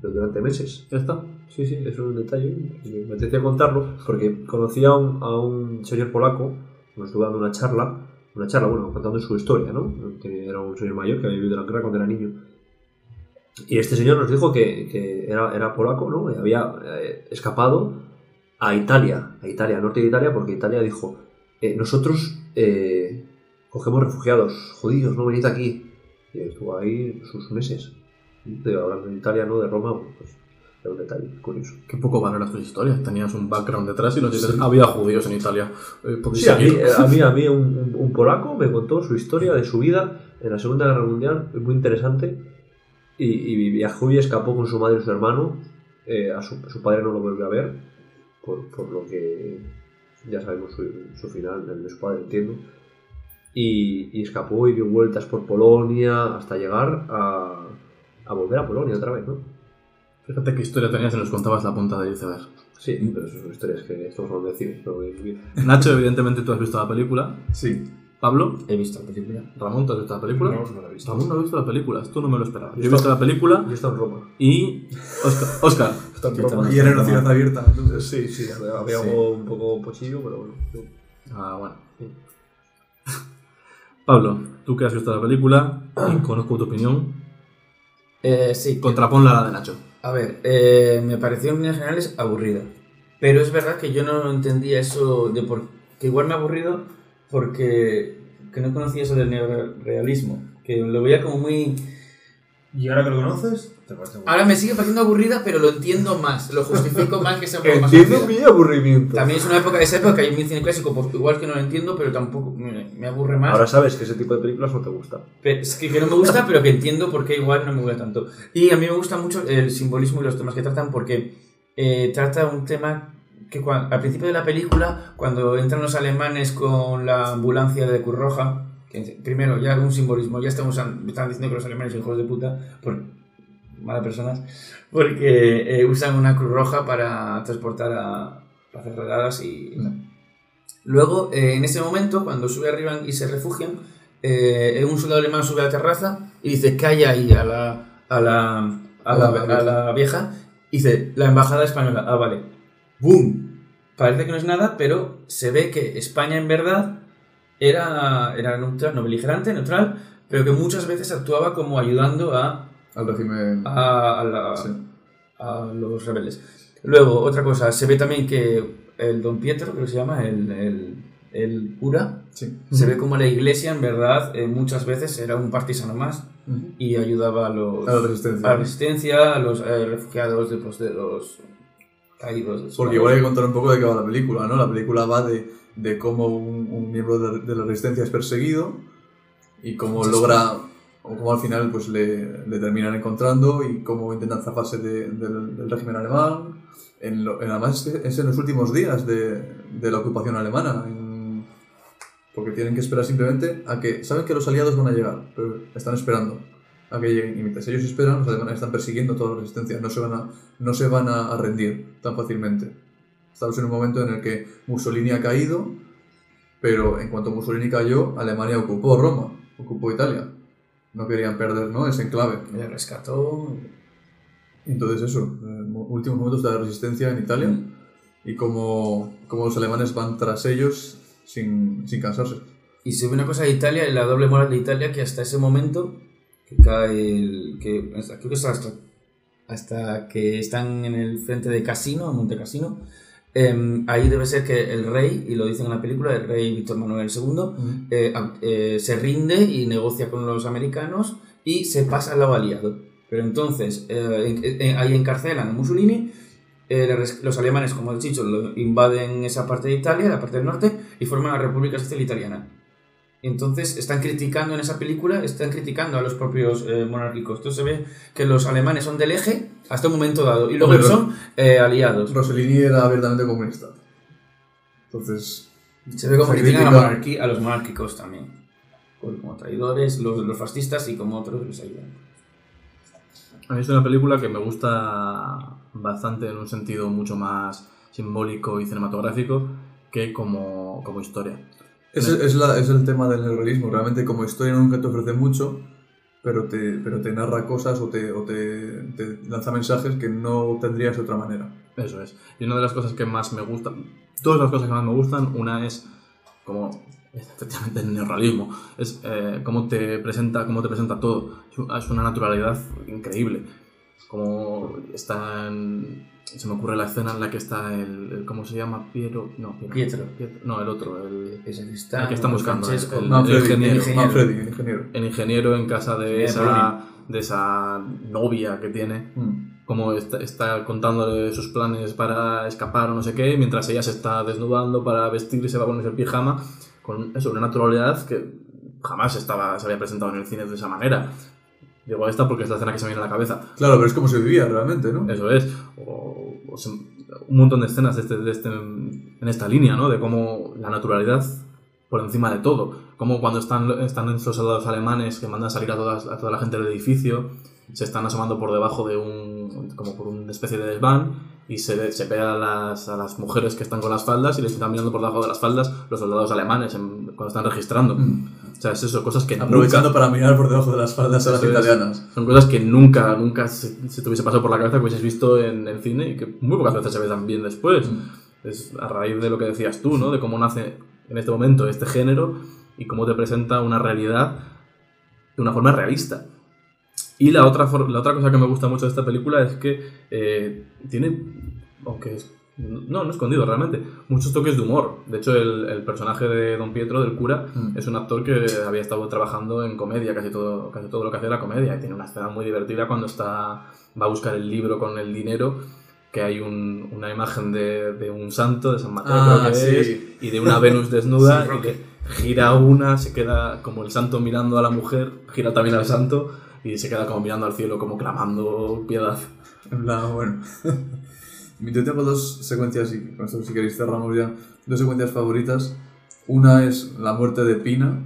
pero durante meses. ¿Ya está? Sí, sí, es un detalle. Me apetecía contarlo porque conocí a un, a un señor polaco, nos estuvo dando una charla una charla, bueno, contando su historia, ¿no? Era un señor mayor que había vivido la guerra cuando era niño. Y este señor nos dijo que, que era, era polaco, ¿no? Y había eh, escapado a Italia, a Italia, al norte de Italia, porque Italia dijo, eh, nosotros eh, cogemos refugiados judíos, no venid aquí. Y estuvo ahí sus meses. De, hablando de Italia, ¿no? De Roma, bueno, pues era un detalle curioso. Qué poco valoras tus historias. Tenías un background detrás y nos dices, había judíos en Italia. Eh, Sí, a mí, a mí, a mí un, un- un polaco me contó su historia de su vida en la Segunda Guerra Mundial, muy interesante, y, y viajó y escapó con su madre y su hermano, eh, a su, su padre no lo volvió a ver, por, por lo que ya sabemos su, su final, el de su padre, entiendo, y, y escapó y dio vueltas por Polonia hasta llegar a, a volver a Polonia otra vez, ¿no? Fíjate qué historia tenías y nos contabas la punta del iceberg. Sí, pero eso son historias que estamos hablando de cine, no de vivir. Nacho, evidentemente tú has visto la película. Sí. Pablo, He visto la película. Ramón, ¿tú has visto la película? No, no la he visto. Ramón no ha visto la película, tú no me lo esperabas. Yo he visto la película Yo estaba en Roma. y. Oscar, Oscar, Está en Roma. Y era una ciudad abierta, entonces. Sí, sí, había, algo un poco pochillo, pero bueno. Ah, bueno. Pablo, tú que has visto la película y conozco tu opinión, Eh, sí, contraponla a la de Nacho. A ver, eh, me pareció en líneas generales aburrida. Pero es verdad que yo no entendía eso de por... Que igual me ha aburrido porque que no conocía eso del neorealismo. Que lo veía como muy... ¿Y ahora que lo conoces? ¿Te parece bueno? Ahora me sigue pareciendo aburrida, pero lo entiendo más. Lo justifico más que sea un poco más Entiendo aburrida. mi aburrimiento. También es una época, esa época hay un cine clásico, pues igual que no lo entiendo, pero tampoco me, me aburre más. Ahora sabes que ese tipo de películas no te gusta. Es que, que no me gusta, pero que entiendo por qué igual no me gusta tanto. Y a mí me gusta mucho el simbolismo y los temas que tratan porque eh, trata un tema que al principio de la película, cuando entran los alemanes con la ambulancia de Cruz Roja, primero ya un simbolismo, ya estamos están diciendo que los alemanes son hijos de puta, por malas personas, porque eh, usan una Cruz Roja para transportar a rodadas y... Luego, eh, en ese momento, cuando sube arriba y se refugian, eh, un soldado alemán sube a la terraza y dice, calla ahí a la, a la, a la, a la vieja. Dice, la embajada española. Ah, vale. ¡Boom! Parece que no es nada, pero se ve que España en verdad era, era neutral, no beligerante, neutral, pero que muchas veces actuaba como ayudando a, Al régimen. a, a la- Sí. a los rebeldes. Luego, otra cosa, se ve también que el don Pietro, creo que se llama, el, el, el cura, Sí. se ve como la iglesia en verdad eh, muchas veces era un partisano más y ayudaba a los A la resistencia. a la resistencia, a los eh, refugiados de, pues, de los caídos. Porque igual hay que contar un poco de qué va la película, ¿no? La película va de, de cómo un, un miembro de, de la resistencia es perseguido y cómo logra, o cómo al final pues le, le terminan encontrando y cómo intentan zafarse de- del, del régimen alemán. En lo- en- además es, en los últimos días de, de la ocupación alemana. en- porque tienen que esperar simplemente a que... Saben que los aliados van a llegar, pero están esperando a que lleguen. Y mientras ellos esperan, los alemanes están persiguiendo toda la resistencia. No se van a, no se van a, a rendir tan fácilmente. Estamos en un momento en el que Mussolini ha caído, pero en cuanto Mussolini cayó, Alemania ocupó Roma, ocupó Italia. No querían perder ¿no? ese enclave. Le rescató. Entonces eso, los últimos momentos de la resistencia en Italia y cómo, cómo los alemanes van tras ellos sin, sin cansarse. Y se ve una cosa de Italia, la doble moral de Italia, que hasta ese momento, que cae el. Que, hasta- creo que es hasta, hasta que están en el frente de Casino, en Monte Casino, em, ahí debe ser que el rey, y lo dicen en la película, el rey Víctor Manuel II, eh, eh, se rinde y negocia con los americanos y se pasa al lado aliado. Pero entonces eh, en- en- ahí encarcelan a Mussolini, los alemanes, como he dicho, lo- invaden esa parte de Italia, la parte del norte, y forman la República Social Italiana. Entonces están criticando en esa película, están criticando a los propios eh, monárquicos. Entonces se ve que los alemanes son del eje hasta un momento dado, y luego Hombre, son eh, aliados. Rossellini era abiertamente comunista. Entonces, Se ve como critican a, critica- monarqui- a los monárquicos también. Como como traidores, los, los fascistas y como otros que les ayudan. A mí es una película que me gusta bastante en un sentido mucho más simbólico y cinematográfico que como, como historia. Es, es, la- es el tema del neorrealismo. Realmente como historia nunca te ofrece mucho, pero te, pero te narra cosas o, te, o te, te lanza mensajes que no tendrías de otra manera. Eso es. Y una de las cosas que más me gustan, todas las cosas que más me gustan, una es como es efectivamente el neorrealismo. Es eh, cómo te presenta, cómo te presenta todo. Es un- Es una naturalidad increíble. Como está en- se me ocurre la escena en la que está el, el- ¿cómo se llama? Piero, no, Pietro. no, el otro, el, Ese que está. el que están buscando, el- el- Manfredi, ingeniero. ingeniero. Manfredi, el ingeniero. el ingeniero en casa de esa, de esa novia que tiene Mm. como está, está contándole sus planes para escapar o no sé qué, mientras ella se está desnudando para vestirse, va a ponerse el pijama, con eso, una naturalidad que jamás estaba, se había presentado en el cine de esa manera. Digo esta porque es la escena que se me viene a la cabeza. Claro, pero es como se vivía realmente, ¿no? Eso es. O, o se- un montón de escenas de este, de este- en esta línea, ¿no? De cómo la naturalidad por encima de todo. Como cuando están, están esos soldados alemanes que mandan salir a, todas, a toda la gente del edificio, se están asomando por debajo de un. como por una especie de desván y se, se ve a las, a las mujeres que están con las faldas y les están mirando por debajo de las faldas los soldados alemanes en- cuando están registrando. O sea, es eso, cosas que Aprovechando nunca- para mirar por debajo de las faldas a las es. italianas. Son cosas que nunca, nunca se, se te hubiese pasado por la cabeza que hubieses visto en el cine y que muy pocas veces se ve también después. Es a raíz de lo que decías tú, ¿no? De cómo nace en este momento este género y cómo te presenta una realidad de una forma realista. Y la otra, la otra cosa que me gusta mucho de esta película es que eh, tiene, aunque es, no, no escondido realmente, muchos toques de humor. De hecho, el, el personaje de Don Pietro, del cura, Mm. es un actor que había estado trabajando en comedia, casi todo, casi todo lo que hace la comedia. Y tiene una escena muy divertida cuando está, va a buscar el libro con el dinero, que hay un- una imagen de, de un santo, de San Mateo, Ah, creo que sí. es, y de una Venus desnuda, Sí, y que gira una, se queda como el santo mirando a la mujer, gira también al santo, y se queda como mirando al cielo, como clamando piedad. En plan, bueno. Yo tengo dos secuencias, y con esto si queréis cerramos ya, dos secuencias favoritas. Una es la muerte de Pina,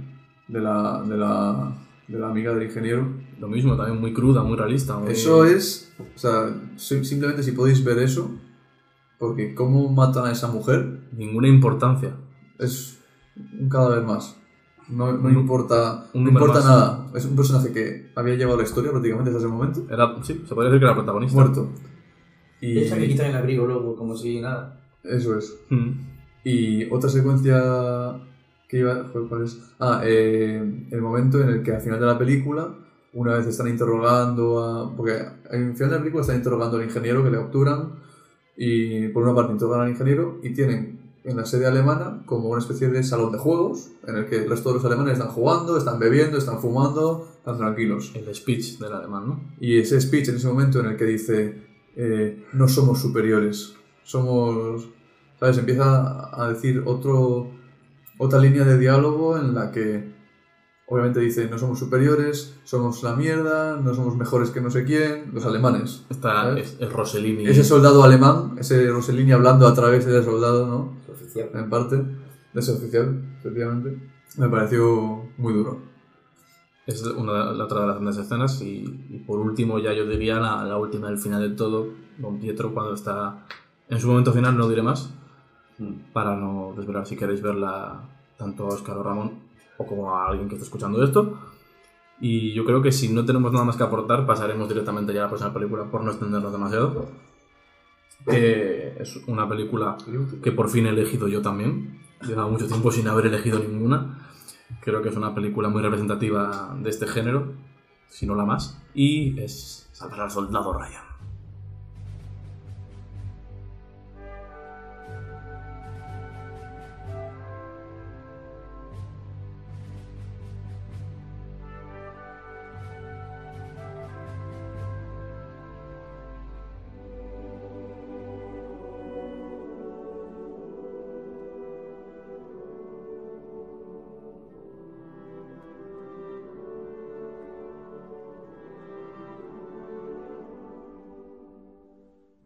de la, de la, de la amiga del ingeniero. Lo mismo, también muy cruda, muy realista. muy- Eso es, o sea, sim- simplemente si podéis ver eso, porque cómo matan a esa mujer Ninguna importancia. es un cadáver más. No, no Un- importa, un no importa más. nada. Es un personaje que había llevado la historia prácticamente desde ese momento, Era, sí, se podría decir que era protagonista. muerto. Y Esa que quitan el abrigo luego, como si nada. eso es. Mm. Y otra secuencia que iba. ¿Cuál es? Ah, eh, el momento en el que al final de la película, una vez están interrogando a. Porque al final de la película están interrogando al ingeniero que le capturan. Y por una parte interrogan al ingeniero y tienen en la sede alemana como una especie de salón de juegos en el que el resto de los alemanes están jugando, están bebiendo, están fumando, están tranquilos. El speech del alemán, ¿no? Y ese speech en ese momento en el que dice, eh, no somos superiores, somos, ¿sabes? Empieza a decir otro, otra línea de diálogo en la que obviamente dice, no somos superiores, somos la mierda, no somos mejores que no sé quién, los alemanes. Está es, es Rossellini. Ese soldado alemán, ese Rossellini hablando a través del soldado, ¿no? Es oficial. En parte, de ese oficial, efectivamente, me pareció muy duro. Es una, la otra de las grandes escenas. Y, y por último, ya yo diría la, la última, el final de todo, Don Pietro, cuando está en su momento final, no diré más, para no desvelar si queréis verla tanto a Oscar o Ramón o como a alguien que esté escuchando esto. Y yo creo que si no tenemos nada más que aportar, pasaremos directamente ya a la próxima película por no extendernos demasiado. Que es una película que por fin he elegido yo también. Llevaba mucho tiempo sin haber elegido ninguna. Creo que es una película muy representativa de este género, si no la más. Y es Salvar al Soldado Ryan.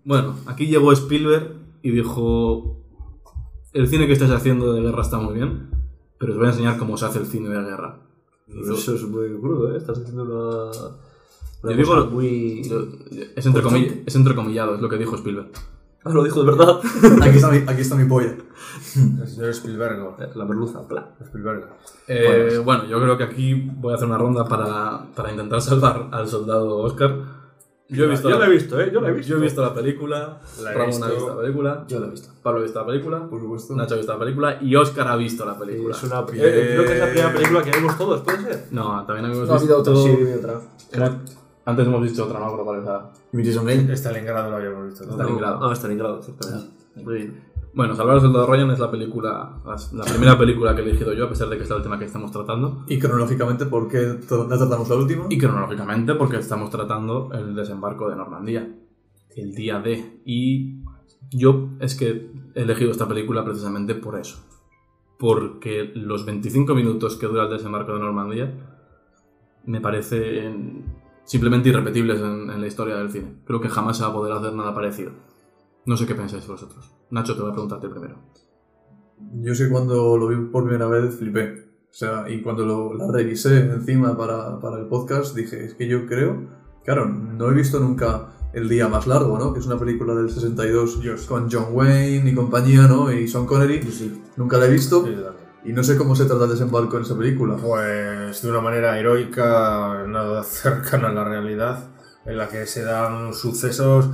Bueno, aquí llegó Spielberg y dijo: El cine que estáis haciendo de guerra está muy bien, pero os voy a enseñar cómo se hace el cine de guerra. Hizo- Eso es muy crudo, ¿eh? Estás diciendo una. una Yo digo cosa lo- muy. es, entrecomill- es entrecomillado, es lo que dijo Spielberg. Ah, lo dijo de verdad. Aquí está mi, aquí está mi polla. El señor Spielberg. La merluza, pla. Spielberg. Eh, bueno, yo creo que aquí voy a hacer una ronda para, para intentar salvar al soldado Oscar. Yo he visto Yo la, la he visto, ¿eh? Yo la he visto. yo he visto la película, La he Ramón visto. ha visto la película, Yo lo he visto. Pablo ha visto la película, Por supuesto. Nacho ha visto la película y Oscar ha visto la película. Es una, eh, creo que es la primera película que vemos todos, ¿puede ser? No, también hemos No, ha habido visto... otra. Sí, otra. Era- Antes hemos dicho otra, no me acuerdo cuál era. Imitation Game. Stalingrado lo habíamos visto. ¿no? Stalingrado. No, Stalingrado, ciertamente. Muy bien. Bueno, Salvar al Soldado Ryan es la película, la primera película que he elegido yo, a pesar de que es la última que estamos tratando. Y cronológicamente, ¿por qué la tratamos la última? Y cronológicamente porque estamos tratando el desembarco de Normandía, el día D. Y yo es que he elegido esta película precisamente por eso. Porque los 25 minutos que dura el desembarco de Normandía me parecen simplemente irrepetibles en, en la historia del cine. Creo que jamás se va a poder hacer nada parecido. No sé qué pensáis vosotros. Nacho, te voy a preguntarte primero. Yo sé cuando lo vi por primera vez flipé. O sea, y cuando lo, la revisé encima para, para el podcast, dije, es que yo creo, claro, no he visto nunca El Día Más Largo, ¿no? Que es una película del 62 con John Wayne y compañía, ¿no? Y Sean Connery. Nunca la he visto. Sí. Y no sé cómo se trata el desembarco en esa película. Pues de una manera heroica, nada cercana a la realidad, en la que se dan sucesos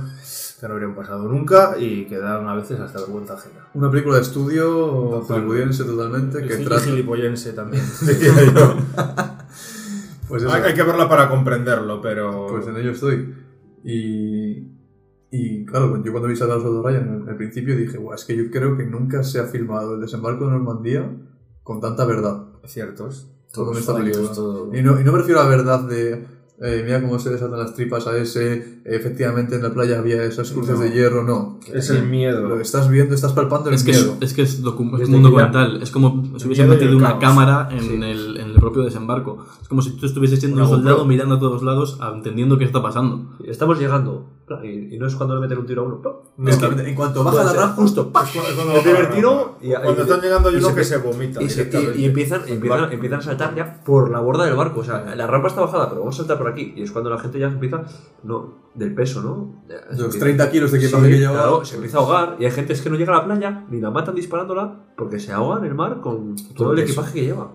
que no habrían pasado nunca y que dan a veces hasta vergüenza ajena. Una película de estudio hollywoodiense totalmente que Y trata... gilipollense también. Pues eso. hay, que verla para comprenderlo, pero... Pues en ello estoy. Y, y claro, yo cuando vi al Soldado Ryan en el principio dije, es que yo creo que nunca se ha filmado el desembarco de Normandía con tanta verdad. Ciertos. Todo en esta película. todo- Y, no, y no me refiero a la verdad de, eh, mira cómo se desatan las tripas a ese, efectivamente en la playa había esas cruces de hierro, no. Es el miedo. Lo estás viendo, estás palpando el Es que miedo. es, es, que es, es como un que documental, es como si hubiesen metido una cámara en, el, el propio desembarco. Es como si tú estuvieses siendo un soldado GoPro. mirando a todos lados, entendiendo qué está pasando. Estamos llegando. Y, y no es cuando le meten un tiro a uno. ¡pum! Es que en cuanto baja la rampa, justo. El primer tiro y, Cuando están llegando hay y uno se- que se vomita y, se- y- directamente. y empiezan, empiezan, empiezan a saltar ya por la borda del barco. O sea, la rampa está bajada, pero vamos a saltar por aquí. Y es cuando la gente ya empieza, no, del peso, ¿no? Se los empieza- 30 kilos de Sí, equipaje que llevaba. claro, se empieza a ahogar. Y hay gente es que no llega a la playa, ni la matan disparándola, porque se ahoga en el mar con todo el peso. equipaje que lleva.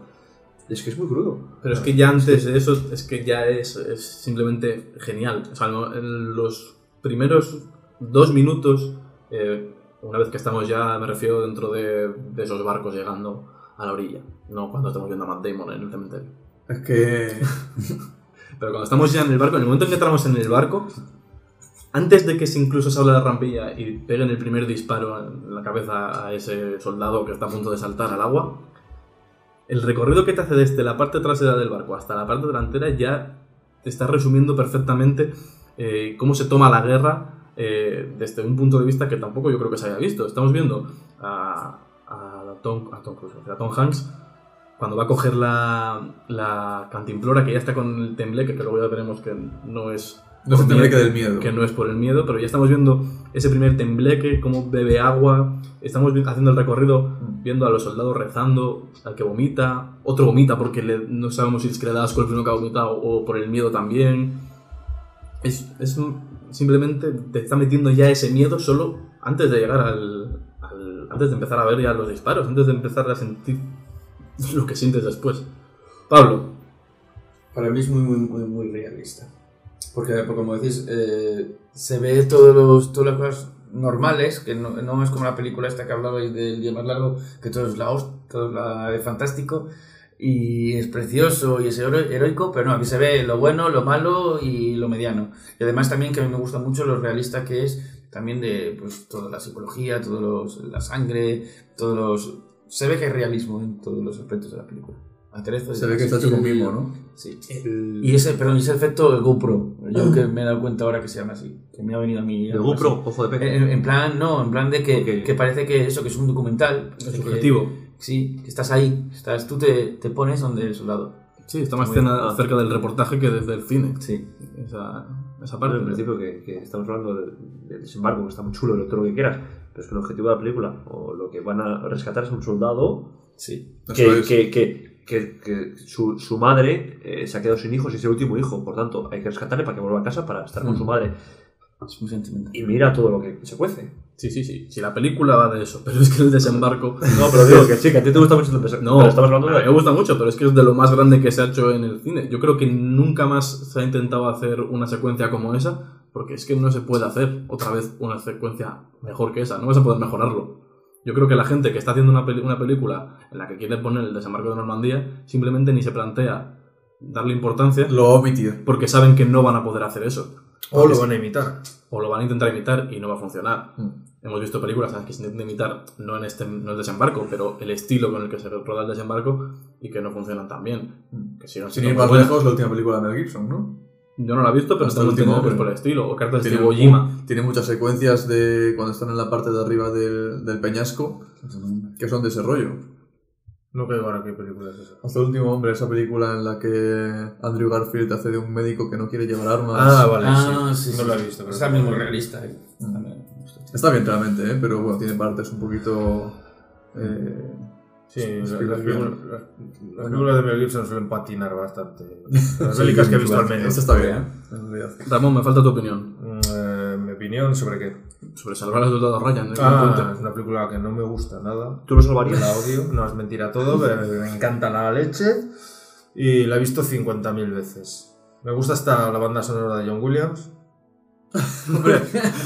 Es que es muy crudo. Pero es que ya antes de eso, es que ya es, es simplemente genial. O sea, en los primeros dos minutos, eh, una vez que estamos ya, me refiero dentro de, de esos barcos llegando a la orilla, no cuando estamos viendo a Matt Damon en el cementerio. Es que Pero cuando estamos ya en el barco, en el momento en que entramos en el barco, antes de que se incluso se abra la rampilla y peguen el primer disparo en la cabeza a ese soldado que está a punto de saltar al agua, el recorrido que te hace desde la parte trasera del barco hasta la parte delantera ya te está resumiendo perfectamente eh, cómo se toma la guerra eh, desde un punto de vista que tampoco yo creo que se haya visto. Estamos viendo a, a Tom, Hanks cuando va a coger la, la cantimplora, que ya está con el tembleque, que luego ya veremos que no es... no que miedo, del miedo. Que no es por el miedo, pero ya estamos viendo ese primer tembleque, cómo bebe agua, estamos haciendo el recorrido, viendo a los soldados rezando, al que vomita, otro vomita porque le- no sabemos si es que le da asco el primero que ha vomitado o por el miedo también. Es, es un- simplemente te está metiendo ya ese miedo solo antes de llegar al, al- antes de empezar a ver ya los disparos, antes de empezar a sentir lo que sientes después. Pablo, Para mí es muy, muy, muy, muy realista. Porque, porque como decís, eh, se ve todos los, todas las cosas normales, que no, no es como la película esta que hablabais del día más largo, que todo es la todo es la de fantástico y es precioso y es hero- heroico, pero no, aquí se ve lo bueno, lo malo y lo mediano. Y además también que a mí me gusta mucho lo realista que es también de pues toda la psicología, los, la sangre, todos los... Se ve que hay realismo en todos los aspectos de la película. Se ve que está hecho con mimo, ¿no? Sí. El, Y ese, perdón, y ese efecto GoPro, yo que me he dado cuenta ahora que se llama así, que me ha venido a mí. el GoPro, así. ojo de pez. en- en plan, no, en plan de que, que parece que eso, que es un documental. es que- subjetivo. Sí, que estás ahí, estás, tú te, te pones donde el soldado. Sí, está más Muy cena- bien. cerca del reportaje que desde el cine. Sí. Esa, esa parte. en principio que, que estamos hablando del, del desembarco, que está muy chulo, todo lo que quieras, pero es que el objetivo de la película, o lo que van a rescatar es un soldado Sí. Eso que, es. que, que, que, que su, su madre eh, se ha quedado sin hijos y es el último hijo, por tanto hay que rescatarle para que vuelva a casa para estar con su madre. Es muy sentimental. Y mira todo lo que se cuece. Sí, sí, sí. Si la película va de eso, pero es que el desembarco. No, pero digo que sí, que a ti te gusta mucho el desembarco. No, pero estamos hablando a mí me de... gusta mucho, pero es que es de lo más grande que se ha hecho en el cine. Yo creo que nunca más se ha intentado hacer una secuencia como esa Porque es que no se puede hacer otra vez una secuencia mejor que esa. No vas a poder mejorarlo. Yo creo que la gente que está haciendo una, peli- una película en la que quiere poner el desembarco de Normandía simplemente ni se plantea darle importancia Lo porque saben que no van a poder hacer eso. O lo van a imitar. O lo van a intentar imitar y no va a funcionar. Mm. Hemos visto películas en las que se intenta imitar, no en este no el desembarco, pero el estilo con el que se roda el desembarco y que no funcionan tan bien. Que siguen Sin ir más lejos, la última película de Mel Gibson, ¿no? Yo no la he visto, pero Hasta el último entendido que es hombre. por el estilo. O cartas de Tiene, Steve Ojima. tiene muchas secuencias de cuando están en la parte de arriba del, del peñasco que son de ese rollo. No caigo ahora qué película es esa. Hasta el último hombre, esa película en la que Andrew Garfield hace de un médico que no quiere llevar armas. Ah, vale, Ah, sí. sí, No sí. la he visto. pero- Es también muy realista. ¿eh? También. Está bien realmente, ¿eh? pero bueno, tiene partes un poquito... eh, Sí, la- Sí, las sí. películas de Mel Gibson suelen patinar bastante. Las bélicas que he visto al menos. Esta está bien, en realidad. Ramón, me falta tu opinión Mm, eh, mi opinión sobre qué. sobre salvar al soldado Ryan. ¿eh? Ah, es una película que no me gusta nada. ¿Tú lo salvarías? La odio, no es mentira todo, me, me encanta la leche y la he visto 50.000 veces. Me gusta hasta la banda sonora de John Williams.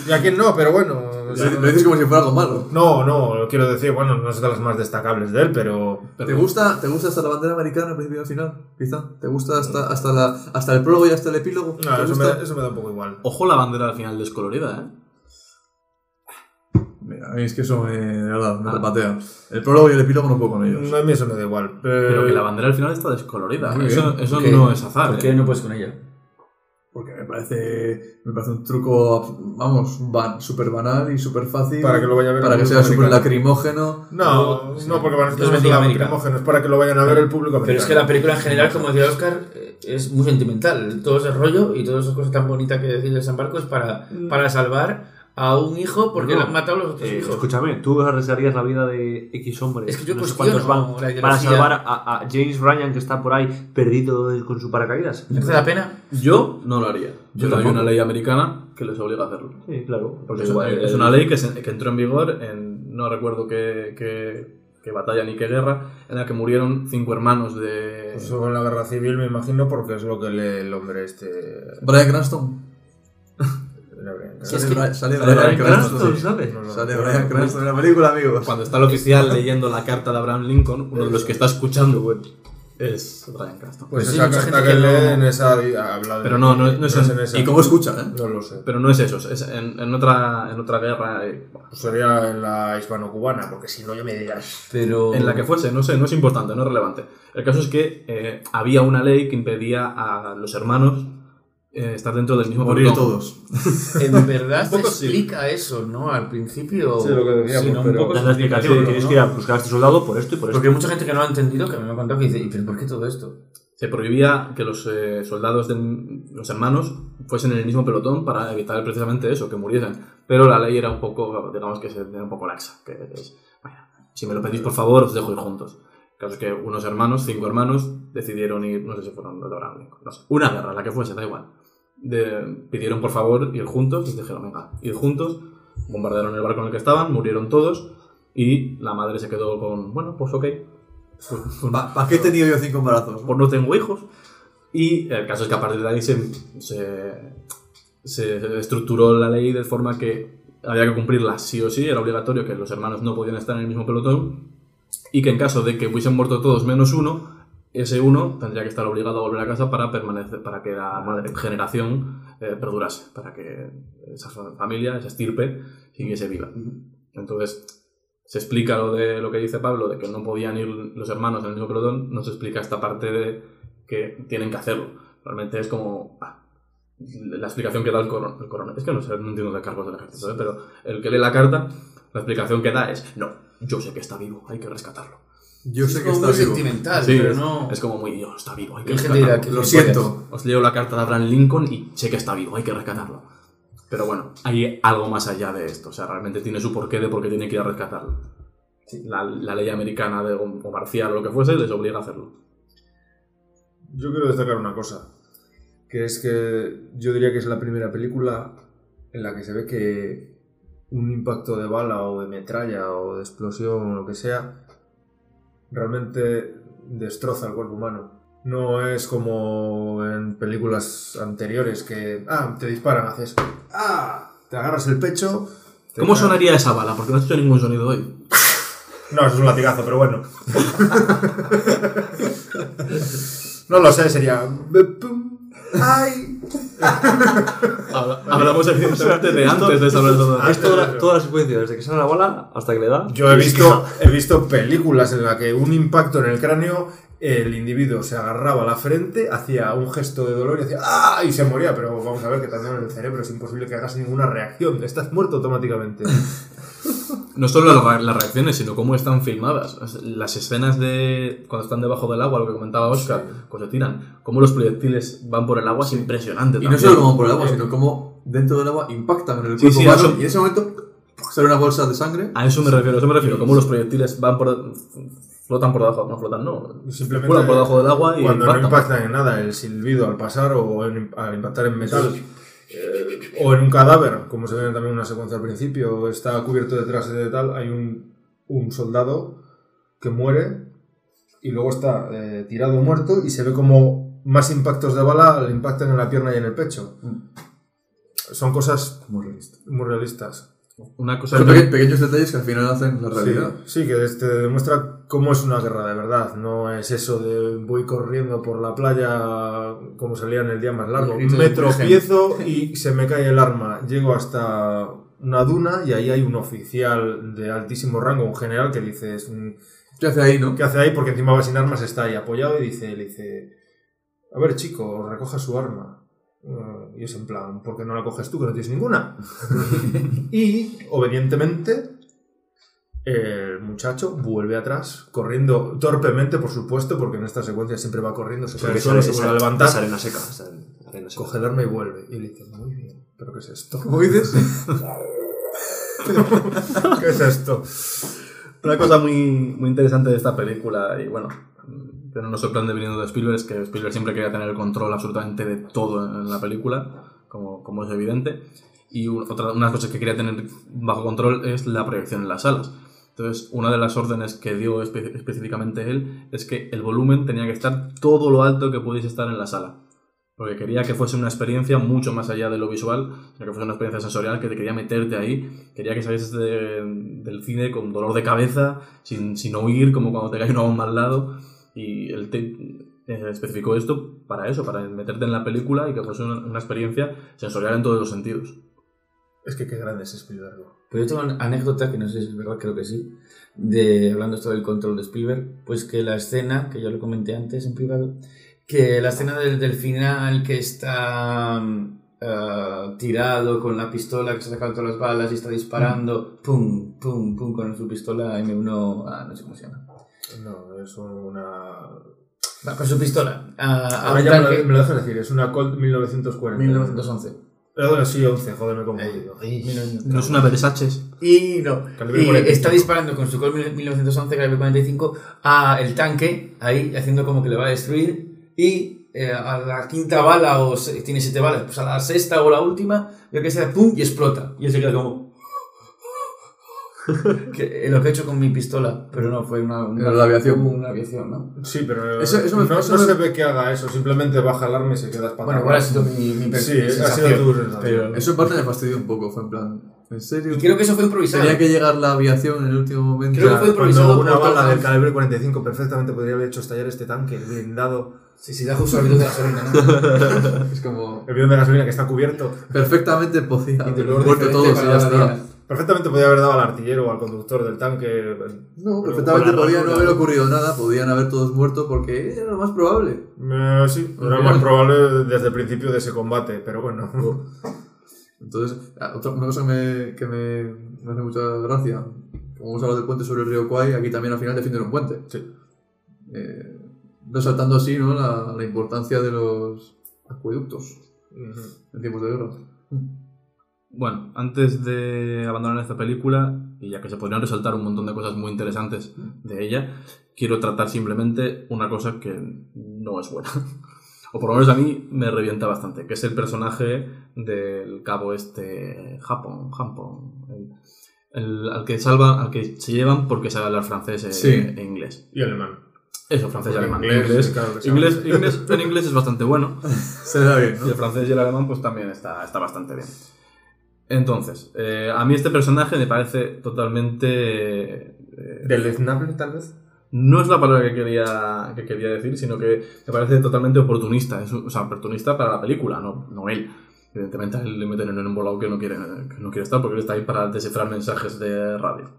Y a quién no, pero bueno. o sea, Lo dices como si fuera algo malo. no, no, quiero decir, bueno, no es de las más destacables de él, pero. ¿Te gusta, ¿Te gusta hasta la bandera americana al principio y al final? Quizá. ¿Te gusta hasta, hasta, la, hasta el prólogo y hasta el epílogo? No, ¿Te eso me, da, eso me da un poco igual. Ojo la bandera al final descolorida, ¿eh? Mira, a mí es que eso me, de verdad, me repatea. El prólogo y el epílogo no puedo con ellos. No, a mí eso me da igual. Pero que la bandera al final está descolorida. Eso, bien. eso ¿Qué? no es azar. ¿Por ¿eh? qué no puedes con ella? Porque me parece, me parece un truco, vamos, ban, súper banal y súper fácil. Para que lo vaya a ver Para que sea súper lacrimógeno. No, no, porque van a No estar es Latinoamérica. lacrimógenos, para que lo vayan a ver el público Pero es que la película en general, como decía Oscar, eh, es muy sentimental. Todo ese rollo y todas esas cosas tan bonitas que decir de San Barco es para, para salvar a un hijo porque No, le han matado a los otros Eh, hijos. escúchame, tú arriesgarías la vida de X hombres. Es que yo no sé cuántos van para salvar a, a James Ryan que está por ahí perdido con su paracaídas. ¿Merece la pena? Yo no lo haría. Yo Pero hay una ley americana que les obliga a hacerlo. Sí, claro. Porque es, igual, es el- una ley que, se- que entró en vigor en no recuerdo qué, qué- qué batalla ni qué guerra, en la que murieron cinco hermanos de... Pues Eso con la guerra civil me imagino porque es lo que lee el hombre este. Brian Cranston. Es Sale, que- Brian Cranston. Sale Brian Cranston en la película, amigos. Cuando está el oficial leyendo la carta de Abraham Lincoln, uno de los que está escuchando es Brian Cranston. Pues Pues esa carta gente que lee en esa habla de. Pero no, no- no es en- esa. ¿Y cómo escucha, eh? No lo sé. Pero no es eso, es en, en otra, en otra guerra, eh, Pues sería en la hispano-cubana, porque si no, yo me dirás. Pero... en la que fuese, no sé, no es importante, no es relevante. El caso es que eh, había una ley que impedía a los hermanos eh, estar dentro del mismo Morir pelotón. todos. En verdad se explica eso, ¿no? Al principio... Sí, lo que decíamos, Sí, ¿no? Un pero- poco se la explica, explicación, sí, tienes ¿no? que ir a buscar a este soldado por esto y por esto. Porque hay mucha gente que no lo ha entendido, que me ha contado que dice, ¿y pero por qué todo esto? Se prohibía que los eh, soldados de los hermanos fuesen en el mismo pelotón para evitar precisamente eso, que muriesen. Pero la ley era un poco, digamos que se- era un poco laxa. Que es, "Vaya, si me lo pedís por favor, os dejo ir juntos. El caso es que unos hermanos, cinco hermanos, decidieron ir, no sé si fueron de Abraham Lincoln, no sé, una guerra, la que fuese, da igual. De- pidieron por favor ir juntos y dijeron, venga, ir juntos. Bombardearon el barco en el que estaban, murieron todos y la madre se quedó con, bueno, pues ok. Pues- pues ¿Para qué he tenido yo cinco embarazos? pues no tengo hijos. Y el caso es que a partir de ahí se, se, se estructuró la ley de forma que había que cumplirla sí o sí, era obligatorio que los hermanos no podían estar en el mismo pelotón y que en caso de que hubiesen muerto todos menos uno, ese uno tendría que estar obligado a volver a casa para permanecer, para que la generación eh, perdurase, para que esa fa- familia, esa estirpe, siguiese viva. Entonces, se explica lo de lo que dice Pablo, de que no podían ir los hermanos en el mismo pelotón, no se explica esta parte de que tienen que hacerlo. Realmente es como ah, la explicación que da el, coron- el coronel. Es que no sé, no entiendo de cargos del ejército, ¿eh? pero el que lee la carta, la explicación que da es, no, yo sé que está vivo, hay que rescatarlo. Yo sé es que como está muy vivo. sentimental, Sí, pero es, no... es como muy, "Dios, está vivo, hay que rescatarlo. que- Lo siento. Os leo la carta de Abraham Lincoln y sé que está vivo, hay que rescatarlo. Pero bueno, hay algo más allá de esto. O sea, realmente tiene su porqué de por qué tiene que ir a rescatarlo. La, la ley americana de, o, o marcial o lo que fuese les obliga a hacerlo. Yo quiero destacar una cosa, que es que yo diría que es la primera película en la que se ve que un impacto de bala o de metralla o de explosión o lo que sea realmente destroza el cuerpo humano. No es como en películas anteriores que, ah, te disparan, haces, ah, te agarras el pecho. ¿Cómo sonaría esa bala? Porque no he hecho ningún sonido hoy. No, eso es un latigazo, pero bueno. no lo sé, sería... ¡Ay! Habla- Hablamos evidentemente de antes de saber todo. ¿Ves toda, la- toda la secuencia, desde que sale la bala hasta que le da? Yo he visto, he visto películas en las que un impacto en el cráneo, el individuo se agarraba a la frente, hacía un gesto de dolor y hacía ¡ah! y se moría. Pero vamos a ver que también en el cerebro es imposible que hagas ninguna reacción. Estás muerto automáticamente. No solo las, las reacciones, sino cómo están filmadas. Las escenas de cuando están debajo del agua, lo que comentaba Oscar, cuando se tiran, cómo los proyectiles van por el agua, es impresionante. Y no también. solo como por el agua, sino como dentro del agua impactan en el Sí, cuerpo sí, humano eso- y en ese momento sale una bolsa de sangre. A eso me refiero, a eso me refiero. Cómo los proyectiles van por. flotan por debajo, no flotan, no. Simplemente por debajo del agua y cuando no impactan. impactan en nada, el silbido al pasar o en- al impactar en metal. Eh, o en un cadáver, como se ve también en una secuencia al principio, está cubierto detrás de tal, hay un, un soldado que muere y luego está eh, tirado muerto y se ve como más impactos de bala le impactan en la pierna y en el pecho. Son cosas muy realistas. Una cosa Son que- peque- pequeños detalles que al final hacen la realidad. sí, que te demuestra cómo es una guerra de verdad. No es eso de voy corriendo por la playa como salía en el día más largo. Me tropiezo y se me cae el arma. Llego hasta una duna y ahí hay un oficial de altísimo rango, un general que dices, mm, ¿Qué hace ahí, no? ¿qué hace ahí? Porque encima va sin armas, está ahí apoyado y dice, le dice, a ver chico, recoja su arma. Eh, Y es en plan, ¿por qué no la coges tú que no tienes ninguna? y, obedientemente, el muchacho vuelve atrás, corriendo torpemente, por supuesto, porque en esta secuencia siempre va corriendo, se cae sale, se vuelve a levantar, es arena seca. es arena seca. coge el arma y vuelve. Y le dice, muy bien, ¿pero qué es esto? ¿Cómo dices? ¿Qué es esto? Una cosa muy, muy interesante de esta película, y bueno, que no sorprende viniendo de Spielberg, es que Spielberg siempre quería tener el control absolutamente de todo en la película, como, como es evidente. Y otra, una cosa que quería tener bajo control es la proyección en las salas. Entonces, una de las órdenes que dio espe- específicamente él es que el volumen tenía que estar todo lo alto que pudiese estar en la sala. Porque quería que fuese una experiencia mucho más allá de lo visual, sino que fuese una experiencia sensorial que te quería meterte ahí. Quería que salieses de- del cine con dolor de cabeza, sin, sin oír, como cuando te cae una bomba al lado. Y él te eh, especificó esto para eso, para meterte en la película y que fuese una, una experiencia sensorial en todos los sentidos. Es que qué grande es Spielberg. Pero yo tengo una anécdota, que no sé si es verdad, creo que sí, de hablando esto del control de Spielberg, pues que la escena, que ya lo comenté antes en privado, que la escena del, del final que está mm, ah, tirado con la pistola, que se ha sacado todas las balas y está disparando, pum, pum, pum, con su pistola M1, ah, no sé cómo se llama. No, es una... Va, con su pistola. ah, a Ahora un ya me lo, tanque, me lo dejas decir, es una Colt 1940. 1911. Eh, bueno, sí, 11, joder, me he confundido. No es una Versace. Y no, Calibre y 45. está disparando con su Colt 1911 calibre 45 a el tanque, ahí haciendo como que le va a destruir y eh, a la quinta bala o se- tiene siete balas, pues a la sexta o la última, yo que sea, pum, y explota. Y él se queda como... que, eh, lo que he hecho con mi pistola, pero no, fue una, una, la aviación. Una aviación, ¿no? Sí, pero Eso- eso me- no, eso no me- se ve que haga eso, simplemente baja el arma y se queda espantado. Bueno, igual ha sido mi, mi, Sí, mi ha sido tu pero- Eso en parte me fastidió un poco. Fue en plan, ¿en serio? Y creo que eso fue improvisado. Tenía que llegar la aviación en el último momento. Creo que fue improvisado Cuando una bala del calibre 45 perfectamente podría haber hecho estallar este tanque blindado. Sí, sí, da justo el bidón de gasolina, ¿no? Es como. El bidón de gasolina que está cubierto. Perfectamente podía haber muerto para ya está. Perfectamente podría haber dado al artillero o al conductor del tanque. No, Pero perfectamente podía no haber ocurrido nada, podían haber todos muerto porque era lo más probable. Eh, sí, era más probable desde el principio de ese combate, pero bueno. Entonces, ah, otra, una cosa que me, que me, me hace mucha gracia, como hemos hablado del puente sobre el río Kwai, aquí también al final defienden un puente. Sí. Eh, resaltando así ¿no? la, la importancia de los acueductos en tiempos de guerra. Bueno, antes de abandonar esta película, y ya que se podrían resaltar un montón de cosas muy interesantes de ella, quiero tratar simplemente una cosa que no es buena. O por lo menos a mí me revienta bastante, que es el personaje del cabo este Japón, Japón, el, el- al que salva, al que se llevan porque sabe hablar francés e, Sí. e inglés. Y alemán. Eso, francés y alemán. inglés, Inglés, claro que sea. inglés, inglés- en inglés es bastante bueno. Se da bien, Y el francés y el alemán, pues también está, está bastante bien. Entonces, eh, a mí este personaje me parece totalmente. eh, Deleznable, tal vez. no es la palabra que quería, que quería decir, sino que me parece totalmente oportunista. Es o sea, oportunista para la película, no, no él. Evidentemente, él le meten en un embolado que no, quiere, que no quiere estar porque él está ahí para descifrar mensajes de radio.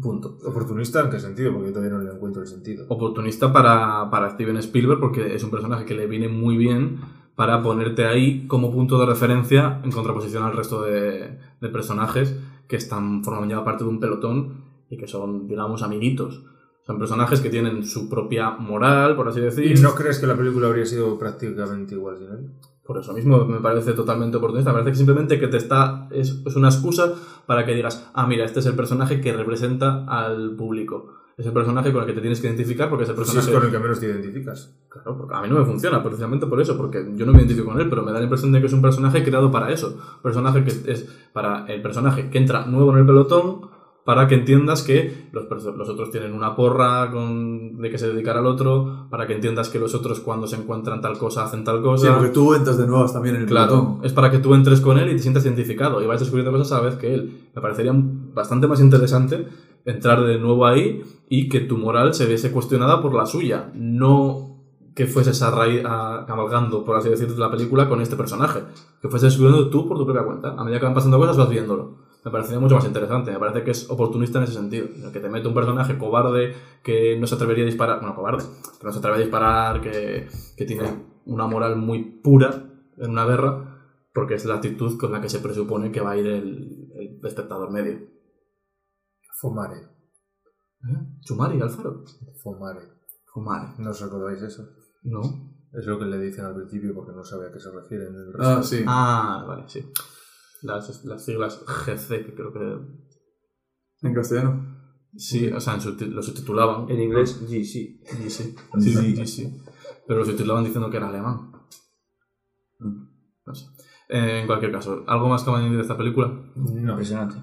Punto. ¿Oportunista en qué sentido? Porque yo todavía no le encuentro el sentido. oportunista para, para Steven Spielberg porque es un personaje que le viene muy bien para ponerte ahí como punto de referencia en contraposición al resto de, de personajes que están formando ya parte de un pelotón y que son, digamos, amiguitos. Son personajes que tienen su propia moral, por así decir. ¿Y no crees que la película habría sido prácticamente igual sin él? Por eso mismo me parece totalmente oportunista. Me parece que simplemente que te está. Es, es una excusa para que digas, ah, mira, este es el personaje que representa al público. Es el personaje con el que te tienes que identificar porque es el personaje. es con el que menos te identificas. Claro, porque a mí no me funciona, precisamente por eso, porque yo no me identifico con él, pero me da la impresión de que es un personaje creado para eso. Personaje que es para el personaje que entra nuevo en el pelotón, para que entiendas que los, los otros tienen una porra con, de que se dedicar al otro, para que entiendas que los otros cuando se encuentran tal cosa hacen tal cosa. Sí, porque tú entras de nuevas también en el Claro, pelotón. es para que tú entres con él y te sientas identificado y vayas descubriendo cosas a la vez que él. Me parecería bastante más interesante entrar de nuevo ahí y que tu moral se viese cuestionada por la suya, no que fueses cabalgando, por así decir, la película con este personaje, que fueses descubriendo tú por tu propia cuenta. A medida que van pasando cosas vas viéndolo. Me parecería mucho más interesante, me parece que es oportunista en ese sentido, en el que te mete un personaje cobarde que no se atrevería a disparar, bueno, cobarde, que no se atreve a disparar, que, que tiene una moral muy pura en una guerra, porque es la actitud con la que se presupone que va a ir el, el espectador medio. Fomare. ¿Eh? Chumari, Alfaro. Fomare. Fumare. ¿No os acordáis eso? No. Es lo que le dicen al principio porque no sabe a qué se refieren. El resto. Ah, sí. Ah, vale, sí. Las, las siglas GC, que creo que. En castellano. Sí, o sea, lo subtitulaban. En inglés, GC. Sí, sí, sí. Pero lo subtitulaban diciendo que era alemán. No sé. Eh, en cualquier caso, ¿algo más que añadir de esta película? No. Impresionante.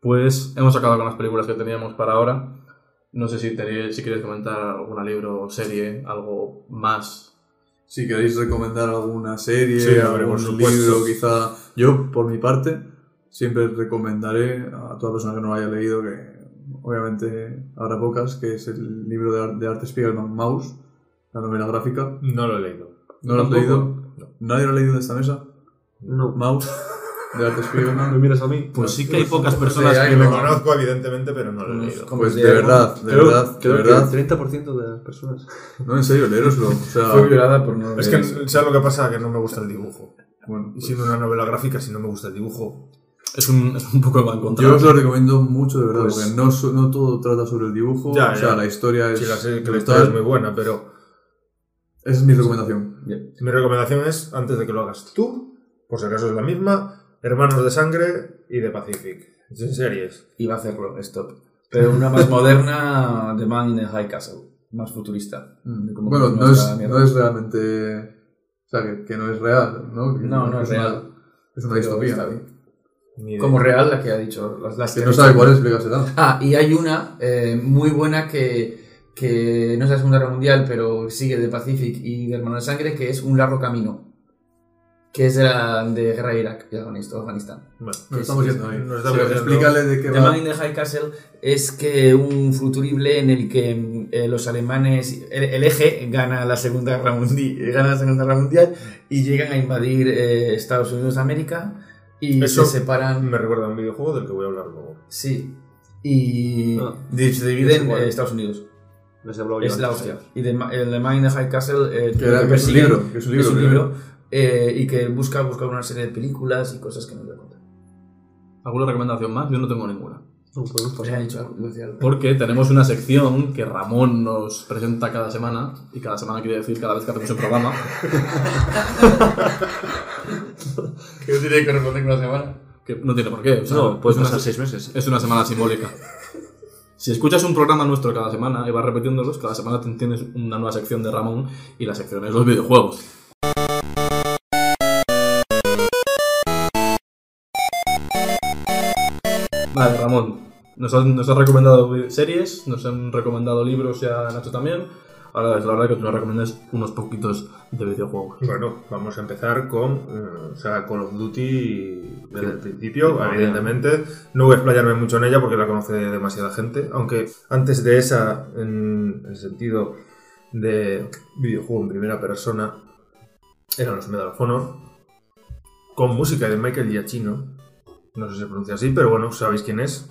Pues hemos acabado con las películas que teníamos para ahora. No sé si, tenéis, si queréis comentar algún libro o serie, algo más. Si queréis recomendar alguna serie, Sí, algún por supuesto. libro, quizá. Yo, por mi parte, siempre recomendaré a toda persona que no lo haya leído, que obviamente habrá pocas, que es el libro de, Ar- de Arte Spiegelman, Mouse, la novela gráfica. No lo he leído. ¿No lo has leído? ¿Nadie lo ha leído de esta mesa? No. Mouse, de Arte ¿Me Spiegelman. miras a mí? Pues sí que hay pocas personas Sí, hay, que Lo no. conozco, evidentemente, pero no lo he leído. Pues de verdad, de Creo- verdad, de creo que verdad. el 30% de las personas. No, en serio, leeroslo. O sea, Fue violada por no Es que. ¿sabes lo que pasa? Que no me gusta el dibujo. bueno, Y siendo una novela gráfica, si no me gusta el dibujo, es un, es un poco en contra. Yo os lo recomiendo mucho, de verdad, Pues- porque no, no todo trata sobre el dibujo. Ya, o sea, ya. la historia es. sí, la sé que la historia es muy buena, pero Esa es mi recomendación. mi recomendación es, antes de que lo hagas tú, por si acaso es la misma, Hermanos de Sangre y de Pacific. En series. Iba a hacerlo, stop. Pero una más moderna, The Man in the High Castle. Más futurista. Cómo Bueno, no es, no es realmente. O sea, que, que no es real, ¿no? Que No, no es una- real. Es una distopía. Como real la que ha dicho. Las, las Que que no sabe cuál es, explícasela. Ah, y hay una eh, muy buena que, que no es la Segunda Guerra Mundial, pero sigue de Pacific y de Hermano de Sangre, que es Un largo camino. Que es de, la, de Guerra de Irak y Afganistán. Afganistán. Bueno, Nos estamos yendo ahí. Nos estamos explícale de qué The va. Man in the High Castle es que un futurible en el que eh, los alemanes, el, el eje gana la Segunda Guerra Mundial, gana la Segunda Guerra Mundial y llegan a invadir eh, Estados Unidos de América y Eso se separan. Me recuerda a un videojuego del que voy a hablar luego. Sí. Y Ah, se dividen eh, Estados Unidos. Les he Es la hostia. Y The, el The Man in the High Castle eh, Que era- lo que es un libro, que es un libro, es un creo. libro, eh, y que busca, busca una serie de películas y cosas que no voy a contar. ¿Alguna recomendación más? Yo no tengo ninguna. Pues ya he dicho algo, algo. Porque tenemos una sección que Ramón nos presenta cada semana, y cada semana quiere decir cada vez que hacemos un programa, ¿Qué tiene que responder una semana? que no tiene por qué. o sea, No, puede es una pasar se- seis meses. Es una semana simbólica. Si escuchas un programa nuestro cada semana y vas repitiéndolos, cada semana te- tienes una nueva sección de Ramón y la sección es los videojuegos. Vale, Ramón, Nos han, nos han recomendado series, nos han recomendado libros ya Nacho también. Ahora es la verdad que tú nos recomiendas unos poquitos de videojuegos. Bueno, vamos a empezar con eh, o sea, Call of Duty desde el principio, evidentemente. No voy a explayarme mucho en ella porque la conoce demasiada gente, aunque antes de esa, en el sentido de videojuego en primera persona, eran los Medal of Honor, con música de Michael Giacchino. No sé si se pronuncia así, pero bueno, sabéis quién es.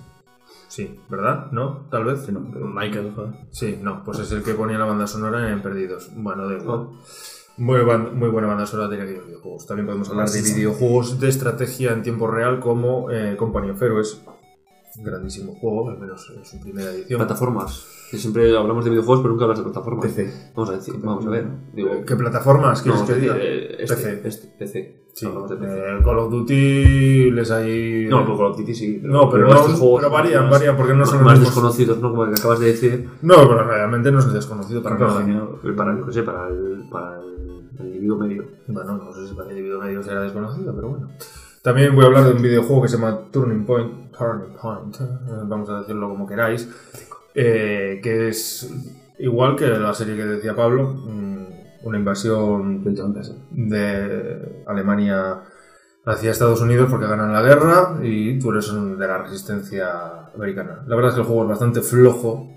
Sí, ¿verdad? ¿No? Tal vez. No, pero Michael, joder. Sí, no, pues es el que ponía la banda sonora en Perdidos. Bueno, da igual. Muy, ban- muy buena banda sonora aquellos videojuegos. También podemos hablar de videojuegos de estrategia en tiempo real como eh, Company of Heroes. Grandísimo juego, al menos en su primera edición. Plataformas. Que siempre hablamos de videojuegos, pero nunca hablas de plataformas. PC. Vamos a decir, vamos a ver. Digo, ¿Qué plataformas quieres a que diga? eh, este, PC. este, PC. Sí, Hablamos de PC. eh, Call of Duty les hay... No, con Call of Duty sí. No, pero, estos no, juegos pero varían, más- varían, porque no son los más mismos- desconocidos, ¿no? Como el que acabas de decir. No, pero realmente no es desconocido para nada. Pero para, sé, para el, para el, el individuo medio. Bueno, no sé si para el individuo medio será desconocido, pero bueno. También voy a hablar de un videojuego que se llama Turning Point, Turning Point, eh, vamos a decirlo como queráis, eh, que es igual que la serie que decía Pablo, mm, una invasión de Alemania hacia Estados Unidos porque ganan la guerra y tú eres de la resistencia americana. La verdad es que el juego es bastante flojo,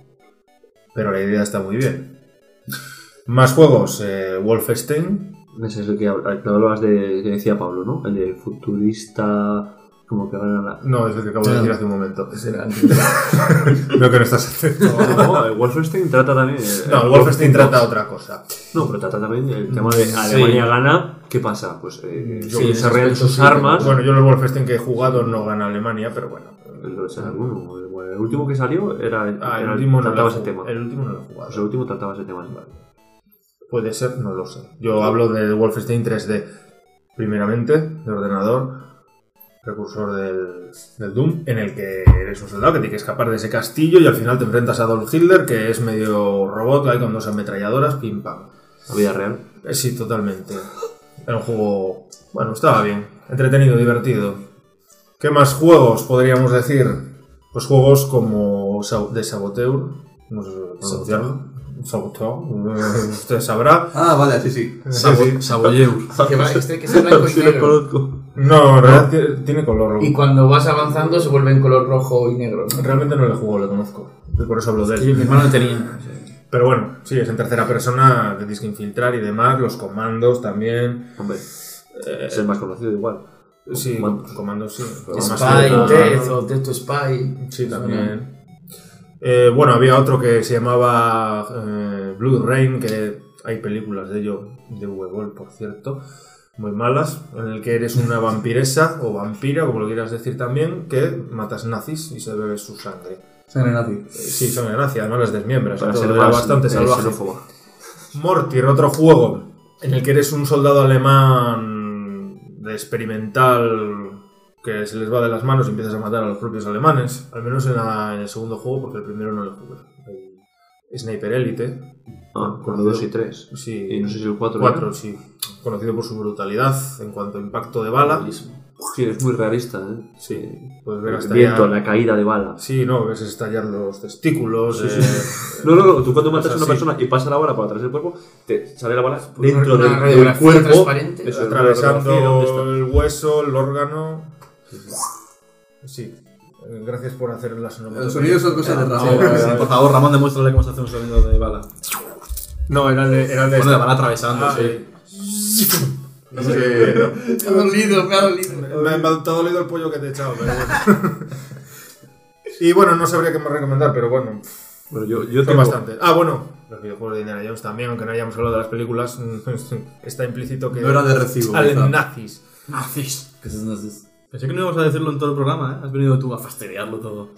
pero la idea está muy bien. Más juegos, eh, Wolfenstein, Ese es que hablabas de, que decía Pablo, ¿no? El de futurista, como que gana la... No, es el que acabo de decir hace un momento. Veo que no estás atento. No, el Wolfenstein trata también... eh, No, el Wolfenstein trata otra cosa. No, pero trata también el tema de Alemania gana, ¿qué pasa? Pues eh, Yo sí, desarrollan sus sí, armas... Bueno, yo en el Wolfenstein que he jugado no gana Alemania, pero bueno. Alguno. El, el último que salió era, Ah, el era- último no trataba ese tema. El último no lo he jugado. Pues el último trataba ese tema. Puede ser, no lo sé. Yo hablo de Wolfenstein 3D. Primeramente, de ordenador, precursor del, del Doom, en el que eres un soldado que tiene que escapar de ese castillo y al final te enfrentas a Adolf Hitler, que es medio robot, ahí con dos ametralladoras, pim pam. La vida real. Eh, Sí, totalmente. Era un juego, bueno, estaba bien, entretenido, divertido. ¿Qué más juegos podríamos decir? Pues juegos como de Saboteur, no sé pronunciarlo. Saboteur, usted sabrá. Ah, vale, sí, sí. Sabo- Saboyeur. Que va, este que es blanco y negro. No, en realidad tiene- tiene color. Y cuando vas avanzando se vuelve en color rojo y negro. ¿no? Realmente no le juego, lo conozco. y Por eso hablo de Sí, él. mi hermano tenía. Pero bueno, sí, es en tercera persona, que tienes que infiltrar y demás, los comandos también. Hombre, Eh, es el más conocido igual. sí, Comandos. comandos sí. Spy, Death o Death to Spy. Sí, también. Eh, bueno, había otro que se llamaba eh, Blue Rain, que hay películas de ello, de Uwe por cierto, muy malas, en el que eres una vampiresa o vampira, como lo quieras decir también, que matas nazis y se bebe su sangre. Sangre nazi. Eh, sí, son de nazi, además las desmiembras, Para todo ser era más bastante salvaje. Mortir, otro juego en el que eres un soldado alemán de experimental que se les va de las manos y empiezas a matar a los propios alemanes. Al menos en, la- en el segundo juego, porque el primero no lo jugué. Sniper Elite. Ah, con el 2 y 3. Sí. Y no sé si el 4. 4, sí. Conocido por su brutalidad en cuanto a impacto de bala. Sí, es muy realista, ¿eh? Sí, puedes ver El hasta viento, la caída de bala. Sí, no, ves estallar los testículos. eh, No, no, no, tú cuando matas a una persona y pasa la bala por atrás del cuerpo, te sale la bala Una- dentro una del, del cuerpo. transparente. Eso, una radiografía, ¿dónde atravesando está? el hueso, el órgano. Sí. Gracias por hacer las Los sonidos son cosas de Sí, Ramón. sí, por favor, Ramón, demuéstrale cómo se hace un sonido de bala. No, era el de, era el de Bueno, de esta. bala atravesando, Ah, sí. No sé qué. Me ha dolido, me ha dolido. Me, me ha dolido el pollo que te he echado, pero bueno. y bueno, no sabría qué más recomendar, pero bueno, Bueno, yo, yo tengo bastante. Ah, bueno, los videojuegos de Indiana Jones también, aunque no hayamos hablado de las películas, está implícito que. No era de recibo. Al nazis. Nazis. ¿Qué es nazis? Pensé que no íbamos a decirlo en todo el programa, ¿eh? Has venido tú a fastidiarlo todo.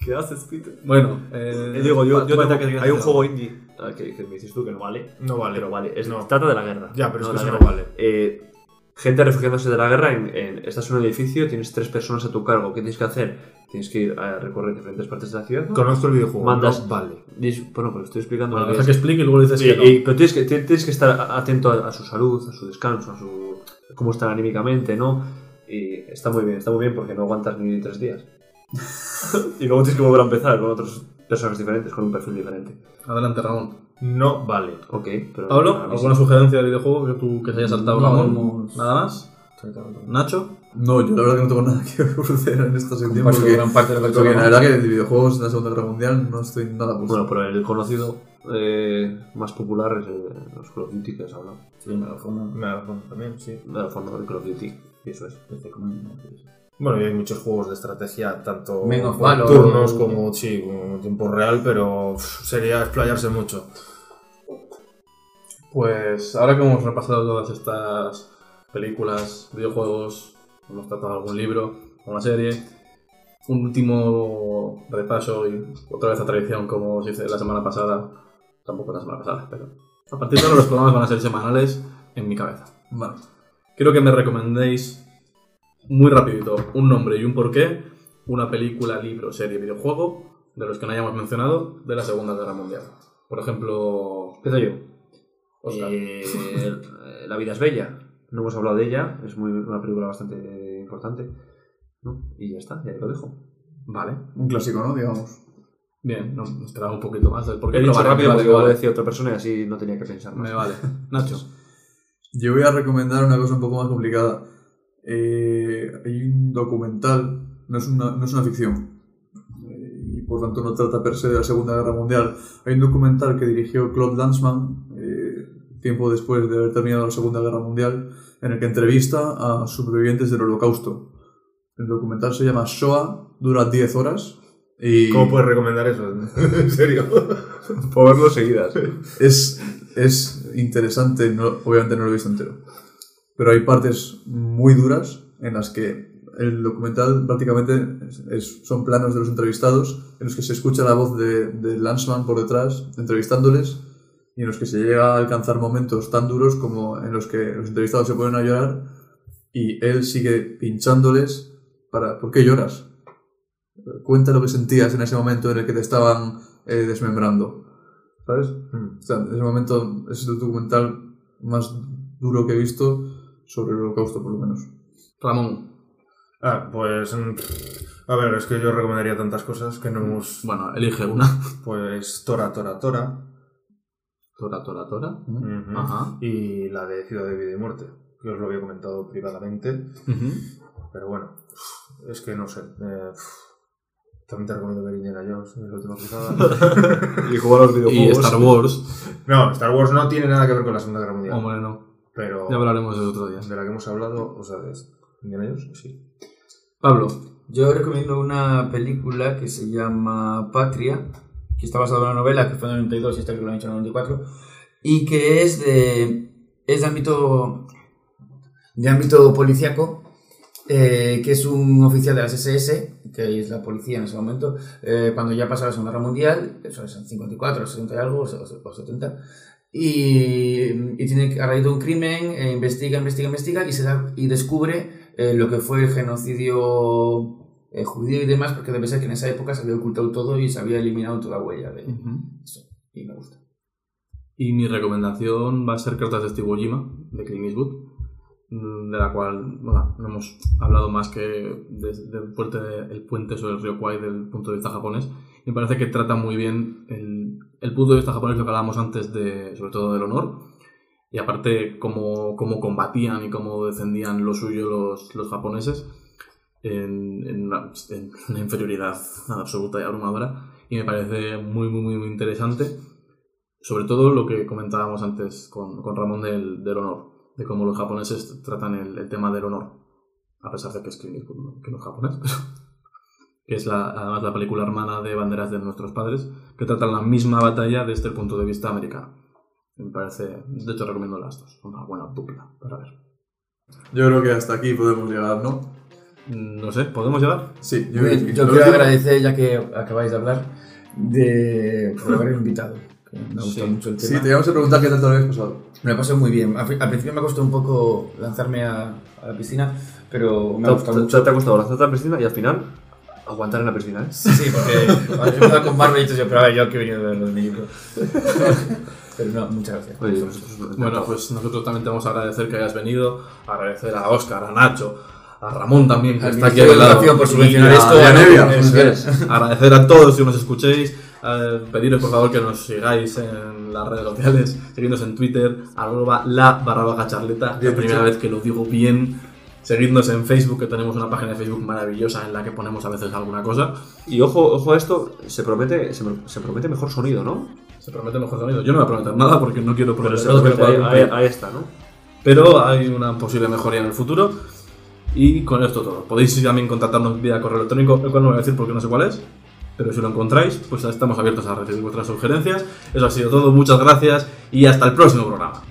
¿Qué haces, Peter? Bueno, eh... Eh, digo, yo, yo tengo- que hay un juego indie ah, que, que me dices tú que no vale. No vale. Pero vale, es, No. trata de la guerra. Ya, pero es que eso no vale. Eh, gente refugiándose de la guerra, en, en- estás en un edificio, tienes tres personas a tu cargo. ¿Qué tienes que hacer? Tienes que ir a recorrer diferentes partes de la ciudad. ¿no? Conozco el videojuego. Mandas- no vale. Dis- Bueno, pero estoy explicando Bueno, deja que explique y luego dices Sí, que no. y- pero tienes que, tienes que estar atento a, a su salud, a su descanso, a su cómo están anímicamente, ¿no? Y está muy bien, está muy bien porque no aguantas ni tres días. y luego tienes que volver a empezar con otros personajes diferentes, con un perfil diferente. Adelante, Ramón. No vale. Ok, pero. Pablo, ¿alguna sí. sugerencia de videojuego que tú que se haya saltado, No, Ramón? ¿Nada más? ¿Nacho? No, yo la verdad que no tengo nada que ofrecer en esta sección porque, gran parte de dicho porque la verdad que de videojuegos en la Segunda Guerra Mundial no estoy nada puesto. Bueno, pero el conocido eh, más popular es el, los Call of Duty que has hablado. Sí, me lo fondo. Me da fondo también, sí. De fondo del Call of Duty, eso es. Bueno, y hay muchos juegos de estrategia, tanto Men of por Valor. turnos como sí, como tiempo real, pero sería explayarse mucho. Pues ahora que hemos repasado todas estas películas, videojuegos, hemos tratado algún libro, una serie, un último repaso y otra vez a tradición como se hice la semana pasada, tampoco la semana pasada, pero a partir de ahora los programas van a ser semanales en mi cabeza. Vale. Quiero que me recomendéis muy rapidito un nombre y un porqué, una película, libro, serie, videojuego de los que no hayamos mencionado de la Segunda Guerra Mundial. Por ejemplo, Empiezo yo. Oscar. Eh, La vida es bella. No hemos hablado de ella, es muy, una película bastante importante. ¿no? Y ya está, ya lo dejo. Vale. Un clásico, ¿no? Digamos. Bien, no, esperaba un poquito más del porqué. He dicho rápido porque vale, vale. decía otra persona y así no tenía que pensar más. Me vale. Nacho. Yo voy a recomendar una cosa un poco más complicada. Eh, hay un documental, no es una, no es una ficción, eh, y por tanto no trata per se de la Segunda Guerra Mundial. Hay un documental que dirigió Claude Lanzmann, eh, tiempo después de haber terminado la Segunda Guerra Mundial, en el que entrevista a supervivientes del Holocausto. El documental se llama Shoah, dura 10 horas. Y ¿Cómo puedes recomendar eso? en serio. Por verlo seguidas. es, es interesante, no- obviamente no lo he visto entero. Pero hay partes muy duras en las que el documental prácticamente es- es- son planos de los entrevistados, en los que se escucha la voz de, de Lanzmann por detrás entrevistándoles y en los que se llega a alcanzar momentos tan duros como en los que los entrevistados se ponen a llorar y él sigue pinchándoles para ¿por qué lloras? Cuenta lo que sentías en ese momento en el que te estaban eh, desmembrando. ¿Sabes? O sea, en ese momento es el documental más duro que he visto sobre el holocausto, por lo menos. Ramón. Ah, pues. mm, A ver, es que yo recomendaría tantas cosas que no hemos. Bueno, elige una. Pues Tora, Tora, Tora. Tora, tora, tora. Ajá. Y la de Ciudad de Vida y Muerte, que os lo había comentado privadamente. Pero bueno, es que no sé. eh, también te recomiendo ver Indiana Jones, en la última cruzada. Y jugar a los Y videojuegos. Star Wars. no, Star Wars no tiene nada que ver con la Segunda Guerra Mundial. Hombre, no. Pero Ya hablaremos de otro día. de la que hemos hablado, o sea, de Indiana Jones, sí. Pablo. Yo recomiendo una película que se llama Patria, que está basada en una novela que fue en el 92 y esta que lo han hecho en el 94, y que es de, es de ámbito, de ámbito policíaco, eh, que es un oficial de las SS, que es la policía en ese momento, eh, cuando ya pasa la Segunda Guerra Mundial, eso es en 54, 60 y algo, o o 70, y, y tiene a raíz de un crimen, eh, investiga, investiga, investiga y, se da, y descubre eh, lo que fue el genocidio judío y demás, porque debe ser que en esa época se había ocultado todo y se había eliminado toda huella de eso. Y me gusta. Y mi recomendación va a ser Cartas de Steve de Clint Eastwood, de la cual no hemos hablado más que de- del puente, el puente sobre el río Kwai del punto de vista japonés. Me parece que trata muy bien el, el punto de vista japonés, lo que hablábamos antes, de, sobre todo del honor. Y aparte, cómo, cómo combatían y cómo defendían lo suyo los, los japoneses en, una, en una inferioridad absoluta y abrumadora. Y me parece muy, muy, muy interesante. Sobre todo lo que comentábamos antes con, con Ramón del, del honor, de cómo los japoneses tratan el, el tema del honor, a pesar de que es, Clint Eastwood, ¿no? que no es japonés, pero que es la, además la película hermana de Banderas de nuestros padres, que tratan la misma batalla desde el punto de vista americano. Me parece, de hecho recomiendo las dos, una buena dupla para ver. Yo creo que hasta aquí podemos llegar, ¿no? No sé, ¿podemos llegar? Sí, Yo, yo, yo quiero agradecer, ya que acabáis de hablar, de por haber invitado. que me ha gustado Sí. mucho el Sí, tema. te íbamos a preguntar qué tal te lo habías pasado. Me lo pasé muy bien. Al, al principio me costó un poco lanzarme a, a la piscina, pero me ha gustado te- mucho. te ha costado lanzarte a la piscina y al final aguantar en la piscina, ¿eh? Sí, sí, porque cuando he empezado con Marvel he dicho yo, pero a ver, yo que he venido de ver los libros. pero no, muchas gracias. Oye, nosotros Bueno, pues nosotros también te vamos a agradecer que hayas venido, agradecer a Óscar, a Nacho, a Ramón también, que Al está aquí a Ministerio mi de lado. Por subvencionar y a- esto, y a a Nevia. Agradecer a todos que nos escuchéis, eh, pediros por favor que nos sigáis en las redes sociales, seguidnos en Twitter, arroba la barra baja charleta, la primera vez que lo digo bien. Seguidnos en Facebook, que tenemos una página de Facebook maravillosa en la que ponemos a veces alguna cosa. Y ojo, ojo a esto, se promete, se, se promete mejor sonido, ¿no? Se promete mejor sonido. Yo no voy a prometer nada porque no quiero Pero prometer se que no promete, ahí está, ¿no? Pero hay una posible mejoría en el futuro. Y con esto todo. Podéis también contactarnos vía correo electrónico, el cual no voy a decir porque no sé cuál es. Pero si lo encontráis, pues estamos abiertos a recibir vuestras sugerencias. Eso ha sido todo. Muchas gracias y hasta el próximo programa.